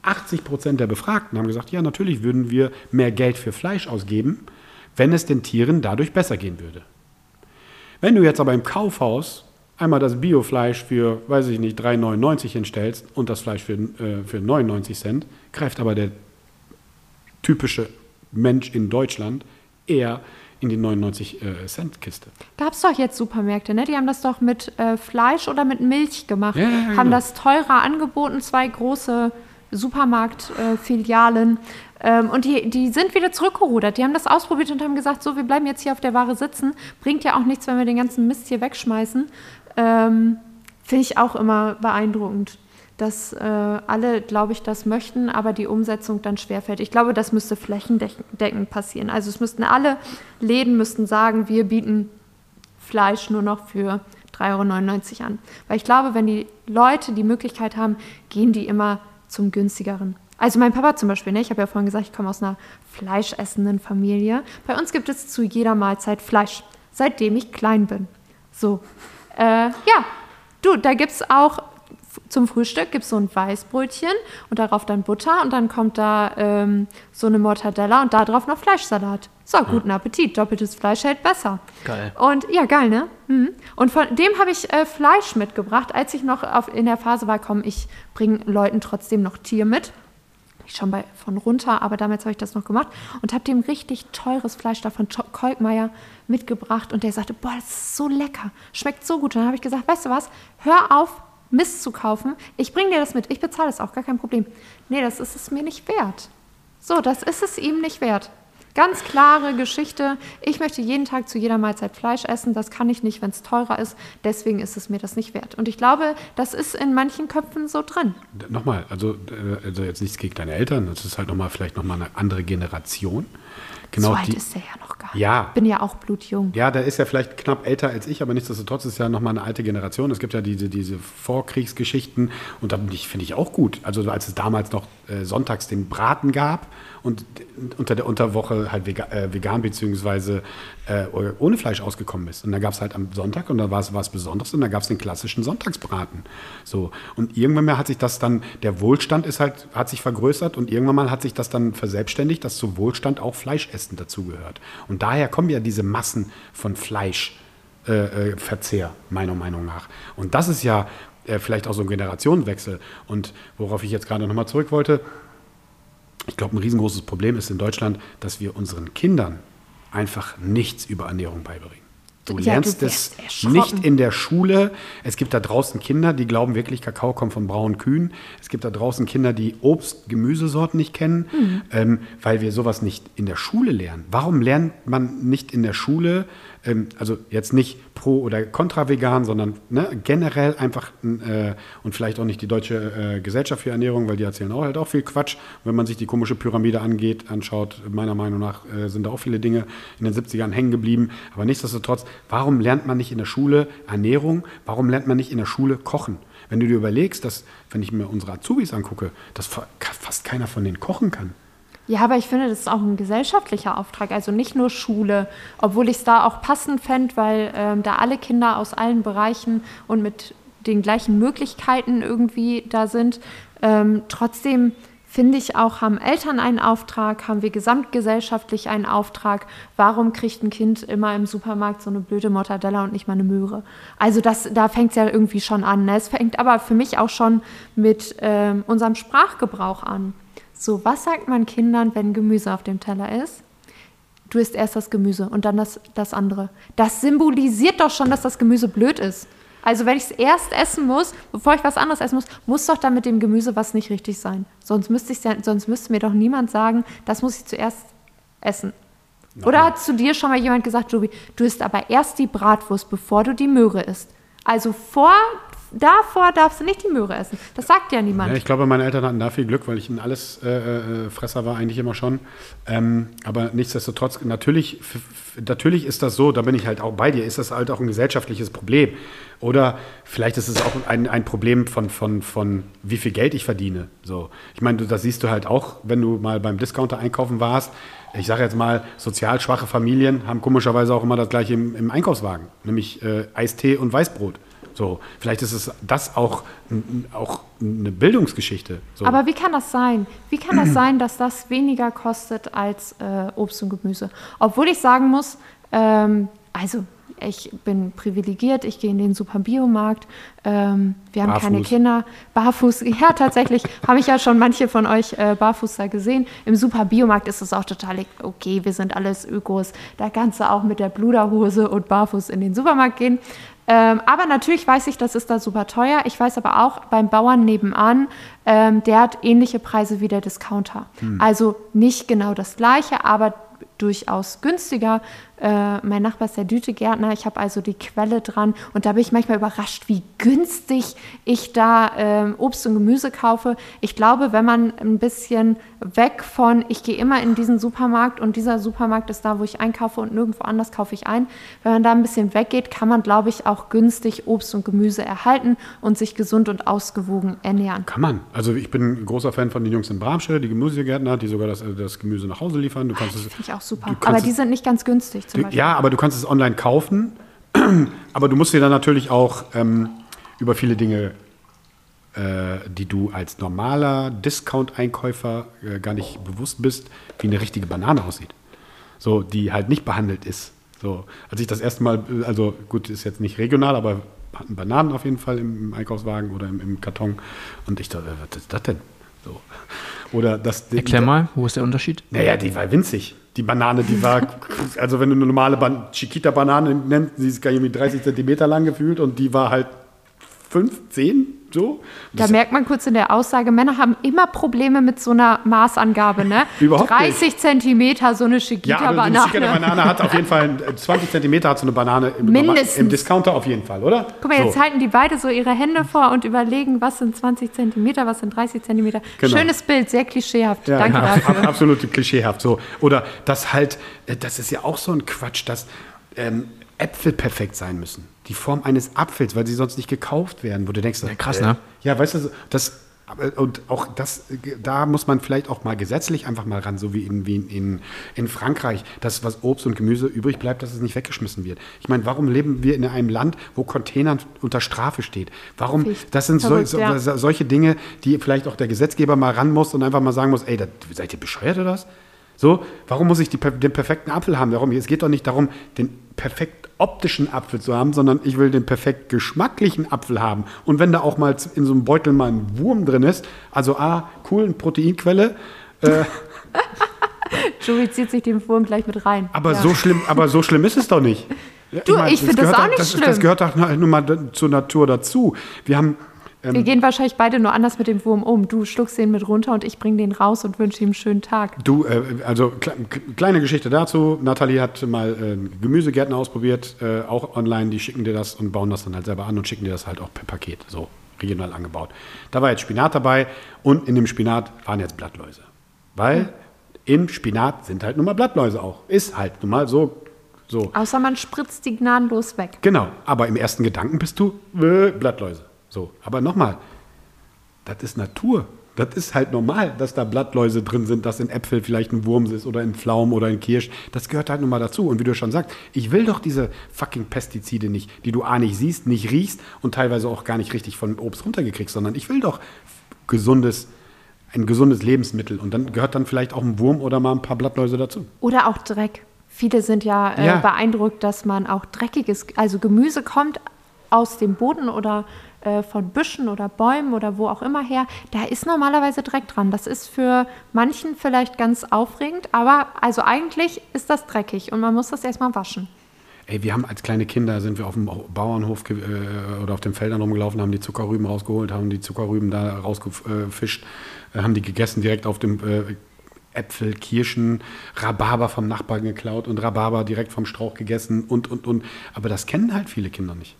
80 Prozent der Befragten haben gesagt, ja, natürlich würden wir mehr Geld für Fleisch ausgeben, wenn es den Tieren dadurch besser gehen würde. Wenn du jetzt aber im Kaufhaus einmal das Biofleisch für, weiß ich nicht, 3,99 hinstellst und das Fleisch für, äh, für 99 Cent, greift aber der typische Mensch in Deutschland eher in die 99 äh, Cent Kiste. Gab es doch jetzt Supermärkte, ne? Die haben das doch mit äh, Fleisch oder mit Milch gemacht. Ja, ja, ja, haben genau. das teurer angeboten, zwei große Supermarktfilialen. ähm, und die, die sind wieder zurückgerudert. Die haben das ausprobiert und haben gesagt, so, wir bleiben jetzt hier auf der Ware sitzen. Bringt ja auch nichts, wenn wir den ganzen Mist hier wegschmeißen. Ähm, Finde ich auch immer beeindruckend, dass äh, alle, glaube ich, das möchten, aber die Umsetzung dann schwerfällt. Ich glaube, das müsste flächendeckend passieren. Also es müssten alle Läden müssten sagen, wir bieten Fleisch nur noch für 3,99 Euro an. Weil ich glaube, wenn die Leute die Möglichkeit haben, gehen die immer zum günstigeren. Also mein Papa zum Beispiel, ne? ich habe ja vorhin gesagt, ich komme aus einer fleischessenden Familie. Bei uns gibt es zu jeder Mahlzeit Fleisch, seitdem ich klein bin. So, äh, ja, du, da gibt es auch zum Frühstück gibt es so ein Weißbrötchen und darauf dann Butter und dann kommt da ähm, so eine Mortadella und darauf noch Fleischsalat. So, guten Appetit. Doppeltes Fleisch hält besser. Geil. Und ja, geil, ne? Mhm. Und von dem habe ich äh, Fleisch mitgebracht, als ich noch auf, in der Phase war, komm, ich bringe Leuten trotzdem noch Tier mit. eigentlich schon bei, von runter, aber damals habe ich das noch gemacht und habe dem richtig teures Fleisch da von Kolkmeier mitgebracht und der sagte, boah, das ist so lecker, schmeckt so gut. Und dann habe ich gesagt, weißt du was, hör auf, Mist zu kaufen, ich bringe dir das mit, ich bezahle es auch, gar kein Problem. Nee, das ist es mir nicht wert. So, das ist es ihm nicht wert. Ganz klare Geschichte. Ich möchte jeden Tag zu jeder Mahlzeit Fleisch essen. Das kann ich nicht, wenn es teurer ist. Deswegen ist es mir das nicht wert. Und ich glaube, das ist in manchen Köpfen so drin. Nochmal, also, äh, also jetzt nichts gegen deine Eltern, das ist halt nochmal vielleicht nochmal eine andere Generation. Genau so alt die, ist der ja noch gar nicht. Ja. Bin ja auch blutjung. Ja, der ist ja vielleicht knapp älter als ich, aber nichtsdestotrotz ist ja nochmal eine alte Generation. Es gibt ja diese, diese Vorkriegsgeschichten und da finde ich auch gut. Also als es damals noch äh, sonntags den Braten gab und unter der Unterwoche halt äh, vegan beziehungsweise äh, ohne Fleisch ausgekommen ist. Und da gab es halt am Sonntag und da war es was Besonderes und da gab es den klassischen Sonntagsbraten. So. Und irgendwann mal hat sich das dann, der Wohlstand ist halt, hat sich vergrößert und irgendwann mal hat sich das dann verselbstständigt, dass zum Wohlstand auch Fleischessen dazugehört. Und daher kommen ja diese Massen von Fleisch. Äh, äh, meiner Meinung nach. Und das ist ja äh, vielleicht auch so ein Generationenwechsel. Und worauf ich jetzt gerade nochmal zurück wollte, ich glaube, ein riesengroßes Problem ist in Deutschland, dass wir unseren Kindern einfach nichts über Ernährung beibringen. Du Ja, du lernst wirst es nicht in der Schule. Es gibt da draußen Kinder, die glauben wirklich, Kakao kommt von braunen Kühen. Es gibt da draußen Kinder, die Obst, Gemüsesorten nicht kennen, Mhm. ähm, weil wir sowas nicht in der Schule lernen. Warum lernt man nicht in der Schule, ähm, also jetzt nicht pro oder kontra vegan, sondern ne, generell einfach äh, und vielleicht auch nicht die Deutsche äh, Gesellschaft für Ernährung, weil die erzählen auch halt auch viel Quatsch. Wenn man sich die komische Pyramide angeht, anschaut, meiner Meinung nach äh, sind da auch viele Dinge in den 70ern hängen geblieben. Aber nichtsdestotrotz, warum lernt man nicht in der Schule Ernährung? Warum lernt man nicht in der Schule Kochen? Wenn du dir überlegst, dass, wenn ich mir unsere Azubis angucke, dass fa- fast keiner von denen kochen kann. Ja, aber ich finde, das ist auch ein gesellschaftlicher Auftrag, also nicht nur Schule, obwohl ich es da auch passend fände, weil ähm, da alle Kinder aus allen Bereichen und mit den gleichen Möglichkeiten irgendwie da sind. Ähm, trotzdem finde ich auch, haben Eltern einen Auftrag, haben wir gesamtgesellschaftlich einen Auftrag. Warum kriegt ein Kind immer im Supermarkt so eine blöde Mortadella und nicht mal eine Möhre? Also das, da fängt es ja irgendwie schon an. Ne? Es fängt aber für mich auch schon mit ähm, unserem Sprachgebrauch an. So, was sagt man Kindern, wenn Gemüse auf dem Teller ist? Du isst erst das Gemüse und dann das, das andere. Das symbolisiert doch schon, dass das Gemüse blöd ist. Also wenn ich es erst essen muss, bevor ich was anderes essen muss, muss doch dann mit dem Gemüse was nicht richtig sein. Sonst müsste, ich's ja, sonst müsste mir doch niemand sagen, das muss ich zuerst essen. Oder hat zu dir schon mal jemand gesagt, Jobi, du isst aber erst die Bratwurst, bevor du die Möhre isst? Also vor, davor darfst du nicht die Möhre essen. Das sagt ja niemand. Ja, ich glaube, meine Eltern hatten da viel Glück, weil ich ein alles äh, äh, war, eigentlich immer schon. Ähm, aber nichtsdestotrotz, natürlich, natürlich ist das so, da bin ich halt auch bei dir, ist das halt auch ein gesellschaftliches Problem. Oder vielleicht ist es auch ein, ein Problem von, von, von wie viel Geld ich verdiene. So. Ich meine, das siehst du halt auch, wenn du mal beim Discounter einkaufen warst. Ich sage jetzt mal, sozial schwache Familien haben komischerweise auch immer das gleiche im, im Einkaufswagen, nämlich äh, Eistee und Weißbrot. So, vielleicht ist es das auch, auch eine Bildungsgeschichte. So. Aber wie kann das sein? Wie kann das sein, dass das weniger kostet als äh, Obst und Gemüse? Obwohl ich sagen muss, ähm, also ich bin privilegiert, ich gehe in den super Biomarkt, ähm, wir haben keine Barfuß. Kinder, barfuß, ja tatsächlich, habe ich ja schon manche von euch äh, barfuß da gesehen. Im super Biomarkt ist es auch total okay, wir sind alles Ökos, da kannst du auch mit der Bluderhose und barfuß in den Supermarkt gehen. Ähm, aber natürlich weiß ich, das ist da super teuer. Ich weiß aber auch beim Bauern nebenan, ähm, der hat ähnliche Preise wie der Discounter. Also nicht genau das gleiche, aber durchaus günstiger. Äh, mein Nachbar ist der Dütegärtner. Ich habe also die Quelle dran und da bin ich manchmal überrascht, wie günstig ich da ähm, Obst und Gemüse kaufe. Ich glaube, wenn man ein bisschen weg von, ich gehe immer in diesen Supermarkt und dieser Supermarkt ist da, wo ich einkaufe und nirgendwo anders kaufe ich ein. Wenn man da ein bisschen weggeht, kann man, glaube ich, auch günstig Obst und Gemüse erhalten und sich gesund und ausgewogen ernähren. Kann man. Also ich bin ein großer Fan von den Jungs in Bramsche, die Gemüsegärtner, die sogar das, äh, das Gemüse nach Hause liefern. Du kannst es, Finde ich auch super. Aber die sind nicht ganz günstig zum Du, Beispiel. ja, aber du kannst es online kaufen, aber du musst dir dann natürlich auch ähm, über viele Dinge, äh, die du als normaler Discount-Einkäufer äh, gar nicht bewusst bist, wie eine richtige Banane aussieht. So, die halt nicht behandelt ist. So, als ich das erste Mal, äh, also gut, ist jetzt nicht regional, aber hatten Bananen auf jeden Fall im, im Einkaufswagen oder im, im Karton. Und ich dachte, äh, was ist das denn? So. Oder das, Erklär mal, wo ist der Unterschied? Naja, die war winzig. Die Banane, die war, also wenn du eine normale Ban Chiquita-Banane nennst, sie ist gar irgendwie 30 Zentimeter lang gefühlt und die war halt 5, 10, so. Da Das- merkt man kurz in der Aussage, Männer haben immer Probleme mit so einer Maßangabe, ne? Überhaupt 30 Zentimeter so eine ja, aber die Chiquita-Banane. Chiquita-Banane hat auf jeden Fall äh, 20 Zentimeter hat so eine Banane im, Mindestens. im Discounter auf jeden Fall, oder? Guck mal, jetzt so. halten die beide so ihre Hände vor und überlegen, was sind 20 Zentimeter, was sind 30 Zentimeter. Genau. Schönes Bild, sehr klischeehaft. Ja, Danke ab- dafür. ab- absolut klischeehaft. So. Oder das halt, äh, das ist ja auch so ein Quatsch, dass ähm, Äpfel perfekt sein müssen. Die Form eines Apfels, weil sie sonst nicht gekauft werden, wo du denkst, Ja, krass, ne? Ja, weißt du, das aber- und auch das, äh, da muss man vielleicht auch mal gesetzlich einfach mal ran, so wie in, wie in, in Frankreich, dass was Obst und Gemüse übrig bleibt, dass es nicht weggeschmissen wird. Ich meine, warum leben wir in einem Land, wo Containern unter Strafe steht? Warum, das sind so, so, ja. so- solche Dinge, die vielleicht auch der Gesetzgeber mal ran muss und einfach mal sagen muss, ey, da, seid ihr bescheuert oder was? So, warum muss ich die, den perfekten Apfel haben? Darum, es geht doch nicht darum, den perfekt optischen Apfel zu haben, sondern ich will den perfekt geschmacklichen Apfel haben. Und wenn da auch mal in so einem Beutel mal ein Wurm drin ist, also A, cool, eine Proteinquelle, äh, Joey zieht sich den Wurm gleich mit rein. aber, Ja. so schlimm, aber so schlimm ist es doch nicht. Du, meine, ich finde das gehört auch nicht das, schlimm. Das gehört doch nun mal zur Natur dazu. Wir haben Wir gehen wahrscheinlich beide nur anders mit dem Wurm um. Du schluckst den mit runter und ich bringe den raus und wünsche ihm einen schönen Tag. Du, äh, also kle kleine Geschichte dazu. Nathalie hat mal äh, Gemüsegärten ausprobiert, äh, auch online. Die schicken dir das und bauen das dann halt selber an und schicken dir das halt auch per Paket, so regional angebaut. Da war jetzt Spinat dabei und in dem Spinat waren jetzt Blattläuse. Weil im Spinat sind halt nun mal Blattläuse auch. Ist halt nun mal so. so. Außer man spritzt die gnadenlos weg. Genau, aber im ersten Gedanken bist du äh, Blattläuse. So, aber nochmal, das ist Natur. Das ist halt normal, dass da Blattläuse drin sind, dass in Äpfel vielleicht ein Wurm ist oder in Pflaumen oder in Kirsch. Das gehört halt nun mal dazu. Und wie du schon sagst, ich will doch diese fucking Pestizide nicht, die du A nicht siehst, nicht riechst und teilweise auch gar nicht richtig von Obst runtergekriegst, sondern ich will doch gesundes, ein gesundes Lebensmittel. Und dann gehört dann vielleicht auch ein Wurm oder mal ein paar Blattläuse dazu. Oder auch Dreck. Viele sind ja, äh, Ja. beeindruckt, dass man auch dreckiges, also Gemüse kommt aus dem Boden oder äh, von Büschen oder Bäumen oder wo auch immer her. Da ist normalerweise Dreck dran. Das ist für manchen vielleicht ganz aufregend, aber also eigentlich ist das dreckig und man muss das erstmal waschen. Ey, wir haben als kleine Kinder sind wir auf dem Bauernhof äh, oder auf den Feldern rumgelaufen, haben die Zuckerrüben rausgeholt, haben die Zuckerrüben da rausgefischt, äh, haben die gegessen direkt auf dem äh, Äpfel, Kirschen, Rhabarber vom Nachbarn geklaut und Rhabarber direkt vom Strauch gegessen und und und. Aber das kennen halt viele Kinder nicht.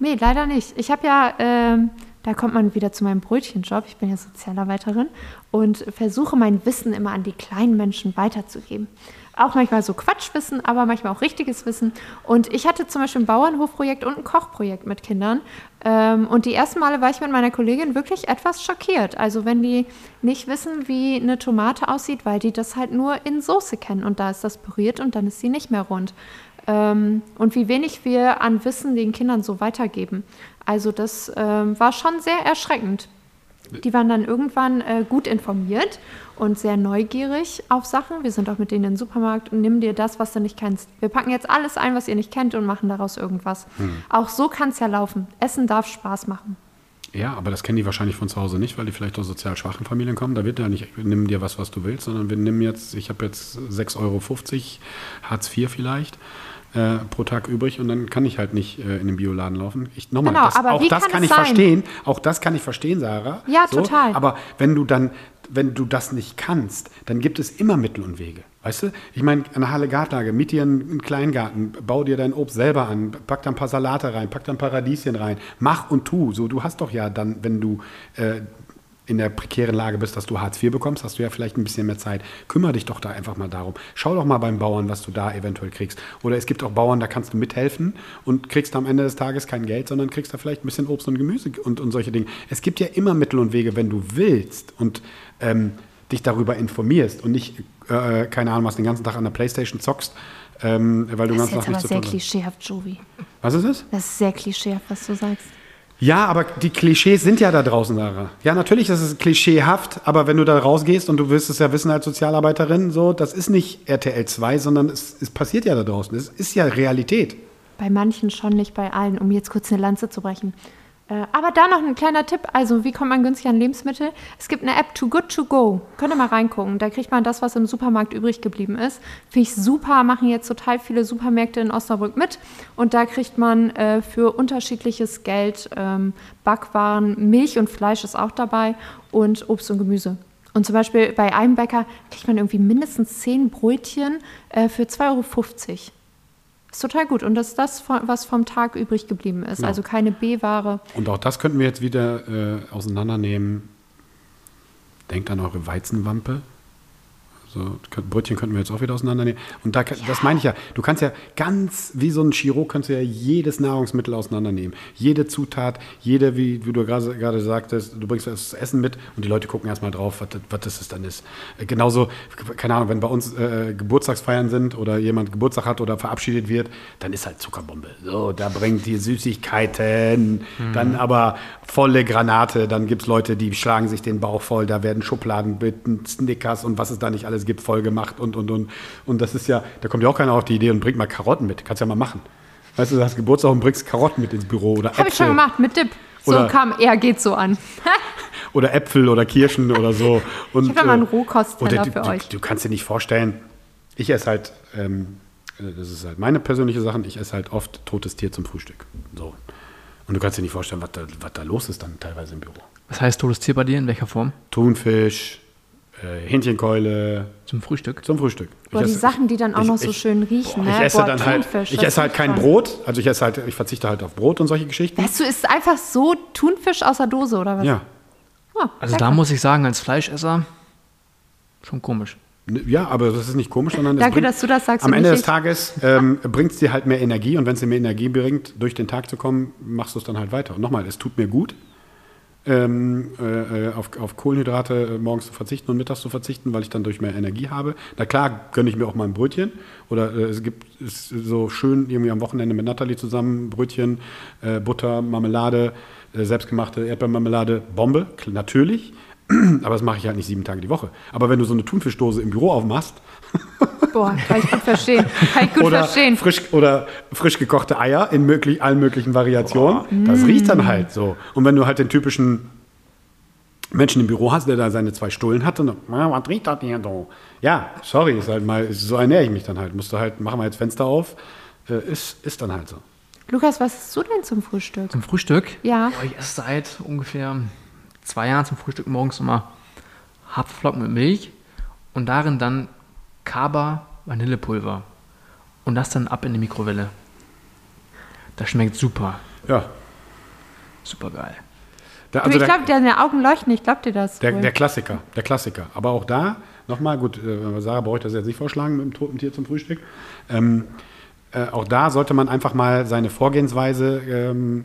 Nee, leider nicht. Ich habe ja, ähm, da kommt man wieder zu meinem Brötchenjob. Ich bin ja Sozialarbeiterin und versuche mein Wissen immer an die kleinen Menschen weiterzugeben. Auch manchmal so Quatschwissen, aber manchmal auch richtiges Wissen. Und ich hatte zum Beispiel ein Bauernhofprojekt und ein Kochprojekt mit Kindern. Ähm, und die ersten Male war ich mit meiner Kollegin wirklich etwas schockiert. Also wenn die nicht wissen, wie eine Tomate aussieht, weil die das halt nur in Soße kennen. Und da ist das püriert und dann ist sie nicht mehr rund ähm, und wie wenig wir an Wissen den Kindern so weitergeben. Also das ähm, war schon sehr erschreckend. Die waren dann irgendwann äh, gut informiert und sehr neugierig auf Sachen. Wir sind auch mit denen in den Supermarkt und nimm dir das, was du nicht kennst. Wir packen jetzt alles ein, was ihr nicht kennt und machen daraus irgendwas. Auch so kann es ja laufen. Essen darf Spaß machen. Ja, aber das kennen die wahrscheinlich von zu Hause nicht, weil die vielleicht aus sozial schwachen Familien kommen. Da wird ja nicht, nimm dir was, was du willst, sondern wir nehmen jetzt, ich habe jetzt 6,50 Euro, Hartz IV vielleicht. Äh, pro Tag übrig und dann kann ich halt nicht äh, in den Bioladen laufen. Ich, nochmal, Genau, das, aber auch das kann kann ich sein? verstehen. Auch das kann ich verstehen, Sarah. Ja, total. Aber wenn du dann, wenn du das nicht kannst, dann gibt es immer Mittel und Wege. Weißt du? Ich meine, eine Halle Gartlage, miet dir einen, einen Kleingarten, bau dir dein Obst selber an, pack da ein paar Salate rein, pack da ein paar Radieschen rein, mach und tu. So, du hast doch ja dann, wenn du äh, in der prekären Lage bist, dass du Hartz IV bekommst, hast du ja vielleicht ein bisschen mehr Zeit. Kümmer dich doch da einfach mal darum. Schau doch mal beim Bauern, was du da eventuell kriegst. Oder es gibt auch Bauern, da kannst du mithelfen und kriegst am Ende des Tages kein Geld, sondern kriegst da vielleicht ein bisschen Obst und Gemüse und, und solche Dinge. Es gibt ja immer Mittel und Wege, wenn du willst und ähm, dich darüber informierst und nicht, äh, keine Ahnung, was den ganzen Tag an der Playstation zockst, ähm, weil du Das ist ganzen Tag aber nichts zu sehr tun hast. klischeehaft, Jovi. Was ist das? Das ist sehr klischeehaft, was du sagst. Ja, aber die Klischees sind ja da draußen, Sarah. Ja, natürlich ist es klischeehaft, aber wenn du da rausgehst und du willst es ja wissen als Sozialarbeiterin, so, das ist nicht RTL 2, sondern es, es passiert ja da draußen. Es ist ja Realität. Bei manchen schon, nicht bei allen. Um jetzt kurz eine Lanze zu brechen. Äh, aber da noch ein kleiner Tipp. Also, wie kommt man günstig an Lebensmittel? Es gibt eine App Too Good To Go. Könnt ihr mal reingucken. Da kriegt man das, was im Supermarkt übrig geblieben ist. Finde ich super. Machen jetzt total viele Supermärkte in Osnabrück mit. Und da kriegt man äh, für unterschiedliches Geld ähm, Backwaren, Milch und Fleisch ist auch dabei und Obst und Gemüse. Und zum Beispiel bei einem Bäcker kriegt man irgendwie mindestens zehn Brötchen äh, für 2,50 Euro. Ist total gut. Und das ist das, was vom Tag übrig geblieben ist. Ja. Also keine B-Ware. Und auch das könnten wir jetzt wieder äh, auseinandernehmen. Denkt an eure Weizenwampe. So, Brötchen könnten wir jetzt auch wieder auseinandernehmen. Und da, das meine ich ja, du kannst ja ganz, wie so ein Chirurg, kannst du ja jedes Nahrungsmittel auseinandernehmen. Jede Zutat, jede, wie, wie du gerade, sagtest, du bringst das Essen mit und die Leute gucken erstmal drauf, was, was das dann ist. Äh, genauso, keine Ahnung, wenn bei uns äh, Geburtstagsfeiern sind oder jemand Geburtstag hat oder verabschiedet wird, dann ist halt Zuckerbombe. So, da bringt die Süßigkeiten, mhm. dann aber volle Granate, dann gibt es Leute, die schlagen sich den Bauch voll, da werden Schubladen mit Snickers und was es da nicht alles gibt, voll gemacht und, und, und. Und das ist ja, da kommt ja auch keiner auf die Idee und bringt mal Karotten mit. Kannst ja mal machen. Weißt du, du hast Geburtstag und bringst Karotten mit ins Büro oder Habe ich schon gemacht, mit Dip. So oder, kam er, geht so an. oder Äpfel oder Kirschen oder so. Und, ich habe mal einen äh, Rohkostteller für du, euch. Du, du, kannst dir nicht vorstellen, ich esse halt, ähm, das ist halt meine persönliche Sache, ich esse halt oft totes Tier zum Frühstück. So. Und du kannst dir nicht vorstellen, was da, was da los ist dann teilweise im Büro. Was heißt totes Tier bei dir? In welcher Form? Thunfisch, äh, Hähnchenkeule. Zum Frühstück? Zum Frühstück. Boah, die Sachen, die dann auch ich, noch so ich, schön riechen. Boah, ne? Ich esse boah, dann halt, Thunfisch, ich esse halt kein Brot, also ich esse halt, ich verzichte halt auf Brot und solche Geschichten. Weißt du, ist einfach so Thunfisch aus der Dose oder was? Ja. Oh, also da muss ich sagen, als Fleischesser schon komisch. Ja, aber das ist nicht komisch, sondern Danke, bringt, dass du das sagst. am Ende des Tages ähm, bringt es dir halt mehr Energie und wenn es dir mehr Energie bringt, durch den Tag zu kommen, machst du es dann halt weiter. Und nochmal, es tut mir gut, ähm, äh, auf, auf Kohlenhydrate morgens zu verzichten und mittags zu verzichten, weil ich dann durch mehr Energie habe. Na klar, gönne ich mir auch mal ein Brötchen. Oder äh, es gibt es so schön irgendwie am Wochenende mit Nathalie zusammen Brötchen, äh, Butter, Marmelade, äh, selbstgemachte Erdbeermarmelade, Bombe, natürlich. Aber das mache ich halt nicht sieben Tage die Woche. Aber wenn du so eine Thunfischdose im Büro aufmachst. Boah, kann ich gut verstehen. Kann ich gut oder verstehen. Frisch, oder frisch gekochte Eier in möglich, allen möglichen Variationen. Boah. Das riecht dann halt so. Und wenn du halt den typischen Menschen im Büro hast, der da seine zwei Stullen hat, dann, was riecht das hier so? Ja, sorry, ist halt mal, so ernähre ich mich dann halt. Musst du halt, machen wir jetzt Fenster auf. Äh, ist, ist dann halt so. Lukas, was isst du denn zum Frühstück? Zum Frühstück? Ja. Oh, ich esse seit ungefähr zwei Jahren zum Frühstück morgens immer Haferflocken mit Milch und darin dann Kaba Vanillepulver und das dann ab in die Mikrowelle. Das schmeckt super. Ja. Super geil. Da, also ich glaube, deine Augen leuchten, ich glaube dir das. Der, der, Klassiker, der Klassiker. Aber auch da, nochmal, gut, äh, Sarah brauche ich das jetzt nicht vorschlagen mit dem toten Tier zum Frühstück. Ähm, äh, auch da sollte man einfach mal seine Vorgehensweise ähm,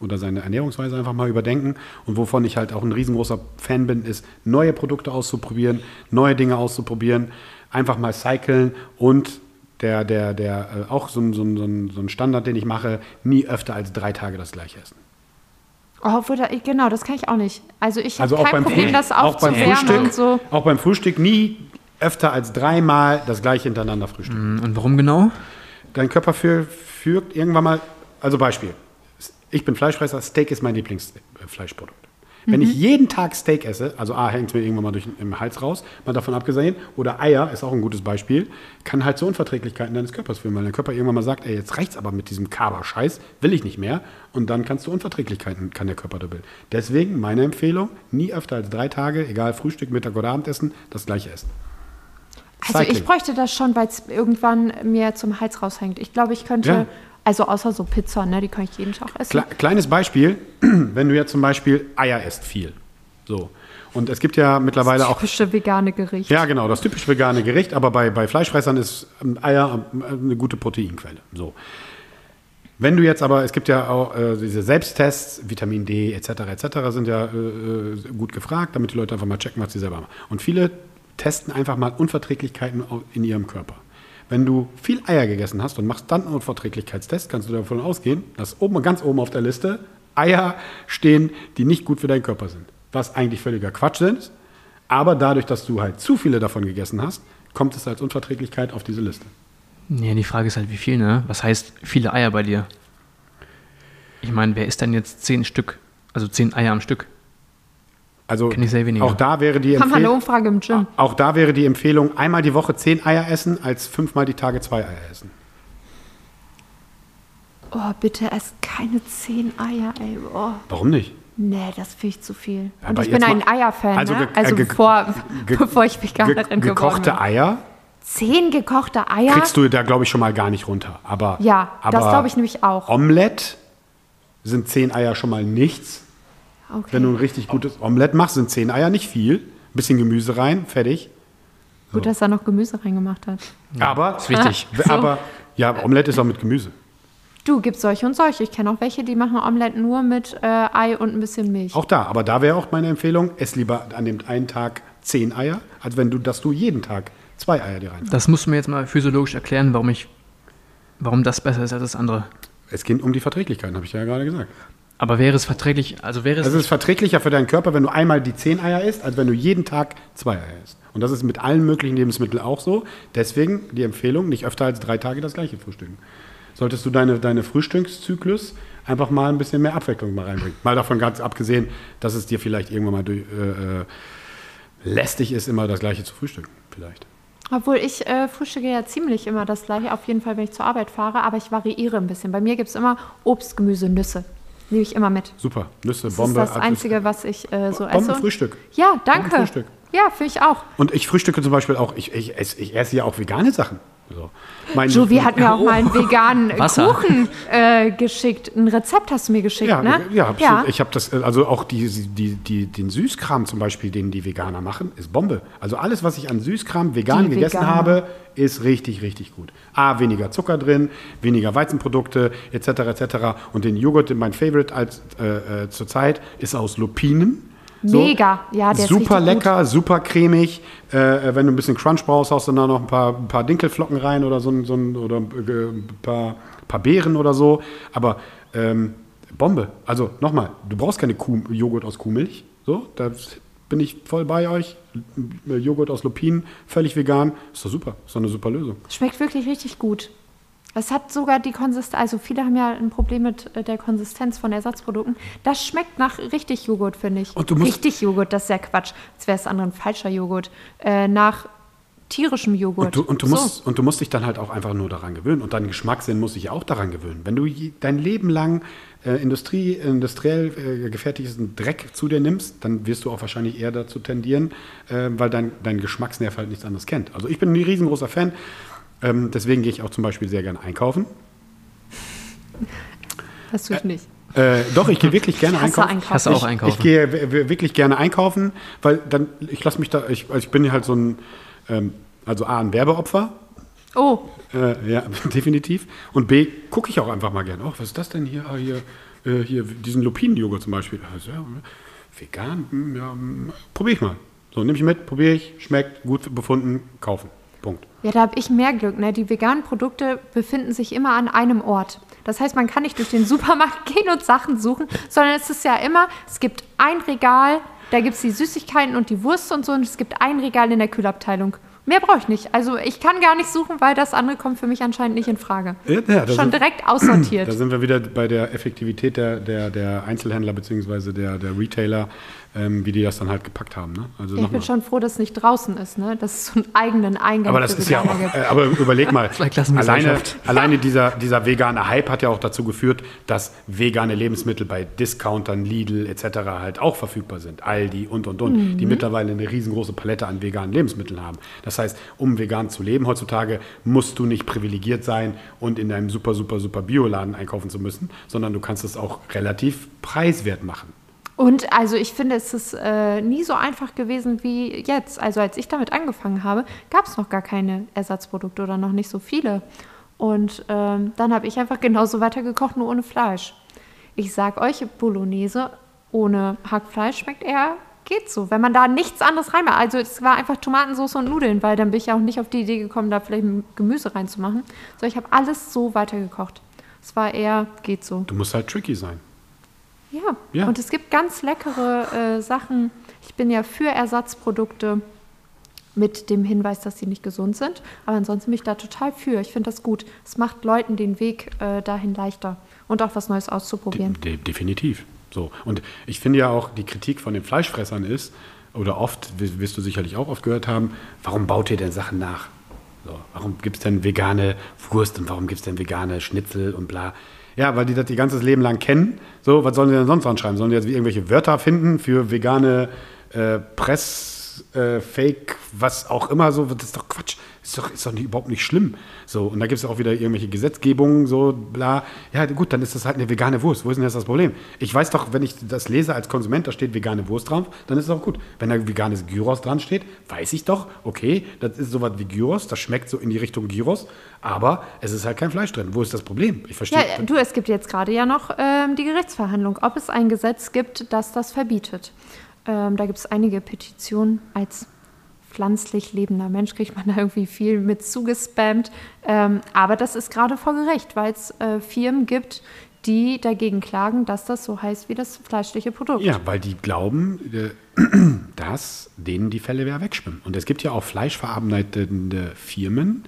oder seine Ernährungsweise einfach mal überdenken. Und wovon ich halt auch ein riesengroßer Fan bin, ist, neue Produkte auszuprobieren, neue Dinge auszuprobieren, einfach mal cyclen und der, der, der, äh, auch so ein, so, ein, so ein Standard, den ich mache, nie öfter als drei Tage das gleiche essen. Oh, genau, das kann ich auch nicht. Also ich also habe kein Problem, Frühstück, das aufzuwärmen auch beim und so. Auch beim Frühstück nie öfter als dreimal das gleiche hintereinander frühstücken. Und warum genau? Dein Körper führt irgendwann mal, also Beispiel, ich bin Fleischfresser, Steak ist mein Lieblingsfleischprodukt. Wenn ich jeden Tag Steak esse, also A, hängt es mir irgendwann mal durch, im Hals raus, mal davon abgesehen, oder Eier ist auch ein gutes Beispiel, kann halt zu Unverträglichkeiten deines Körpers führen, weil dein Körper irgendwann mal sagt, ey, jetzt reicht's aber mit diesem Kaber-Scheiß, will ich nicht mehr. Und dann kannst du Unverträglichkeiten, kann der Körper da bilden. Deswegen meine Empfehlung, nie öfter als drei Tage, egal Frühstück, Mittag oder Abendessen, das gleiche essen. Also Cycling. ich bräuchte das schon, weil es irgendwann mir zum Hals raushängt. Ich glaube, ich könnte... Ja also außer so Pizza, ne, die kann ich jeden Tag essen. Kleines Beispiel, wenn du jetzt zum Beispiel Eier isst viel. So. Und es gibt ja mittlerweile auch. Das typische vegane Gericht. Ja, genau, das typische vegane Gericht. Aber bei, bei Fleischfressern ist Eier eine gute Proteinquelle. So. Wenn du jetzt aber, es gibt ja auch äh, diese Selbsttests, Vitamin D etc. etc. sind ja äh, gut gefragt, damit die Leute einfach mal checken, was sie selber machen. Und viele testen einfach mal Unverträglichkeiten in ihrem Körper. Wenn du viel Eier gegessen hast und machst dann einen Unverträglichkeitstest, kannst du davon ausgehen, dass oben, ganz oben auf der Liste Eier stehen, die nicht gut für deinen Körper sind. Was eigentlich völliger Quatsch sind. Aber dadurch, dass du halt zu viele davon gegessen hast, kommt es als Unverträglichkeit auf diese Liste. Ja, die Frage ist halt, wie viel, ne? Was heißt viele Eier bei dir? Ich meine, wer isst denn jetzt zehn Stück, also zehn Eier am Stück? Also Kenn ich sehr wenige. auch da wäre die Haben wir eine Empfehlung, Umfrage im Gym. auch da wäre die Empfehlung, einmal die Woche zehn Eier essen, als fünfmal die Tage zwei Eier essen. Oh, bitte esst keine zehn Eier, ey. Oh. Warum nicht? Nee, das finde ich zu viel. Und aber ich bin jetzt ein mal- Eierfan, also ne? ge- also äh, ge- bevor, ge- bevor ich Ge Veganerin geworden gekochte bin. Eier Zehn gekochte Eier? kriegst du da, glaube ich, schon mal gar nicht runter. Aber, Ja, aber das glaube ich nämlich auch. Omelette sind zehn Eier schon mal nichts. Okay. Wenn du ein richtig gutes Omelette machst, sind zehn Eier nicht viel. Ein bisschen Gemüse rein, fertig. Gut, dass er noch Gemüse reingemacht hat. aber, Ist wichtig. So. aber, ja, Omelette ist auch mit Gemüse. Du, gibt solche und solche. Ich kenne auch welche, die machen Omelette nur mit äh, Ei und ein bisschen Milch. Auch da, aber da wäre auch meine Empfehlung, ess lieber an dem einen Tag zehn Eier, als wenn du, dass du jeden Tag zwei Eier dir rein. Das musst du mir jetzt mal physiologisch erklären, warum ich, warum das besser ist als das andere. Es geht um die Verträglichkeiten, habe ich ja gerade gesagt. Aber wäre es verträglich, also wäre es, Also es ist verträglicher für deinen Körper, wenn du einmal die zehn Eier isst, als wenn du jeden Tag zwei Eier isst. Und das ist mit allen möglichen Lebensmitteln auch so. Deswegen die Empfehlung, nicht öfter als drei Tage das gleiche frühstücken. Solltest du deine, deine Frühstückszyklus einfach mal ein bisschen mehr Abwechslung mal reinbringen. Mal davon ganz abgesehen, dass es dir vielleicht irgendwann mal durch, äh, äh, lästig ist, immer das gleiche zu frühstücken. Vielleicht. Obwohl ich äh, frühstücke ja ziemlich immer das gleiche, auf jeden Fall, wenn ich zur Arbeit fahre, aber ich variiere ein bisschen. Bei mir gibt es immer Obst, Gemüse, Nüsse. Nehme ich immer mit. Super. Nüsse, Das Bombe. ist das Einzige, was ich äh, so esse. Bombenfrühstück. Ja, danke. Bombenfrühstück. Ja, finde ich auch. Und ich frühstücke zum Beispiel auch, ich, ich, esse, ich esse ja auch vegane Sachen. So. Mein, Jovi hat mir auch mal einen veganen Wasser. Kuchen äh, geschickt. Ein Rezept hast du mir geschickt, Ja, ne? ja, absolut. ich habe das, äh, also auch die, die, die, den Süßkram zum Beispiel, den die Veganer machen, ist Bombe. Also alles, was ich an Süßkram vegan Die gegessen Veganer. habe, ist richtig, richtig gut. A, weniger Zucker drin, weniger Weizenprodukte, etc., etc. Und den Joghurt, mein Favorite als äh, äh, zurzeit, ist aus Lupinen. Mega. Ja, der ist super richtig lecker, super cremig. Äh, wenn du ein bisschen Crunch brauchst, haust du da noch ein paar, ein paar Dinkelflocken rein oder so ein, so oder äh, ein paar, paar Beeren oder so. Aber ähm, Bombe. Also nochmal, du brauchst keine Kuh, Joghurt aus Kuhmilch. So, da bin ich voll bei euch. Äh, Joghurt aus Lupinen, völlig vegan. Ist doch super. Ist doch eine super Lösung. Schmeckt wirklich richtig gut. Es hat sogar die Konsistenz, also viele haben ja ein Problem mit äh, der Konsistenz von Ersatzprodukten. Das schmeckt nach richtig Joghurt, finde ich. Und du musst- richtig Joghurt, das ist ja Quatsch. Als wäre es andere ein falscher Joghurt. Äh, nach tierischem Joghurt. Und du, und, du So. musst, und du musst dich dann halt auch einfach nur daran gewöhnen. Und dein Geschmackssinn muss sich auch daran gewöhnen. Wenn du dein Leben lang äh, Industrie, industriell äh, gefertigten Dreck zu dir nimmst, dann wirst du auch wahrscheinlich eher dazu tendieren, äh, weil dein, dein Geschmacksnerv halt nichts anderes kennt. Also ich bin ein riesengroßer Fan. Ähm, deswegen gehe ich auch zum Beispiel sehr gerne einkaufen. Das tue ich nicht. Äh, doch, ich gehe wirklich gerne Ich hasse einkaufen. einkaufen. Hast du auch Ich, einkaufen? ich gehe w- w- wirklich gerne einkaufen, weil dann, ich lasse mich da, ich, also ich bin halt so ein, ähm, also A, ein Werbeopfer, Oh, Äh, ja, definitiv. Und B, gucke ich auch einfach mal gerne. Oh, was ist das denn hier? Ah, hier, äh, hier diesen Lupinen-Joghurt zum Beispiel. Also, ja, vegan, hm, ja, probiere ich mal. So, nehme ich mit, probiere ich, schmeckt, gut befunden, kaufen. Punkt. Ja, da habe ich mehr Glück. Ne? Die veganen Produkte befinden sich immer an einem Ort. Das heißt, man kann nicht durch den Supermarkt gehen und Sachen suchen, sondern es ist ja immer, es gibt ein Regal, da gibt es die Süßigkeiten und die Wurst und so, und es gibt ein Regal in der Kühlabteilung. Mehr brauche ich nicht. Also ich kann gar nicht suchen, weil das andere kommt für mich anscheinend nicht in Frage. Ja, ja, da Schon sind- direkt aussortiert. Da sind wir wieder bei der Effektivität der, der, der Einzelhändler bzw. Der, der Retailer, ähm, wie die das dann halt gepackt haben. Ne? Also ich bin schon froh, dass es nicht draußen ist, ne? dass es so einen eigenen Eingang Aber das ist ja auch, gibt. äh, aber überleg mal, alleine, alleine dieser, dieser vegane Hype hat ja auch dazu geführt, dass vegane Lebensmittel bei Discountern, Lidl etc. halt auch verfügbar sind. Aldi und und und, die mittlerweile eine riesengroße Palette an veganen Lebensmitteln haben. Das heißt, um vegan zu leben heutzutage, musst du nicht privilegiert sein und in einem super, super, super Bioladen einkaufen zu müssen, sondern du kannst es auch relativ preiswert machen. Und also ich finde, es ist äh, nie so einfach gewesen wie jetzt. Also als ich damit angefangen habe, gab es noch gar keine Ersatzprodukte oder noch nicht so viele. Und ähm, dann habe ich einfach genauso weitergekocht, nur ohne Fleisch. Ich sag euch, Bolognese ohne Hackfleisch schmeckt eher, geht so. Wenn man da nichts anderes reinmacht. Also es war einfach Tomatensauce und Nudeln, weil dann bin ich ja auch nicht auf die Idee gekommen, da vielleicht Gemüse reinzumachen. So, ich habe alles so weitergekocht. Es war eher, geht so. Du musst halt tricky sein. Ja. Ja. und es gibt ganz leckere äh, Sachen. Ich bin ja für Ersatzprodukte mit dem Hinweis, dass sie nicht gesund sind. Aber ansonsten bin ich da total für. Ich finde das gut. Es macht Leuten den Weg äh, dahin leichter. und auch was Neues auszuprobieren. De definitiv. So. Und ich finde ja auch, die Kritik von den Fleischfressern ist, oder oft, wirst du sicherlich auch oft gehört haben, warum baut ihr denn Sachen nach? So, warum gibt es denn vegane Wurst und warum gibt es denn vegane Schnitzel und bla? Ja, weil die das ihr ganzes Leben lang kennen. So, was sollen die denn sonst anschreiben? Sollen die jetzt irgendwelche Wörter finden für vegane äh, Press, äh, Fake, was auch immer so? Das ist doch Quatsch. Ist doch, ist doch nicht, überhaupt nicht schlimm. So, und da gibt es auch wieder irgendwelche Gesetzgebungen, so bla. Ja, gut, dann ist das halt eine vegane Wurst. Wo ist denn jetzt das Problem? Ich weiß doch, wenn ich das lese als Konsument, da steht vegane Wurst drauf, dann ist es auch gut. Wenn da veganes Gyros dran steht, weiß ich doch, okay, das ist sowas wie Gyros, das schmeckt so in die Richtung Gyros, aber es ist halt kein Fleisch drin. Wo ist das Problem? Ich verstehe. Ja, du, es gibt jetzt gerade ja noch ähm, die Gerichtsverhandlung, ob es ein Gesetz gibt, das das verbietet. Ähm, da gibt es einige Petitionen als pflanzlich lebender Mensch kriegt man da irgendwie viel mit zugespammt. Ähm, aber das ist gerade vor Gericht, weil es äh, Firmen gibt, die dagegen klagen, dass das so heißt wie das fleischliche Produkt. Ja, weil die glauben, äh, dass denen die Fälle wieder wegschwimmen. Und es gibt ja auch fleischverarbeitende Firmen,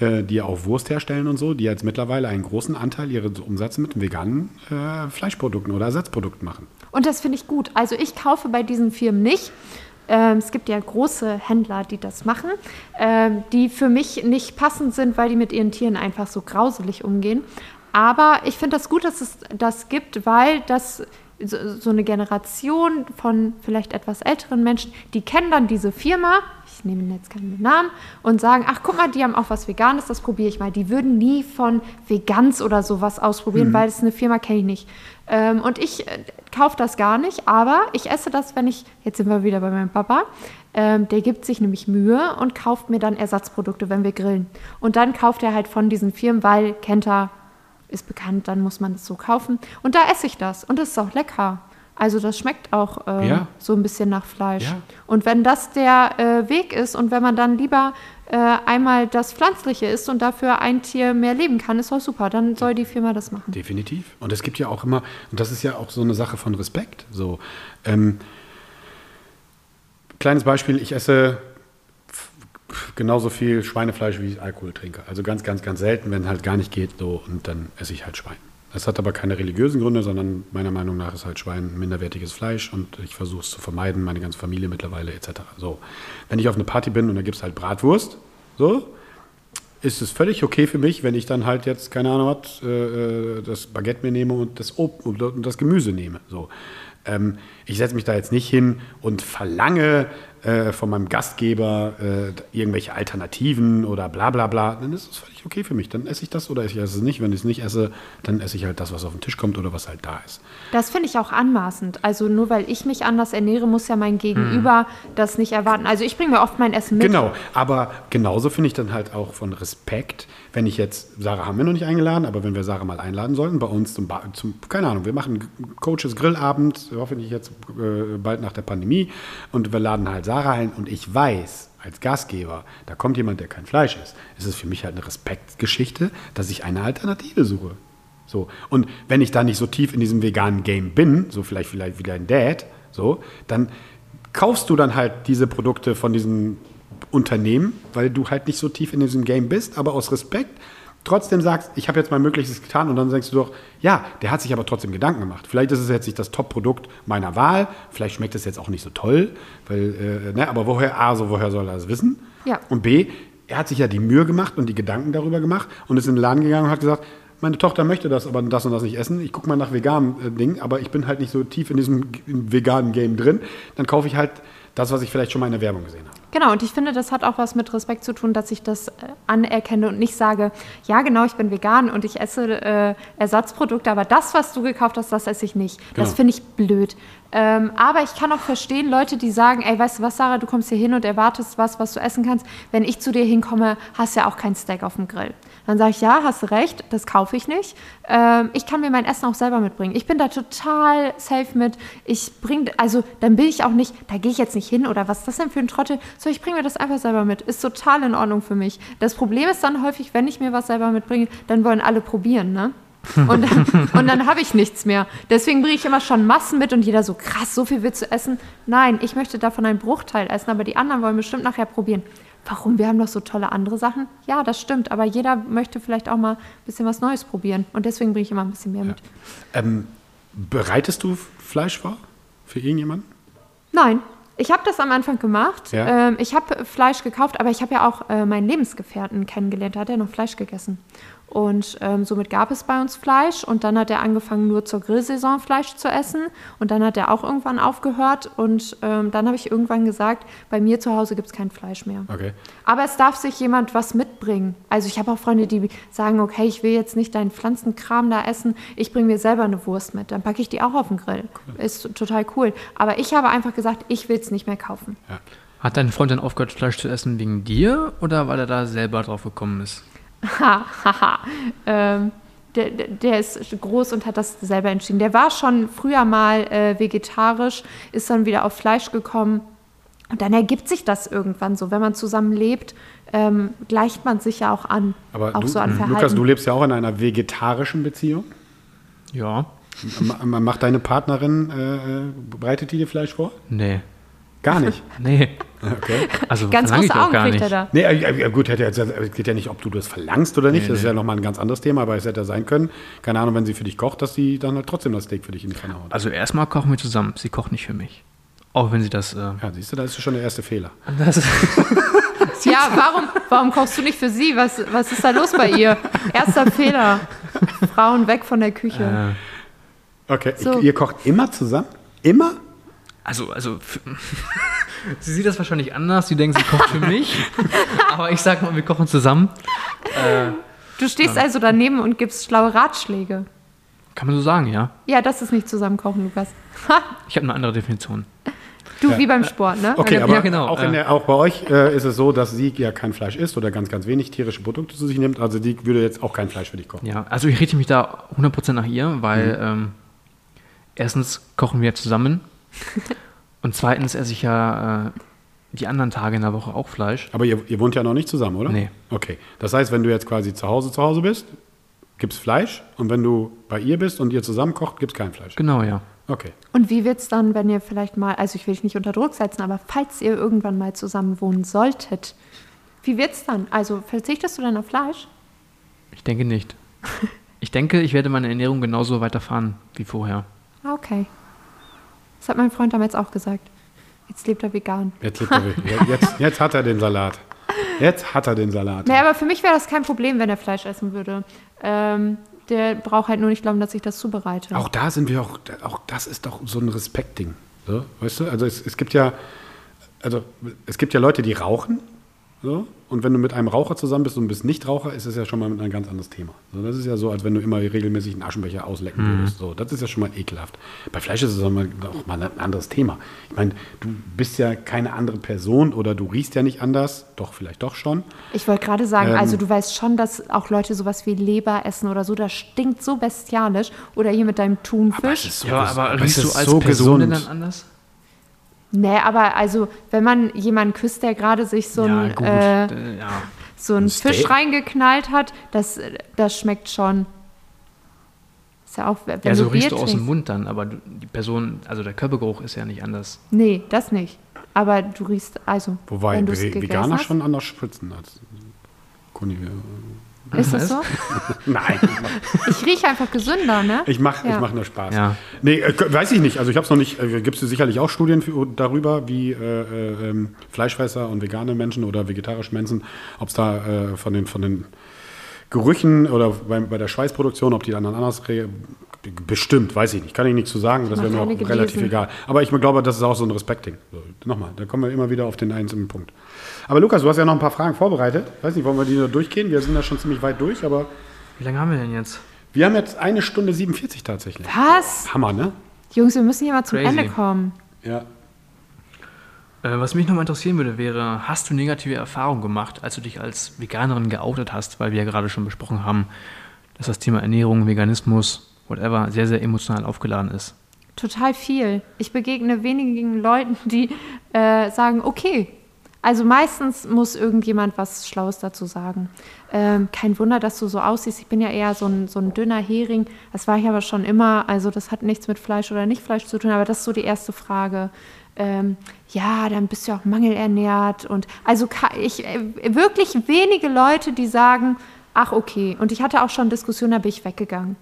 äh, die auch Wurst herstellen und so, die jetzt mittlerweile einen großen Anteil ihres Umsatzes mit veganen äh, Fleischprodukten oder Ersatzprodukten machen. Und das finde ich gut. Also ich kaufe bei diesen Firmen nicht. Ähm, es gibt ja große Händler, die das machen, ähm, die für mich nicht passend sind, weil die mit ihren Tieren einfach so grauselig umgehen. Aber ich finde das gut, dass es das gibt, weil das so, so eine Generation von vielleicht etwas älteren Menschen, die kennen dann diese Firma, ich nehme jetzt keinen Namen, und sagen, ach guck mal, die haben auch was Veganes, das probiere ich mal. Die würden nie von Vegans oder sowas ausprobieren, mhm. weil es eine Firma kenne ich nicht. Ähm, und ich äh, kaufe das gar nicht, aber ich esse das, wenn ich, jetzt sind wir wieder bei meinem Papa, ähm, der gibt sich nämlich Mühe und kauft mir dann Ersatzprodukte, wenn wir grillen. Und dann kauft er halt von diesen Firmen, weil kennt er, ist bekannt, dann muss man das so kaufen. Und da esse ich das und das ist auch lecker. Also das schmeckt auch äh, ja. so ein bisschen nach Fleisch. Ja. Und wenn das der äh, Weg ist und wenn man dann lieber äh, einmal das Pflanzliche isst und dafür ein Tier mehr leben kann, ist auch super. Dann soll die Firma das machen. Definitiv. Und es gibt ja auch immer, und das ist ja auch so eine Sache von Respekt. So, ähm, kleines Beispiel, ich esse genauso viel Schweinefleisch, wie ich Alkohol trinke. Also ganz, ganz, ganz selten, wenn es halt gar nicht geht, so und dann esse ich halt Schwein. Das hat aber keine religiösen Gründe, sondern meiner Meinung nach ist halt Schwein minderwertiges Fleisch und ich versuche es zu vermeiden, meine ganze Familie mittlerweile etc. So, wenn ich auf eine Party bin und da gibt es halt Bratwurst, so, ist es völlig okay für mich, wenn ich dann halt jetzt, keine Ahnung was, äh, äh das Baguette mir nehme und das, Ob und das Gemüse nehme. So. Ähm, ich setze mich da jetzt nicht hin und verlange äh, von meinem Gastgeber äh, irgendwelche Alternativen oder bla bla bla, dann ist es völlig okay für mich. Dann esse ich das oder ich esse es nicht. Wenn ich es nicht esse, dann esse ich halt das, was auf den Tisch kommt oder was halt da ist. Das finde ich auch anmaßend. Also nur weil ich mich anders ernähre, muss ja mein Gegenüber hm. das nicht erwarten. Also ich bringe mir oft mein Essen mit. Genau, aber genauso finde ich dann halt auch von Respekt, wenn ich jetzt, Sarah haben wir noch nicht eingeladen, aber wenn wir Sarah mal einladen sollten, bei uns zum, zum keine Ahnung, wir machen Coaches Grillabend, hoffentlich jetzt äh, bald nach der Pandemie und wir laden halt Sarah ein und ich weiß, als Gastgeber, da kommt jemand, der kein Fleisch isst, ist es für mich halt eine Respektgeschichte, dass ich eine Alternative suche. So. Und wenn ich da nicht so tief in diesem veganen Game bin, so vielleicht, vielleicht wie dein Dad, so, dann kaufst du dann halt diese Produkte von diesem Unternehmen, weil du halt nicht so tief in diesem Game bist, aber aus Respekt trotzdem sagst, ich habe jetzt mein Möglichstes getan und dann denkst du doch, ja, der hat sich aber trotzdem Gedanken gemacht. Vielleicht ist es jetzt nicht das Top-Produkt meiner Wahl, vielleicht schmeckt es jetzt auch nicht so toll, weil, äh, ne, aber woher, A, so woher soll er das wissen? Ja. Und B, er hat sich ja die Mühe gemacht und die Gedanken darüber gemacht und ist in den Laden gegangen und hat gesagt, meine Tochter möchte das, aber das und das nicht essen. Ich gucke mal nach veganem äh, Ding, aber ich bin halt nicht so tief in diesem veganen Game drin. Dann kaufe ich halt das, was ich vielleicht schon mal in der Werbung gesehen habe. Genau, und ich finde, das hat auch was mit Respekt zu tun, dass ich das äh, anerkenne und nicht sage, ja genau, ich bin vegan und ich esse äh, Ersatzprodukte, aber das, was du gekauft hast, das esse ich nicht. Genau. Das finde ich blöd. Ähm, aber ich kann auch verstehen, Leute, die sagen, ey, weißt du was, Sarah, du kommst hier hin und erwartest was, was du essen kannst. Wenn ich zu dir hinkomme, hast du ja auch kein Steak auf dem Grill. Dann sage ich, ja, hast du recht, das kaufe ich nicht. Ähm, ich kann mir mein Essen auch selber mitbringen. Ich bin da total safe mit. Ich bringe, also dann bin ich auch nicht, da gehe ich jetzt nicht hin oder was ist das denn für ein Trottel? So, ich bringe mir das einfach selber mit. Ist total in Ordnung für mich. Das Problem ist dann häufig, wenn ich mir was selber mitbringe, dann wollen alle probieren, ne? Und dann, und dann habe ich nichts mehr. Deswegen bringe ich immer schon Massen mit und jeder so, krass, so viel willst du essen? Nein, ich möchte davon einen Bruchteil essen, aber die anderen wollen bestimmt nachher probieren. Warum? Wir haben doch so tolle andere Sachen. Ja, das stimmt, aber jeder möchte vielleicht auch mal ein bisschen was Neues probieren. Und deswegen bringe ich immer ein bisschen mehr mit. Ähm, bereitest du Fleisch vor? Für irgendjemanden? Nein, ich habe das am Anfang gemacht. Ja. Ähm, ich habe Fleisch gekauft, aber ich habe ja auch äh, meinen Lebensgefährten kennengelernt. Da hat er noch Fleisch gegessen. Und ähm, somit gab es bei uns Fleisch. Und dann hat er angefangen, nur zur Grillsaison Fleisch zu essen. Und dann hat er auch irgendwann aufgehört. Und ähm, dann habe ich irgendwann gesagt, bei mir zu Hause gibt es kein Fleisch mehr. Okay. Aber es darf sich jemand was mitbringen. Also ich habe auch Freunde, die sagen, okay, ich will jetzt nicht deinen Pflanzenkram da essen, ich bringe mir selber eine Wurst mit. Dann packe ich die auch auf den Grill. Ist total cool. Aber ich habe einfach gesagt, ich will es nicht mehr kaufen. Hat dein Freund dann aufgehört, Fleisch zu essen wegen dir oder weil er da selber drauf gekommen ist? Ha, haha. ähm, der, der- der ist groß und hat das selber entschieden. Der war schon früher mal äh, vegetarisch, ist dann wieder auf Fleisch gekommen. Und dann ergibt sich das irgendwann so. Wenn man zusammen lebt, ähm, gleicht man sich ja auch an. Aber auch du, so an Verhalten. Lukas, du lebst ja auch in einer vegetarischen Beziehung. Ja. Ma- Macht deine Partnerin, äh, äh, bereitet die dir Fleisch vor? Nee. Gar nicht. Nee. Okay. Also Ganz ich große auch Augen gar kriegt nicht. er da. Nee, äh, äh, gut, hätte jetzt, es geht ja nicht, ob du das verlangst oder nicht. Nee, das ist nee. ja nochmal ein ganz anderes Thema, aber es hätte ja sein können. Keine Ahnung, wenn sie für dich kocht, dass sie dann halt trotzdem das Steak für dich in die Pfanne haut. Also erstmal kochen wir zusammen. Sie kocht nicht für mich. Auch wenn sie das. Äh, Ja, siehst du, da ist schon der erste Fehler. das Ja, warum, warum kochst du nicht für sie? Was, was ist da los bei ihr? Erster Fehler. Frauen weg von der Küche. Okay, So. ich, ihr kocht immer zusammen? Immer? Also, also, sie sieht das wahrscheinlich anders. Sie denkt, sie kocht für mich. Aber ich sag mal, wir kochen zusammen. Du stehst also daneben und gibst schlaue Ratschläge. Kann man so sagen, ja. Ja, das ist nicht zusammenkochen, Lukas. Ha, Ich habe eine andere Definition. du wie beim Sport, ne? Okay, aber Ja, genau, auch, in äh. der, auch bei euch äh, ist es so, dass sie ja kein Fleisch isst oder ganz, ganz wenig tierische Produkte zu sich nimmt. Also die würde jetzt auch kein Fleisch für dich kochen. Ja, also ich richte mich da 100% nach ihr, weil ähm, erstens kochen wir zusammen und zweitens esse ich ja äh, die anderen Tage in der Woche auch Fleisch. Aber ihr, ihr wohnt ja noch nicht zusammen, oder? Nee. Okay. Das heißt, wenn du jetzt quasi zu Hause zu Hause bist, gibt's Fleisch und wenn du bei ihr bist und ihr zusammen kocht, gibt's kein Fleisch. Genau, ja. Okay. Und wie wird's dann, wenn ihr vielleicht mal, also ich will dich nicht unter Druck setzen, aber falls ihr irgendwann mal zusammen wohnen solltet, wie wird's dann? Also verzichtest du dann auf Fleisch? Ich denke nicht. Ich denke, ich werde meine Ernährung genauso weiterfahren wie vorher. Ah, okay. Das hat mein Freund damals auch gesagt. Jetzt lebt er vegan. Jetzt, lebt er jetzt, jetzt hat er den Salat. Jetzt hat er den Salat. Nee, aber für mich wäre das kein Problem, wenn er Fleisch essen würde. Ähm, der braucht halt nur nicht glauben, dass ich das zubereite. Auch da sind wir auch, auch das ist doch so ein Respektding. So, weißt du? Also es, es gibt ja, also es gibt ja Leute, die rauchen. So, und wenn du mit einem Raucher zusammen bist und bist nicht Raucher, ist es ja schon mal ein ganz anderes Thema. So, das ist ja so, als wenn du immer regelmäßig einen Aschenbecher auslecken würdest. So, das ist ja schon mal ekelhaft. Bei Fleisch ist es auch mal, auch mal ein anderes Thema. Ich meine, du bist ja keine andere Person oder du riechst ja nicht anders. Doch, vielleicht doch schon. Ich wollte gerade sagen, Ähm. also du weißt schon, dass auch Leute sowas wie Leber essen oder so, das stinkt so bestialisch. Oder hier mit deinem Thunfisch. so Ja, aber riechst du als so Person denn gesund. dann anders? Nee, aber also, wenn man jemanden küsst, der gerade sich so ja, ein, gut. äh, äh, ja. so einen Ein Fisch Steak? reingeknallt hat, das, das schmeckt schon. Ist ja auch, wenn ja, so du riechst du aus dem. Mund dann, aber du, die Person, also der Körpergeruch ist ja nicht anders. Nee, das nicht. Aber du riechst, also, Wobei wenn Veganer hast, schon anders spritzen als Conny. Ist das so? Nein, ich rieche einfach gesünder, ne? ich mach, ich Ja. mach nur Spaß. Ja. Nee, äh, weiß ich nicht. Also ich habe es noch nicht. Äh, Gibt es sicherlich auch Studien für, darüber, wie äh, äh, ähm, Fleischfresser und vegane Menschen oder vegetarische Menschen, ob es da äh, von, den, von den Gerüchen oder bei, bei der Schweißproduktion, ob die dann anders bestimmt, weiß ich nicht. Kann ich nicht zu sagen. Das wäre mir auch relativ gelesen. egal. Aber ich glaube, das ist auch so ein Respektding. So, nochmal, da kommen wir immer wieder auf den einzelnen Punkt. Aber Lukas, du hast ja noch ein paar Fragen vorbereitet. Weiß nicht, wollen wir die noch durchgehen? Wir sind da schon ziemlich weit durch, aber Wie lange haben wir denn jetzt? wir haben jetzt eine Stunde 47 tatsächlich. Was? Hammer, ne? Jungs, wir müssen hier mal zum Crazy. Ende kommen. Ja. Äh, was mich nochmal interessieren würde, wäre, hast du negative Erfahrungen gemacht, als du dich als Veganerin geoutet hast, weil wir ja gerade schon besprochen haben, dass das Thema Ernährung, Veganismus, whatever, sehr, sehr emotional aufgeladen ist. Total viel. Ich begegne wenigen Leuten, die äh, sagen, okay. Also meistens muss irgendjemand was Schlaues dazu sagen. Ähm, kein Wunder, dass du so aussiehst. Ich bin ja eher so ein, so ein dünner Hering. Das war ich aber schon immer. Also das hat nichts mit Fleisch oder nicht Fleisch zu tun, aber das ist so die erste Frage. ähm, ja, dann bist du auch mangelernährt. Und also ich, äh, wirklich wenige Leute, die sagen, ach okay. Und ich hatte auch schon Diskussionen, da bin ich weggegangen.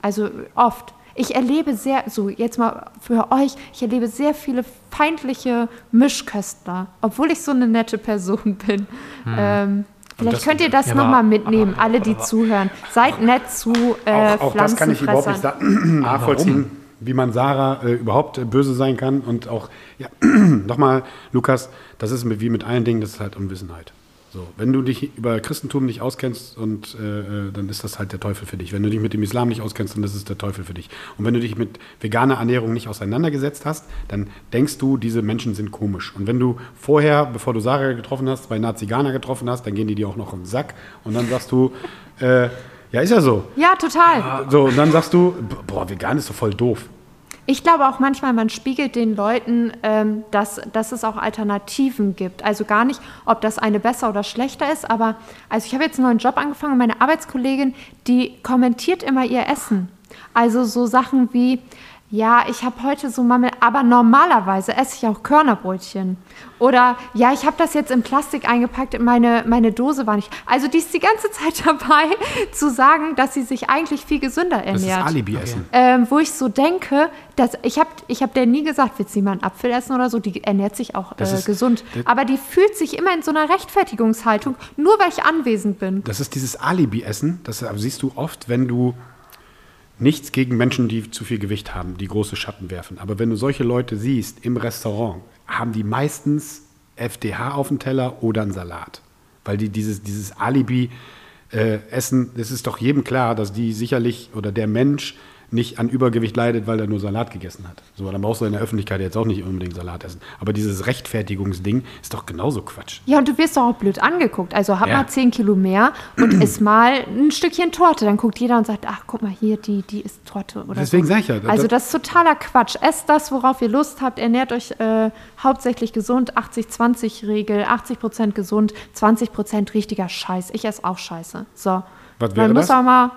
Also oft. Ich erlebe sehr, so jetzt mal für euch, ich erlebe sehr viele feindliche Mischköstler, obwohl ich so eine nette Person bin. Ähm, vielleicht könnt ihr das ja, nochmal aber- mitnehmen, alle, die zuhören. Seid nett zu äh, auch, auch das kann ich überhaupt nicht sa- nachvollziehen, wie man Sarah äh, überhaupt äh, böse sein kann. Und auch, ja, nochmal, Lukas, das ist mit, wie mit allen Dingen, das ist halt Unwissenheit. So, wenn du dich über Christentum nicht auskennst, und äh, äh, dann ist das halt der Teufel für dich. Wenn du dich mit dem Islam nicht auskennst, dann ist es der Teufel für dich. Und wenn du dich mit veganer Ernährung nicht auseinandergesetzt hast, dann denkst du, diese Menschen sind komisch. Und wenn du vorher, bevor du Sarah getroffen hast, bei Nazi-Ghana getroffen hast, dann gehen die dir auch noch im Sack. Und dann sagst du, äh, ja, ist ja so. Ja, total. So, und dann sagst du, boah, vegan ist doch voll doof. Ich glaube auch manchmal, man spiegelt den Leuten, ähm, dass, dass es auch Alternativen gibt. Also gar nicht, ob das eine besser oder schlechter ist, aber also ich habe jetzt einen neuen Job angefangen und meine Arbeitskollegin, die kommentiert immer ihr Essen. Also so Sachen wie, ja, ich habe heute so Mammel, aber normalerweise esse ich auch Körnerbrötchen. Oder ja, ich habe das jetzt in Plastik eingepackt, meine, meine Dose war nicht. Also die ist die ganze Zeit dabei zu sagen, dass sie sich eigentlich viel gesünder Das ernährt ist Alibi-Essen. ähm, wo ich so denke, dass ich habe ich hab der nie gesagt, willst du mal einen Apfel essen oder so, die ernährt sich auch Das äh, ist- gesund. das- Aber die fühlt sich immer in so einer Rechtfertigungshaltung, nur weil ich anwesend bin. Das ist dieses Alibi-Essen, das siehst du oft, wenn du nichts gegen Menschen, die zu viel Gewicht haben, die große Schatten werfen. Aber wenn du solche Leute siehst im Restaurant, haben die meistens FDH auf dem Teller oder einen Salat. Weil die dieses, dieses Alibi-Essen, es ist doch jedem klar, dass die sicherlich oder der Mensch nicht an Übergewicht leidet, weil er nur Salat gegessen hat. So, dann brauchst du in der Öffentlichkeit jetzt auch nicht unbedingt Salat essen. Aber dieses Rechtfertigungsding ist doch genauso Quatsch. Ja, und du wirst doch auch blöd angeguckt. Also hab Ja. mal 10 Kilo mehr und iss mal ein Stückchen Torte. Dann guckt jeder und sagt, ach, guck mal hier, die, die isst Torte. Oder Deswegen so. sag ich ja, Also das- ist totaler Quatsch. Esst das, worauf ihr Lust habt. Ernährt euch äh, hauptsächlich gesund. 80-20-Regel. 80% gesund, 20% richtiger Scheiß. Ich esse auch Scheiße. So. Was wäre man muss das? auch mal...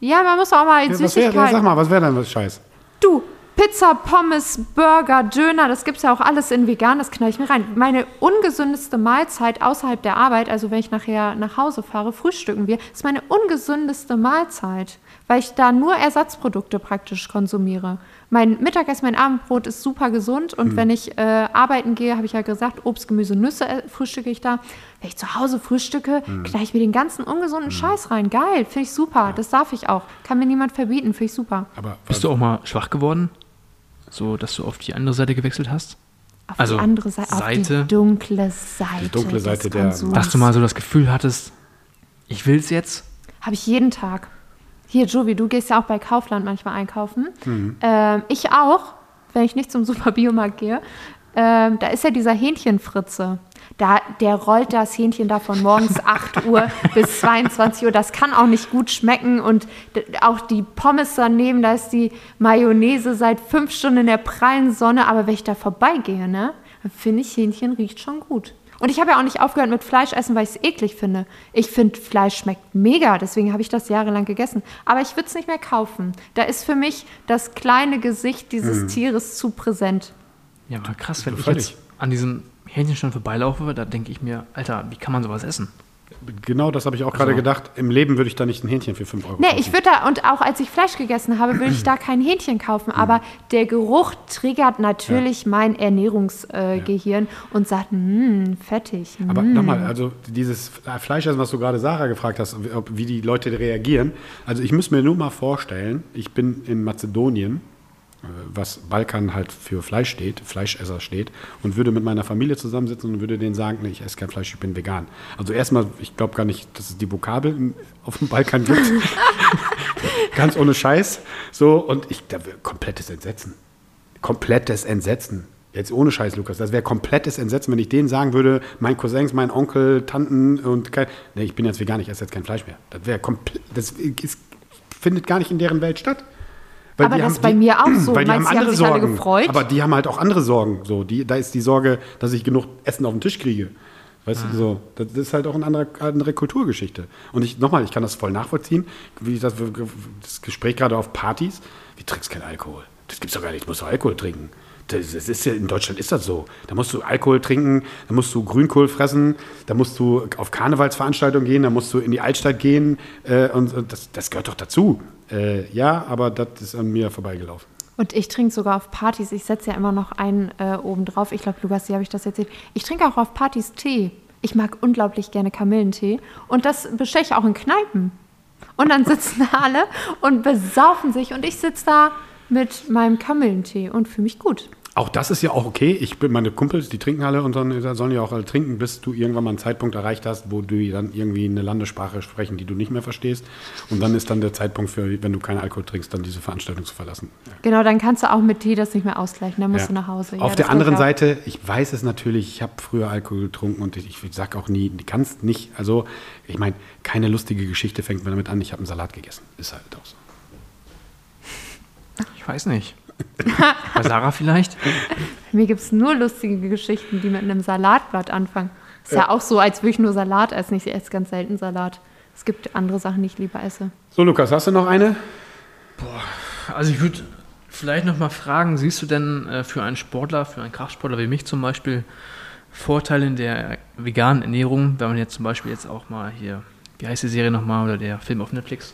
Ja, man muss auch mal Ja, was wär, Süßigkeiten... sag mal, was wäre denn was Scheiß? Du, Pizza, Pommes, Burger, Döner, das gibt's ja auch alles in vegan, das knall ich mir rein. Meine ungesündeste Mahlzeit außerhalb der Arbeit, also wenn ich nachher nach Hause fahre, frühstücken wir, ist meine ungesündeste Mahlzeit, weil ich da nur Ersatzprodukte praktisch konsumiere. Mein Mittagessen, mein Abendbrot ist super gesund und wenn ich äh, arbeiten gehe, habe ich ja gesagt, Obst, Gemüse, Nüsse äh, frühstücke ich da. Wenn ich zu Hause frühstücke, knall ich mir den ganzen ungesunden Scheiß rein. Geil, finde ich super. Das darf ich auch. Kann mir niemand verbieten, finde ich super. Aber Bist du auch mal schwach geworden? So, dass du auf die andere Seite gewechselt hast? Auf Also, die andere Seite, auf Seite- die dunkle Seite. Die dunkle Seite des der- Konsums. Dass du mal so das Gefühl hattest, ich will's jetzt? Habe ich jeden Tag. Hier, Jovi, du gehst ja auch bei Kaufland manchmal einkaufen. Ähm, ich auch, wenn ich nicht zum Superbiomarkt gehe. Ähm, da ist ja dieser Hähnchenfritze. Da, der rollt das Hähnchen da von morgens 8 Uhr bis 22 Uhr. Das kann auch nicht gut schmecken. Und auch die Pommes daneben, da ist die Mayonnaise seit fünf Stunden in der prallen Sonne. Aber wenn ich da vorbeigehe, ne, finde ich, Hähnchen riecht schon gut. Und ich habe ja auch nicht aufgehört mit Fleisch essen, weil ich es eklig finde. Ich finde, Fleisch schmeckt mega, deswegen habe ich das jahrelang gegessen. Aber ich würde es nicht mehr kaufen. Da ist für mich das kleine Gesicht dieses Tieres zu präsent. Ja, aber krass, wenn ich jetzt an diesem Hähnchenstand vorbeilaufe, da denke ich mir, Alter, wie kann man sowas essen? Genau das habe ich auch gerade Also- gedacht. Im Leben würde ich da nicht ein Hähnchen für 5 Euro Nee, kaufen. ich würde da, und auch als ich Fleisch gegessen habe, würde ich da kein Hähnchen kaufen. Aber der Geruch triggert natürlich mein Ernährungsgehirn äh, Gehirn und sagt, hm, fettig. Aber mm. nochmal, also dieses Fleischessen, was du gerade Sarah gefragt hast, wie- die Leute reagieren. Also ich muss mir nur mal vorstellen, ich bin in Mazedonien, was Balkan halt für Fleisch steht, Fleischesser steht, und würde mit meiner Familie zusammensitzen und würde denen sagen, nee, ich esse kein Fleisch, ich bin vegan. Also erstmal, ich glaube gar nicht, dass es die Vokabel auf dem Balkan gibt. Ganz ohne Scheiß. So, und ich, da wäre komplettes Entsetzen. Komplettes Entsetzen. Jetzt ohne Scheiß, Lukas. Das wäre komplettes Entsetzen, wenn ich denen sagen würde, mein Cousins, mein Onkel, Tanten und kein. Nee, ich bin jetzt vegan, ich esse jetzt kein Fleisch mehr. Das wäre komplett. Das ist, findet gar nicht in deren Welt statt. Weil Aber das haben- ist bei die- mir auch so. Weil die Meinst haben haben andere alle Sorgen. gefreut? Aber die haben halt auch andere Sorgen. So, die, da ist die Sorge, dass ich genug Essen auf den Tisch kriege. Weißt du, so. Das ist halt auch eine andere, andere Kulturgeschichte. Und ich, nochmal, ich kann das voll nachvollziehen. Wie ich das, das Gespräch gerade auf Partys. Wie trinkst kein Alkohol? Das gibt's doch gar nicht. Ich muss doch Alkohol trinken. Das ist ja, in Deutschland ist das so. Da musst du Alkohol trinken, da musst du Grünkohl fressen, da musst du auf Karnevalsveranstaltungen gehen, da musst du in die Altstadt gehen. Äh, und, und das, das gehört doch dazu. Äh, ja, aber das ist an mir vorbeigelaufen. Und ich trinke sogar auf Partys. Ich setze ja immer noch einen äh, oben drauf. Ich glaube, Lukas, habe ich das erzählt. Ich trinke auch auf Partys Tee. Ich mag unglaublich gerne Kamillentee. Und das bestelle ich auch in Kneipen. Und dann sitzen alle und besaufen sich. Und ich sitze da mit meinem Kamillentee und fühle mich gut. Auch das ist ja auch okay. Ich bin meine Kumpels, die trinken alle und dann da sollen ja auch alle trinken, bis du irgendwann mal einen Zeitpunkt erreicht hast, wo du dann irgendwie eine Landessprache sprechen, die du nicht mehr verstehst. Und dann ist dann der Zeitpunkt für, wenn du keinen Alkohol trinkst, dann diese Veranstaltung zu verlassen. Ja. Genau, dann kannst du auch mit Tee das nicht mehr ausgleichen. Dann musst Ja. du nach Hause. Ja, Auf das der anderen. Seite, ich weiß es natürlich, ich habe früher Alkohol getrunken und ich, ich sage auch nie, du kannst nicht, also ich meine, keine lustige Geschichte fängt man damit an, ich habe einen Salat gegessen. Ist halt auch so. Ich weiß nicht. Bei Sarah vielleicht? Mir gibt es nur lustige Geschichten, die mit einem Salatblatt anfangen. Ist ja, auch so, als würde ich nur Salat essen. Ich esse ganz selten Salat. Es gibt andere Sachen, die ich lieber esse. So, Lukas, hast du noch eine? Also ich würde vielleicht noch mal fragen, siehst du denn äh, für einen Sportler, für einen Kraftsportler wie mich zum Beispiel, Vorteile in der veganen Ernährung, wenn man jetzt zum Beispiel jetzt auch mal hier, wie heißt die Serie nochmal, oder der Film auf Netflix,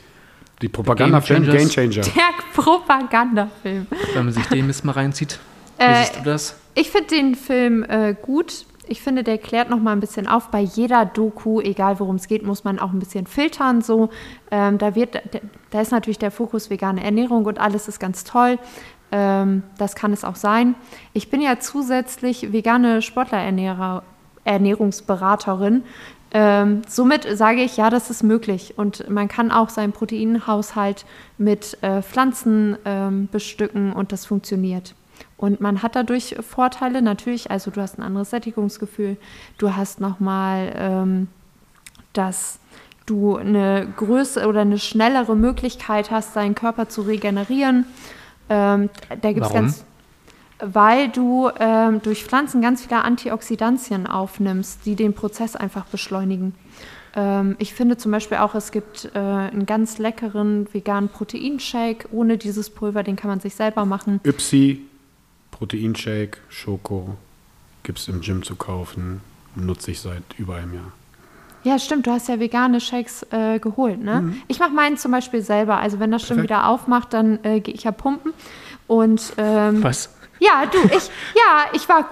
Die Propagandafilm Game Game Changer. Der Propagandafilm. wenn man sich den Mist mal reinzieht? Wie Äh, siehst du das? Ich finde den Film äh, gut. Ich finde, der klärt noch mal ein bisschen auf. Bei jeder Doku, egal worum es geht, muss man auch ein bisschen filtern. So, ähm, da wird, da, ist natürlich der Fokus vegane Ernährung und alles ist ganz toll. Ähm, das kann es auch sein. Ich bin ja zusätzlich vegane Sportlerernährer, Ernährungsberaterin. Ähm, somit sage ich, ja, das ist möglich. Und man kann auch seinen Proteinhaushalt mit äh, Pflanzen ähm, bestücken und das funktioniert. Und man hat dadurch Vorteile natürlich, also du hast ein anderes Sättigungsgefühl, du hast nochmal, ähm, dass du eine größere oder eine schnellere Möglichkeit hast, deinen Körper zu regenerieren. Ähm, da gibt es Warum? ganz, weil du ähm, durch Pflanzen ganz viele Antioxidantien aufnimmst, die den Prozess einfach beschleunigen. Ähm, ich finde zum Beispiel auch, es gibt äh, einen ganz leckeren veganen Proteinshake ohne dieses Pulver, den kann man sich selber machen. Ypsi, Proteinshake, Schoko, gibt es im Gym zu kaufen. Nutze ich seit über einem Jahr. Ja, stimmt, du hast ja vegane Shakes äh, geholt, ne? Ich mache meinen zum Beispiel selber. Also wenn das Gym Perfekt. wieder aufmacht, dann äh, gehe ich ja pumpen. Und ähm, Was? Ja, du, ich, ja, ich war,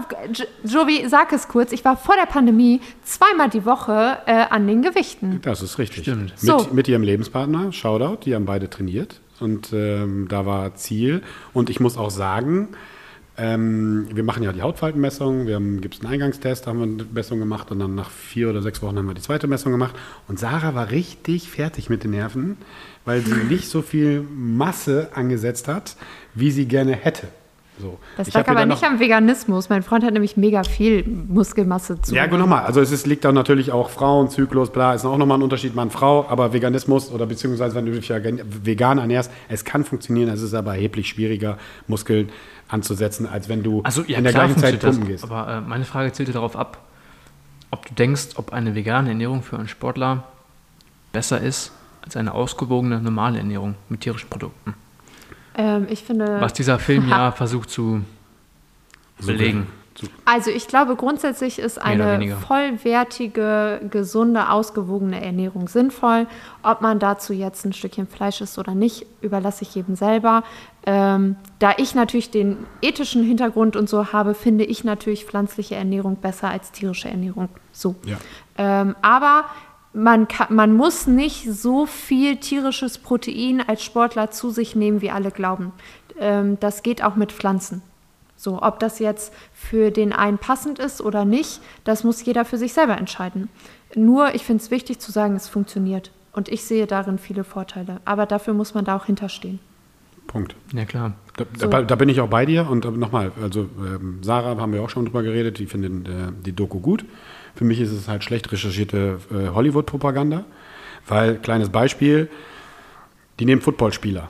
Jovi, sag es kurz, ich war vor der Pandemie zweimal die Woche äh, an den Gewichten. Das ist richtig. Stimmt. Mit, So. mit ihrem Lebenspartner, Shoutout, die haben beide trainiert. Und ähm, da war Ziel. Und ich muss auch sagen, ähm, wir machen ja die Hautfaltenmessung, wir haben gibt es einen Eingangstest, da haben wir eine Messung gemacht und dann nach vier oder sechs Wochen haben wir die zweite Messung gemacht. Und Sarah war richtig fertig mit den Nerven, weil sie nicht so viel Masse angesetzt hat, wie sie gerne hätte. So. Das lag aber nicht am Veganismus. Mein Freund hat nämlich mega viel Muskelmasse zu. Ja, gut, nochmal. Also es ist, liegt da natürlich auch Frauenzyklus, bla, ist auch nochmal ein Unterschied Mann-Frau, aber Veganismus oder beziehungsweise wenn du dich vegan ernährst, es kann funktionieren, es ist aber erheblich schwieriger, Muskeln anzusetzen, als wenn du Also ja, in der gleichen Zeit pumpen gehst. aber äh, meine Frage zielte darauf ab, ob du denkst, ob eine vegane Ernährung für einen Sportler besser ist als eine ausgewogene normale Ernährung mit tierischen Produkten. Ähm, ich finde. Was dieser Film ja versucht zu belegen. Also ich glaube, grundsätzlich ist eine vollwertige, gesunde, ausgewogene Ernährung sinnvoll. Ob man dazu jetzt ein Stückchen Fleisch isst oder nicht, überlasse ich jedem selber. Ähm, da ich natürlich den ethischen Hintergrund und so habe, finde ich natürlich pflanzliche Ernährung besser als tierische Ernährung. So. Ja. Ähm, aber man, kann, man muss nicht so viel tierisches Protein als Sportler zu sich nehmen, wie alle glauben. Ähm, das geht auch mit Pflanzen. So, ob das jetzt für den einen passend ist oder nicht, das muss jeder für sich selber entscheiden. Nur, ich finde es wichtig zu sagen, es funktioniert. Und ich sehe darin viele Vorteile. Aber dafür muss man da auch hinterstehen. Punkt. Ja, klar. Da, So. da, da bin ich auch bei dir und äh, nochmal, also ähm, Sarah haben wir auch schon drüber geredet, die findet äh, die Doku gut. Für mich ist es halt schlecht recherchierte äh, Hollywood-Propaganda, weil, kleines Beispiel, die nehmen Footballspieler.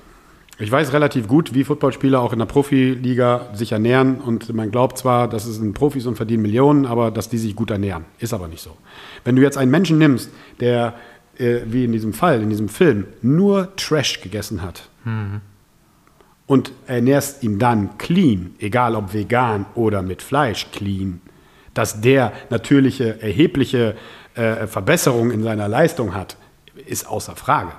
Ich weiß relativ gut, wie Footballspieler auch in der Profiliga sich ernähren und man glaubt zwar, das sind Profis und verdienen Millionen, aber dass die sich gut ernähren. Ist aber nicht so. Wenn du jetzt einen Menschen nimmst, der, äh, wie in diesem Fall, in diesem Film, nur Trash gegessen hat und ernährst ihn dann clean, egal ob vegan oder mit Fleisch clean, dass der natürliche, erhebliche äh, Verbesserung in seiner Leistung hat, ist außer Frage.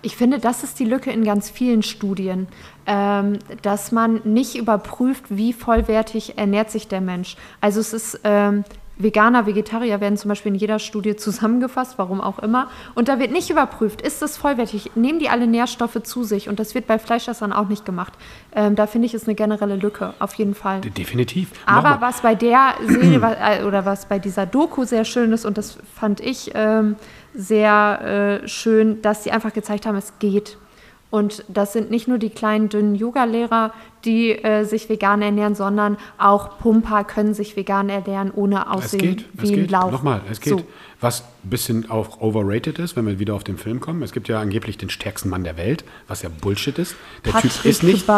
Ich finde, das ist die Lücke in ganz vielen Studien, ähm, dass man nicht überprüft, wie vollwertig ernährt sich der Mensch. Also es ist ähm, Veganer, Vegetarier werden zum Beispiel in jeder Studie zusammengefasst, warum auch immer. Und da wird nicht überprüft, ist das vollwertig, nehmen die alle Nährstoffe zu sich. Und das wird bei Fleischessern auch nicht gemacht. Ähm, da finde ich, ist eine generelle Lücke, auf jeden Fall. Definitiv. Aber was bei der Serie äh, oder was bei dieser Doku sehr schön ist, und das fand ich ähm, sehr äh, schön, dass sie einfach gezeigt haben, es geht. Und das sind nicht nur die kleinen, dünnen Yoga-Lehrer, die äh, sich vegan ernähren, sondern auch Pumper können sich vegan ernähren, ohne Es aussehen geht, wie es geht. Lauch. Nochmal, es geht. So. Was ein bisschen auch overrated ist, wenn wir wieder auf den Film kommen. Es gibt ja angeblich den stärksten Mann der Welt, was ja Bullshit ist. Der Patrick Typ ist nicht,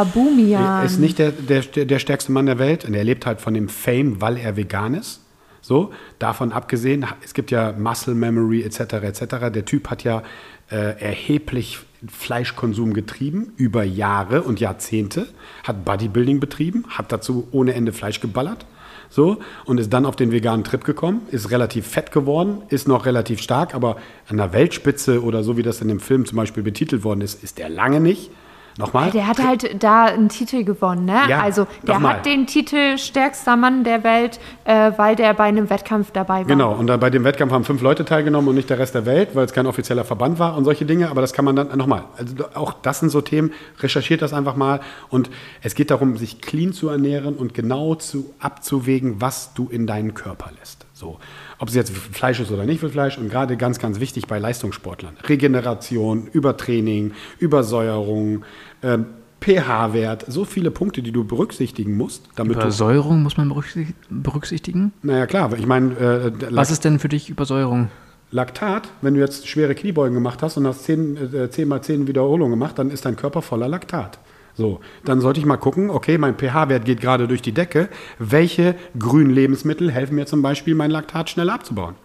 ist nicht der, der, der stärkste Mann der Welt. Und er lebt halt von dem Fame, weil er vegan ist. So, davon abgesehen, es gibt ja Muscle Memory etc. etc. Der Typ hat ja äh, erheblich Fleischkonsum getrieben über Jahre und Jahrzehnte, hat Bodybuilding betrieben, hat dazu ohne Ende Fleisch geballert. So, und ist dann auf den veganen Trip gekommen, ist relativ fett geworden, ist noch relativ stark, aber an der Weltspitze oder so wie das in dem Film zum Beispiel betitelt worden ist, ist der lange nicht. Nochmal? Der hat halt da einen Titel gewonnen, ne? Ja, also der nochmal. hat den Titel stärkster Mann der Welt, äh, weil der bei einem Wettkampf dabei war. Genau, und da bei dem Wettkampf haben fünf Leute teilgenommen und nicht der Rest der Welt, weil es kein offizieller Verband war und solche Dinge. Aber das kann man dann nochmal. Also auch das sind so Themen, recherchiert das einfach mal. Und es geht darum, sich clean zu ernähren und genau zu abzuwägen, was du in deinen Körper lässt. So. Ob es jetzt Fleisch ist oder nicht für Fleisch. Und gerade ganz, ganz wichtig bei Leistungssportlern. Regeneration, Übertraining, Übersäuerung, ähm, pH-Wert, so viele Punkte, die du berücksichtigen musst, damit. Übersäuerung muss man berücksicht- berücksichtigen. Naja, klar, ich meine, äh, Was ist denn für dich Übersäuerung? Laktat, wenn du jetzt schwere Kniebeugen gemacht hast und hast 10, äh, 10 mal 10 Wiederholungen gemacht, dann ist dein Körper voller Laktat. So, dann sollte ich mal gucken, okay, mein pH-Wert geht gerade durch die Decke. Welche grünen Lebensmittel helfen mir zum Beispiel, mein Laktat schneller abzubauen?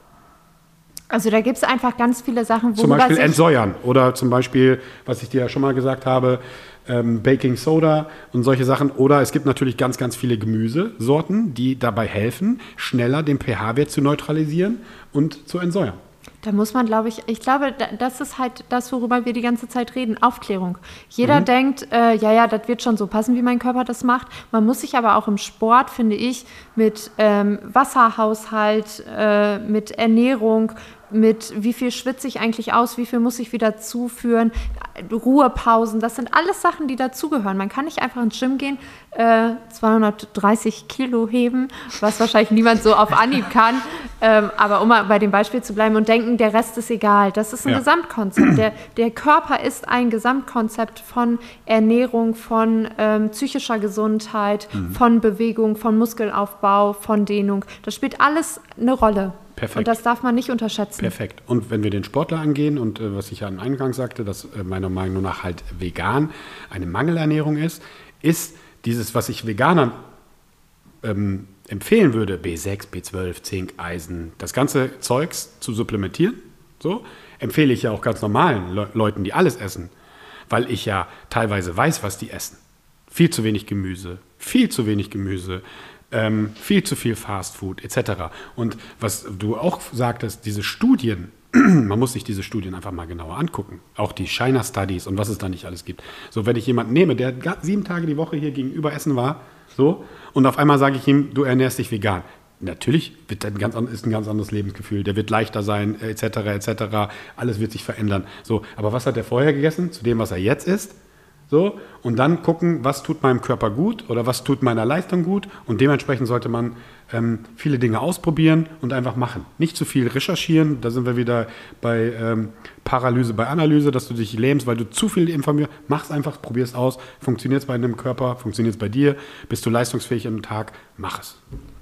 Also da gibt es einfach ganz viele Sachen, Zum worüber Beispiel entsäuern oder zum Beispiel, was ich dir ja schon mal gesagt habe, ähm, Baking Soda und solche Sachen. Oder es gibt natürlich ganz, ganz viele Gemüsesorten, die dabei helfen, schneller den pH-Wert zu neutralisieren und zu entsäuern. Da muss man, glaube ich, ich glaube, da- das ist halt das, worüber wir die ganze Zeit reden, Aufklärung. Jeder denkt, äh, ja, ja, das wird schon so passen, wie mein Körper das macht. Man muss sich aber auch im Sport, finde ich, mit ähm, Wasserhaushalt, äh, mit Ernährung, mit wie viel schwitze ich eigentlich aus, wie viel muss ich wieder zuführen, Ruhepausen, das sind alles Sachen, die dazugehören. Man kann nicht einfach ins Gym gehen, äh, 230 Kilo heben, was wahrscheinlich niemand so auf Anhieb kann, ähm, aber um mal bei dem Beispiel zu bleiben und denken, der Rest ist egal. Das ist ein Ja. Gesamtkonzept. Der, der Körper ist ein Gesamtkonzept von Ernährung, von ähm, psychischer Gesundheit, Mhm. von Bewegung, von Muskelaufbau, von Dehnung. Das spielt alles eine Rolle. Perfekt. Und das darf man nicht unterschätzen. Perfekt. Und wenn wir den Sportler angehen und äh, was ich ja am Eingang sagte, dass äh, meiner Meinung nach halt vegan eine Mangelernährung ist, ist dieses, was ich Veganern ähm, empfehlen würde, B6, B12, Zink, Eisen, das ganze Zeugs zu supplementieren, so, empfehle ich ja auch ganz normalen Le Leuten, die alles essen, weil ich ja teilweise weiß, was die essen. Viel zu wenig Gemüse, viel zu wenig Gemüse, ähm, viel zu viel Fastfood etc. Und was du auch sagtest, diese Studien, man muss sich diese Studien einfach mal genauer angucken. Auch die China Studies und was es da nicht alles gibt. So, wenn ich jemanden nehme, der sieben Tage die Woche hier gegenüber essen war, so, und auf einmal sage ich ihm, du ernährst dich vegan. Natürlich wird ein ganz, an- ist ein ganz anderes Lebensgefühl. Der wird leichter sein, etc., etc. Alles wird sich verändern. So, aber was hat er vorher gegessen zu dem, was er jetzt isst? So, und dann gucken, was tut meinem Körper gut oder was tut meiner Leistung gut. Und dementsprechend sollte man ähm, viele Dinge ausprobieren und einfach machen. Nicht zu viel recherchieren. Da sind wir wieder bei ähm, Paralyse, bei Analyse, dass du dich lähmst, weil du zu viel informierst. Mach's einfach, probier's aus. Funktioniert es bei deinem Körper, funktioniert es bei dir, bist du leistungsfähig am Tag, mach es.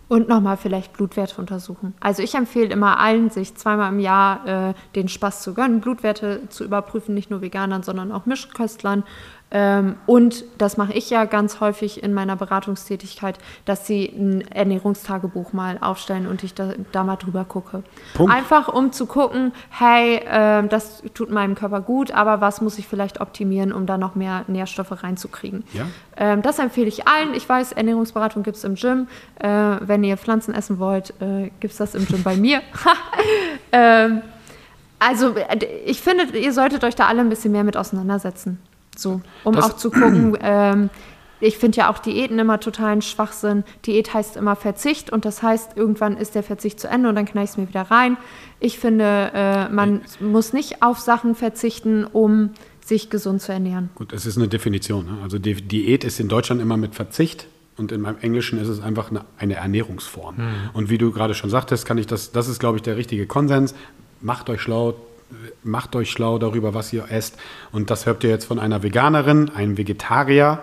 Und nochmal vielleicht Blutwerte untersuchen. Also ich empfehle immer allen, sich zweimal im Jahr äh, den Spaß zu gönnen, Blutwerte zu überprüfen, nicht nur Veganern, sondern auch Mischköstlern. Ähm, und das mache ich ja ganz häufig in meiner Beratungstätigkeit, dass sie ein Ernährungstagebuch mal aufstellen und ich da, da mal drüber gucke. Punkt. Einfach um zu gucken, hey, ähm, das tut meinem Körper gut, aber was muss ich vielleicht optimieren, um da noch mehr Nährstoffe reinzukriegen. Ja. Ähm, das empfehle ich allen. Ich weiß, Ernährungsberatung gibt es im Gym. Äh, wenn ihr Pflanzen essen wollt, äh, gibt es das im Gym bei mir. ähm, also äh, ich finde, ihr solltet euch da alle ein bisschen mehr mit auseinandersetzen. So, um Das- auch zu gucken, ähm, ich finde ja auch Diäten immer totalen Schwachsinn. Diät heißt immer Verzicht und das heißt, irgendwann ist der Verzicht zu Ende und dann knall ich es mir wieder rein. Ich finde, äh, man muss nicht auf Sachen verzichten, um sich gesund zu ernähren. Gut, es ist eine Definition. Ne? Also die Diät ist in Deutschland immer mit Verzicht und in meinem Englischen ist es einfach eine, eine Ernährungsform. Und wie du gerade schon sagtest, kann ich das, das ist, glaube ich, der richtige Konsens. Macht euch schlau, macht euch schlau darüber, was ihr esst. Und das hört ihr jetzt von einer Veganerin, einem Vegetarier.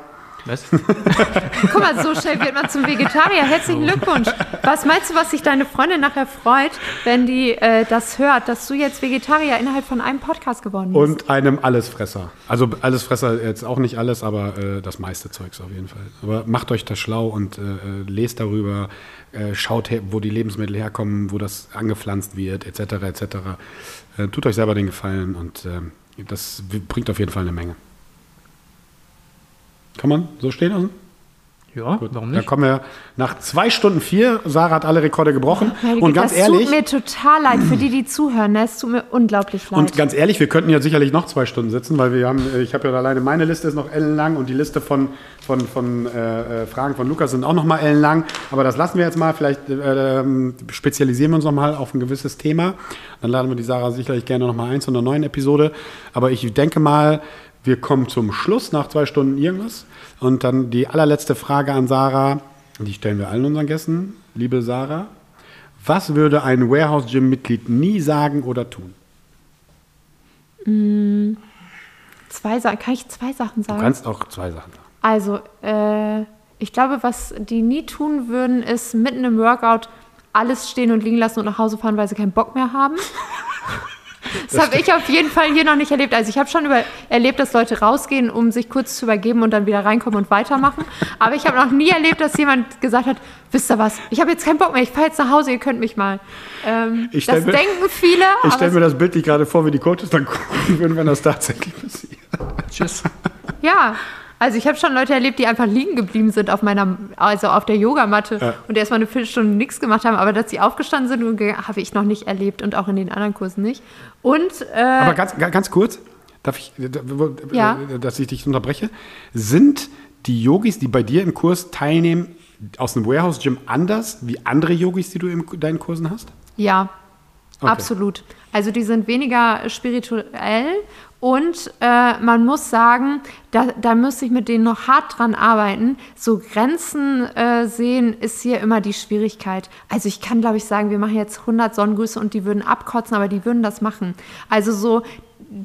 Was? Guck mal, so schnell wird man zum Vegetarier. Herzlichen Glückwunsch. Was meinst du, was sich deine Freundin nachher freut, wenn die äh, das hört, dass du jetzt Vegetarier innerhalb von einem Podcast geworden bist? Und einem Allesfresser. Also Allesfresser jetzt auch nicht alles, aber äh, das meiste Zeugs auf jeden Fall. Aber macht euch da schlau und äh, äh, lest darüber, äh, schaut, wo die Lebensmittel herkommen, wo das angepflanzt wird, etc. etc. Äh, tut euch selber den Gefallen und äh, das bringt auf jeden Fall eine Menge. Kann man so stehen lassen? Ja, Gut. warum Dann nicht? kommen wir nach zwei Stunden vier. Sarah hat alle Rekorde gebrochen. Meine und ganz das ehrlich, tut mir total leid für die, die zuhören. ne? Es tut mir unglaublich leid. Und ganz ehrlich, wir könnten ja sicherlich noch zwei Stunden sitzen, weil wir haben, ich habe ja alleine, meine Liste ist noch ellenlang und die Liste von, von, von äh, äh, Fragen von Lukas sind auch noch mal ellenlang. Aber das lassen wir jetzt mal. Vielleicht äh, spezialisieren wir uns noch mal auf ein gewisses Thema. Dann laden wir die Sarah sicherlich gerne noch mal ein zu einer neuen Episode. Aber ich denke mal, wir kommen zum Schluss nach zwei Stunden irgendwas. Und dann die allerletzte Frage an Sarah, die stellen wir allen unseren Gästen. Liebe Sarah, was würde ein Warehouse Gym Mitglied nie sagen oder tun? zwei Sachen, kann ich zwei Sachen Du sagen? kannst auch zwei Sachen sagen. Also, äh, ich glaube, was die nie tun würden, ist mitten im Workout alles stehen und liegen lassen und nach Hause fahren, weil sie keinen Bock mehr haben. Das, habe ich auf jeden Fall hier noch nicht erlebt. Also ich habe schon über, erlebt, dass Leute rausgehen, um sich kurz zu übergeben und dann wieder reinkommen und weitermachen. Aber ich habe noch nie erlebt, dass jemand gesagt hat, wisst ihr was, ich habe jetzt keinen Bock mehr, ich fahre jetzt nach Hause, ihr könnt mich mal. Ähm, das mir- denken viele, Ich stelle mir das bildlich gerade vor, wie die Coaches dann gucken würden, wenn das tatsächlich passiert. Tschüss. Ja, also ich habe schon Leute erlebt, die einfach liegen geblieben sind auf meiner, also auf der Yogamatte Ja. und erstmal eine Viertelstunde nichts gemacht haben, aber dass sie aufgestanden sind, habe ich noch nicht erlebt und auch in den anderen Kursen nicht. Und äh, Aber ganz, ga- ganz kurz, darf ich, Ja. dass ich dich unterbreche, sind die Yogis, die bei dir im Kurs teilnehmen, aus dem Warehouse Gym anders wie andere Yogis, die du in deinen Kursen hast? ja, Okay. absolut. Also die sind weniger spirituell und äh, man muss sagen, da, da müsste ich mit denen noch hart dran arbeiten. So Grenzen äh, sehen ist hier immer die Schwierigkeit. Also ich kann, glaube ich, sagen, wir machen jetzt 100 Sonnengrüße und die würden abkotzen, aber die würden das machen. Also so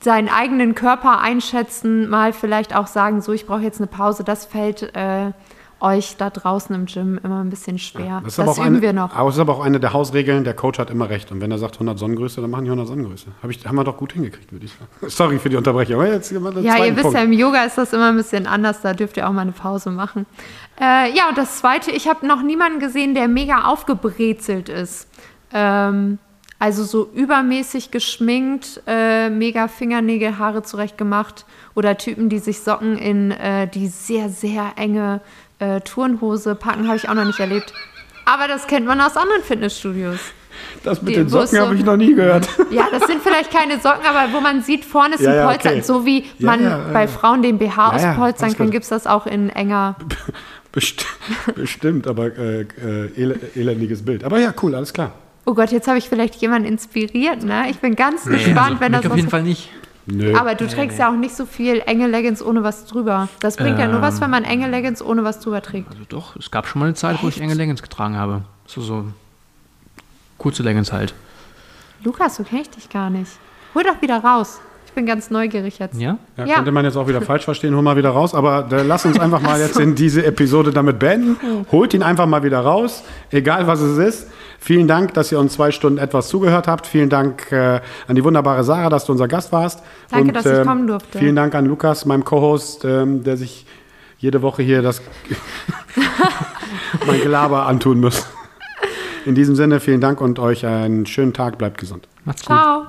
seinen eigenen Körper einschätzen, mal vielleicht auch sagen, so ich brauche jetzt eine Pause, das fällt äh, euch da draußen im Gym immer ein bisschen schwer. Das, Das, auch üben eine, wir noch. Aber es ist aber auch eine der Hausregeln, der Coach hat immer recht. Und wenn er sagt 100 Sonnengröße, dann machen die 100 Sonnengröße. Hab ich, haben wir doch gut hingekriegt, würde ich sagen. Sorry für die Unterbrechung. Aber jetzt Ja, ihr wisst Punkt. ja, im Yoga ist das immer ein bisschen anders, da dürft ihr auch mal eine Pause machen. Äh, ja, und das Zweite, ich habe noch niemanden gesehen, der mega aufgebrezelt ist. Ähm, also so übermäßig geschminkt, äh, mega Fingernägel, Haare zurechtgemacht oder Typen, die sich Socken in äh, die sehr, sehr enge äh, Turnhose packen, habe ich auch noch nicht erlebt. Aber das kennt man aus anderen Fitnessstudios. Das mit die- den Socken so- habe ich noch nie gehört. Ja, das sind vielleicht keine Socken, aber wo man sieht, vorne ist Ja, ein ja, Polster. okay. So wie Ja, man ja, bei. Frauen den BH Ja, auspolstern kann, gibt es das auch in enger. Best bestimmt, aber äh, äh, el elendiges Bild. Aber ja, cool, alles klar. Oh Gott, jetzt habe ich vielleicht jemanden inspiriert, ne? Ich bin ganz gespannt, wenn Mich das auf jeden. Fall nicht. Nö. Aber du trägst ja auch nicht so viel enge Leggings ohne was drüber. Das bringt ja nur was, wenn man enge Leggings ohne was drüber trägt. Also doch, es gab schon mal eine Zeit, wo ich enge Leggings getragen habe. So, so kurze Leggings halt. Lukas, so kenne ich dich gar nicht. Hol doch wieder raus. Ich bin ganz neugierig jetzt. Ja? Ja, Ja. Könnte man jetzt auch wieder falsch verstehen, hol mal wieder raus. Aber äh, lass uns einfach mal jetzt in diese Episode damit beenden. Holt ihn einfach mal wieder raus, egal was es ist. Vielen Dank, dass ihr uns zwei Stunden etwas zugehört habt. Vielen Dank äh, an die wunderbare Sarah, dass du unser Gast warst. Danke, dass ich ähm, kommen durfte. Vielen Dank an Lukas, meinem Co-Host, ähm, der sich jede Woche hier das mein Gelaber antun muss. In diesem Sinne, vielen Dank und euch einen schönen Tag. Bleibt gesund. Macht's gut. Ciao.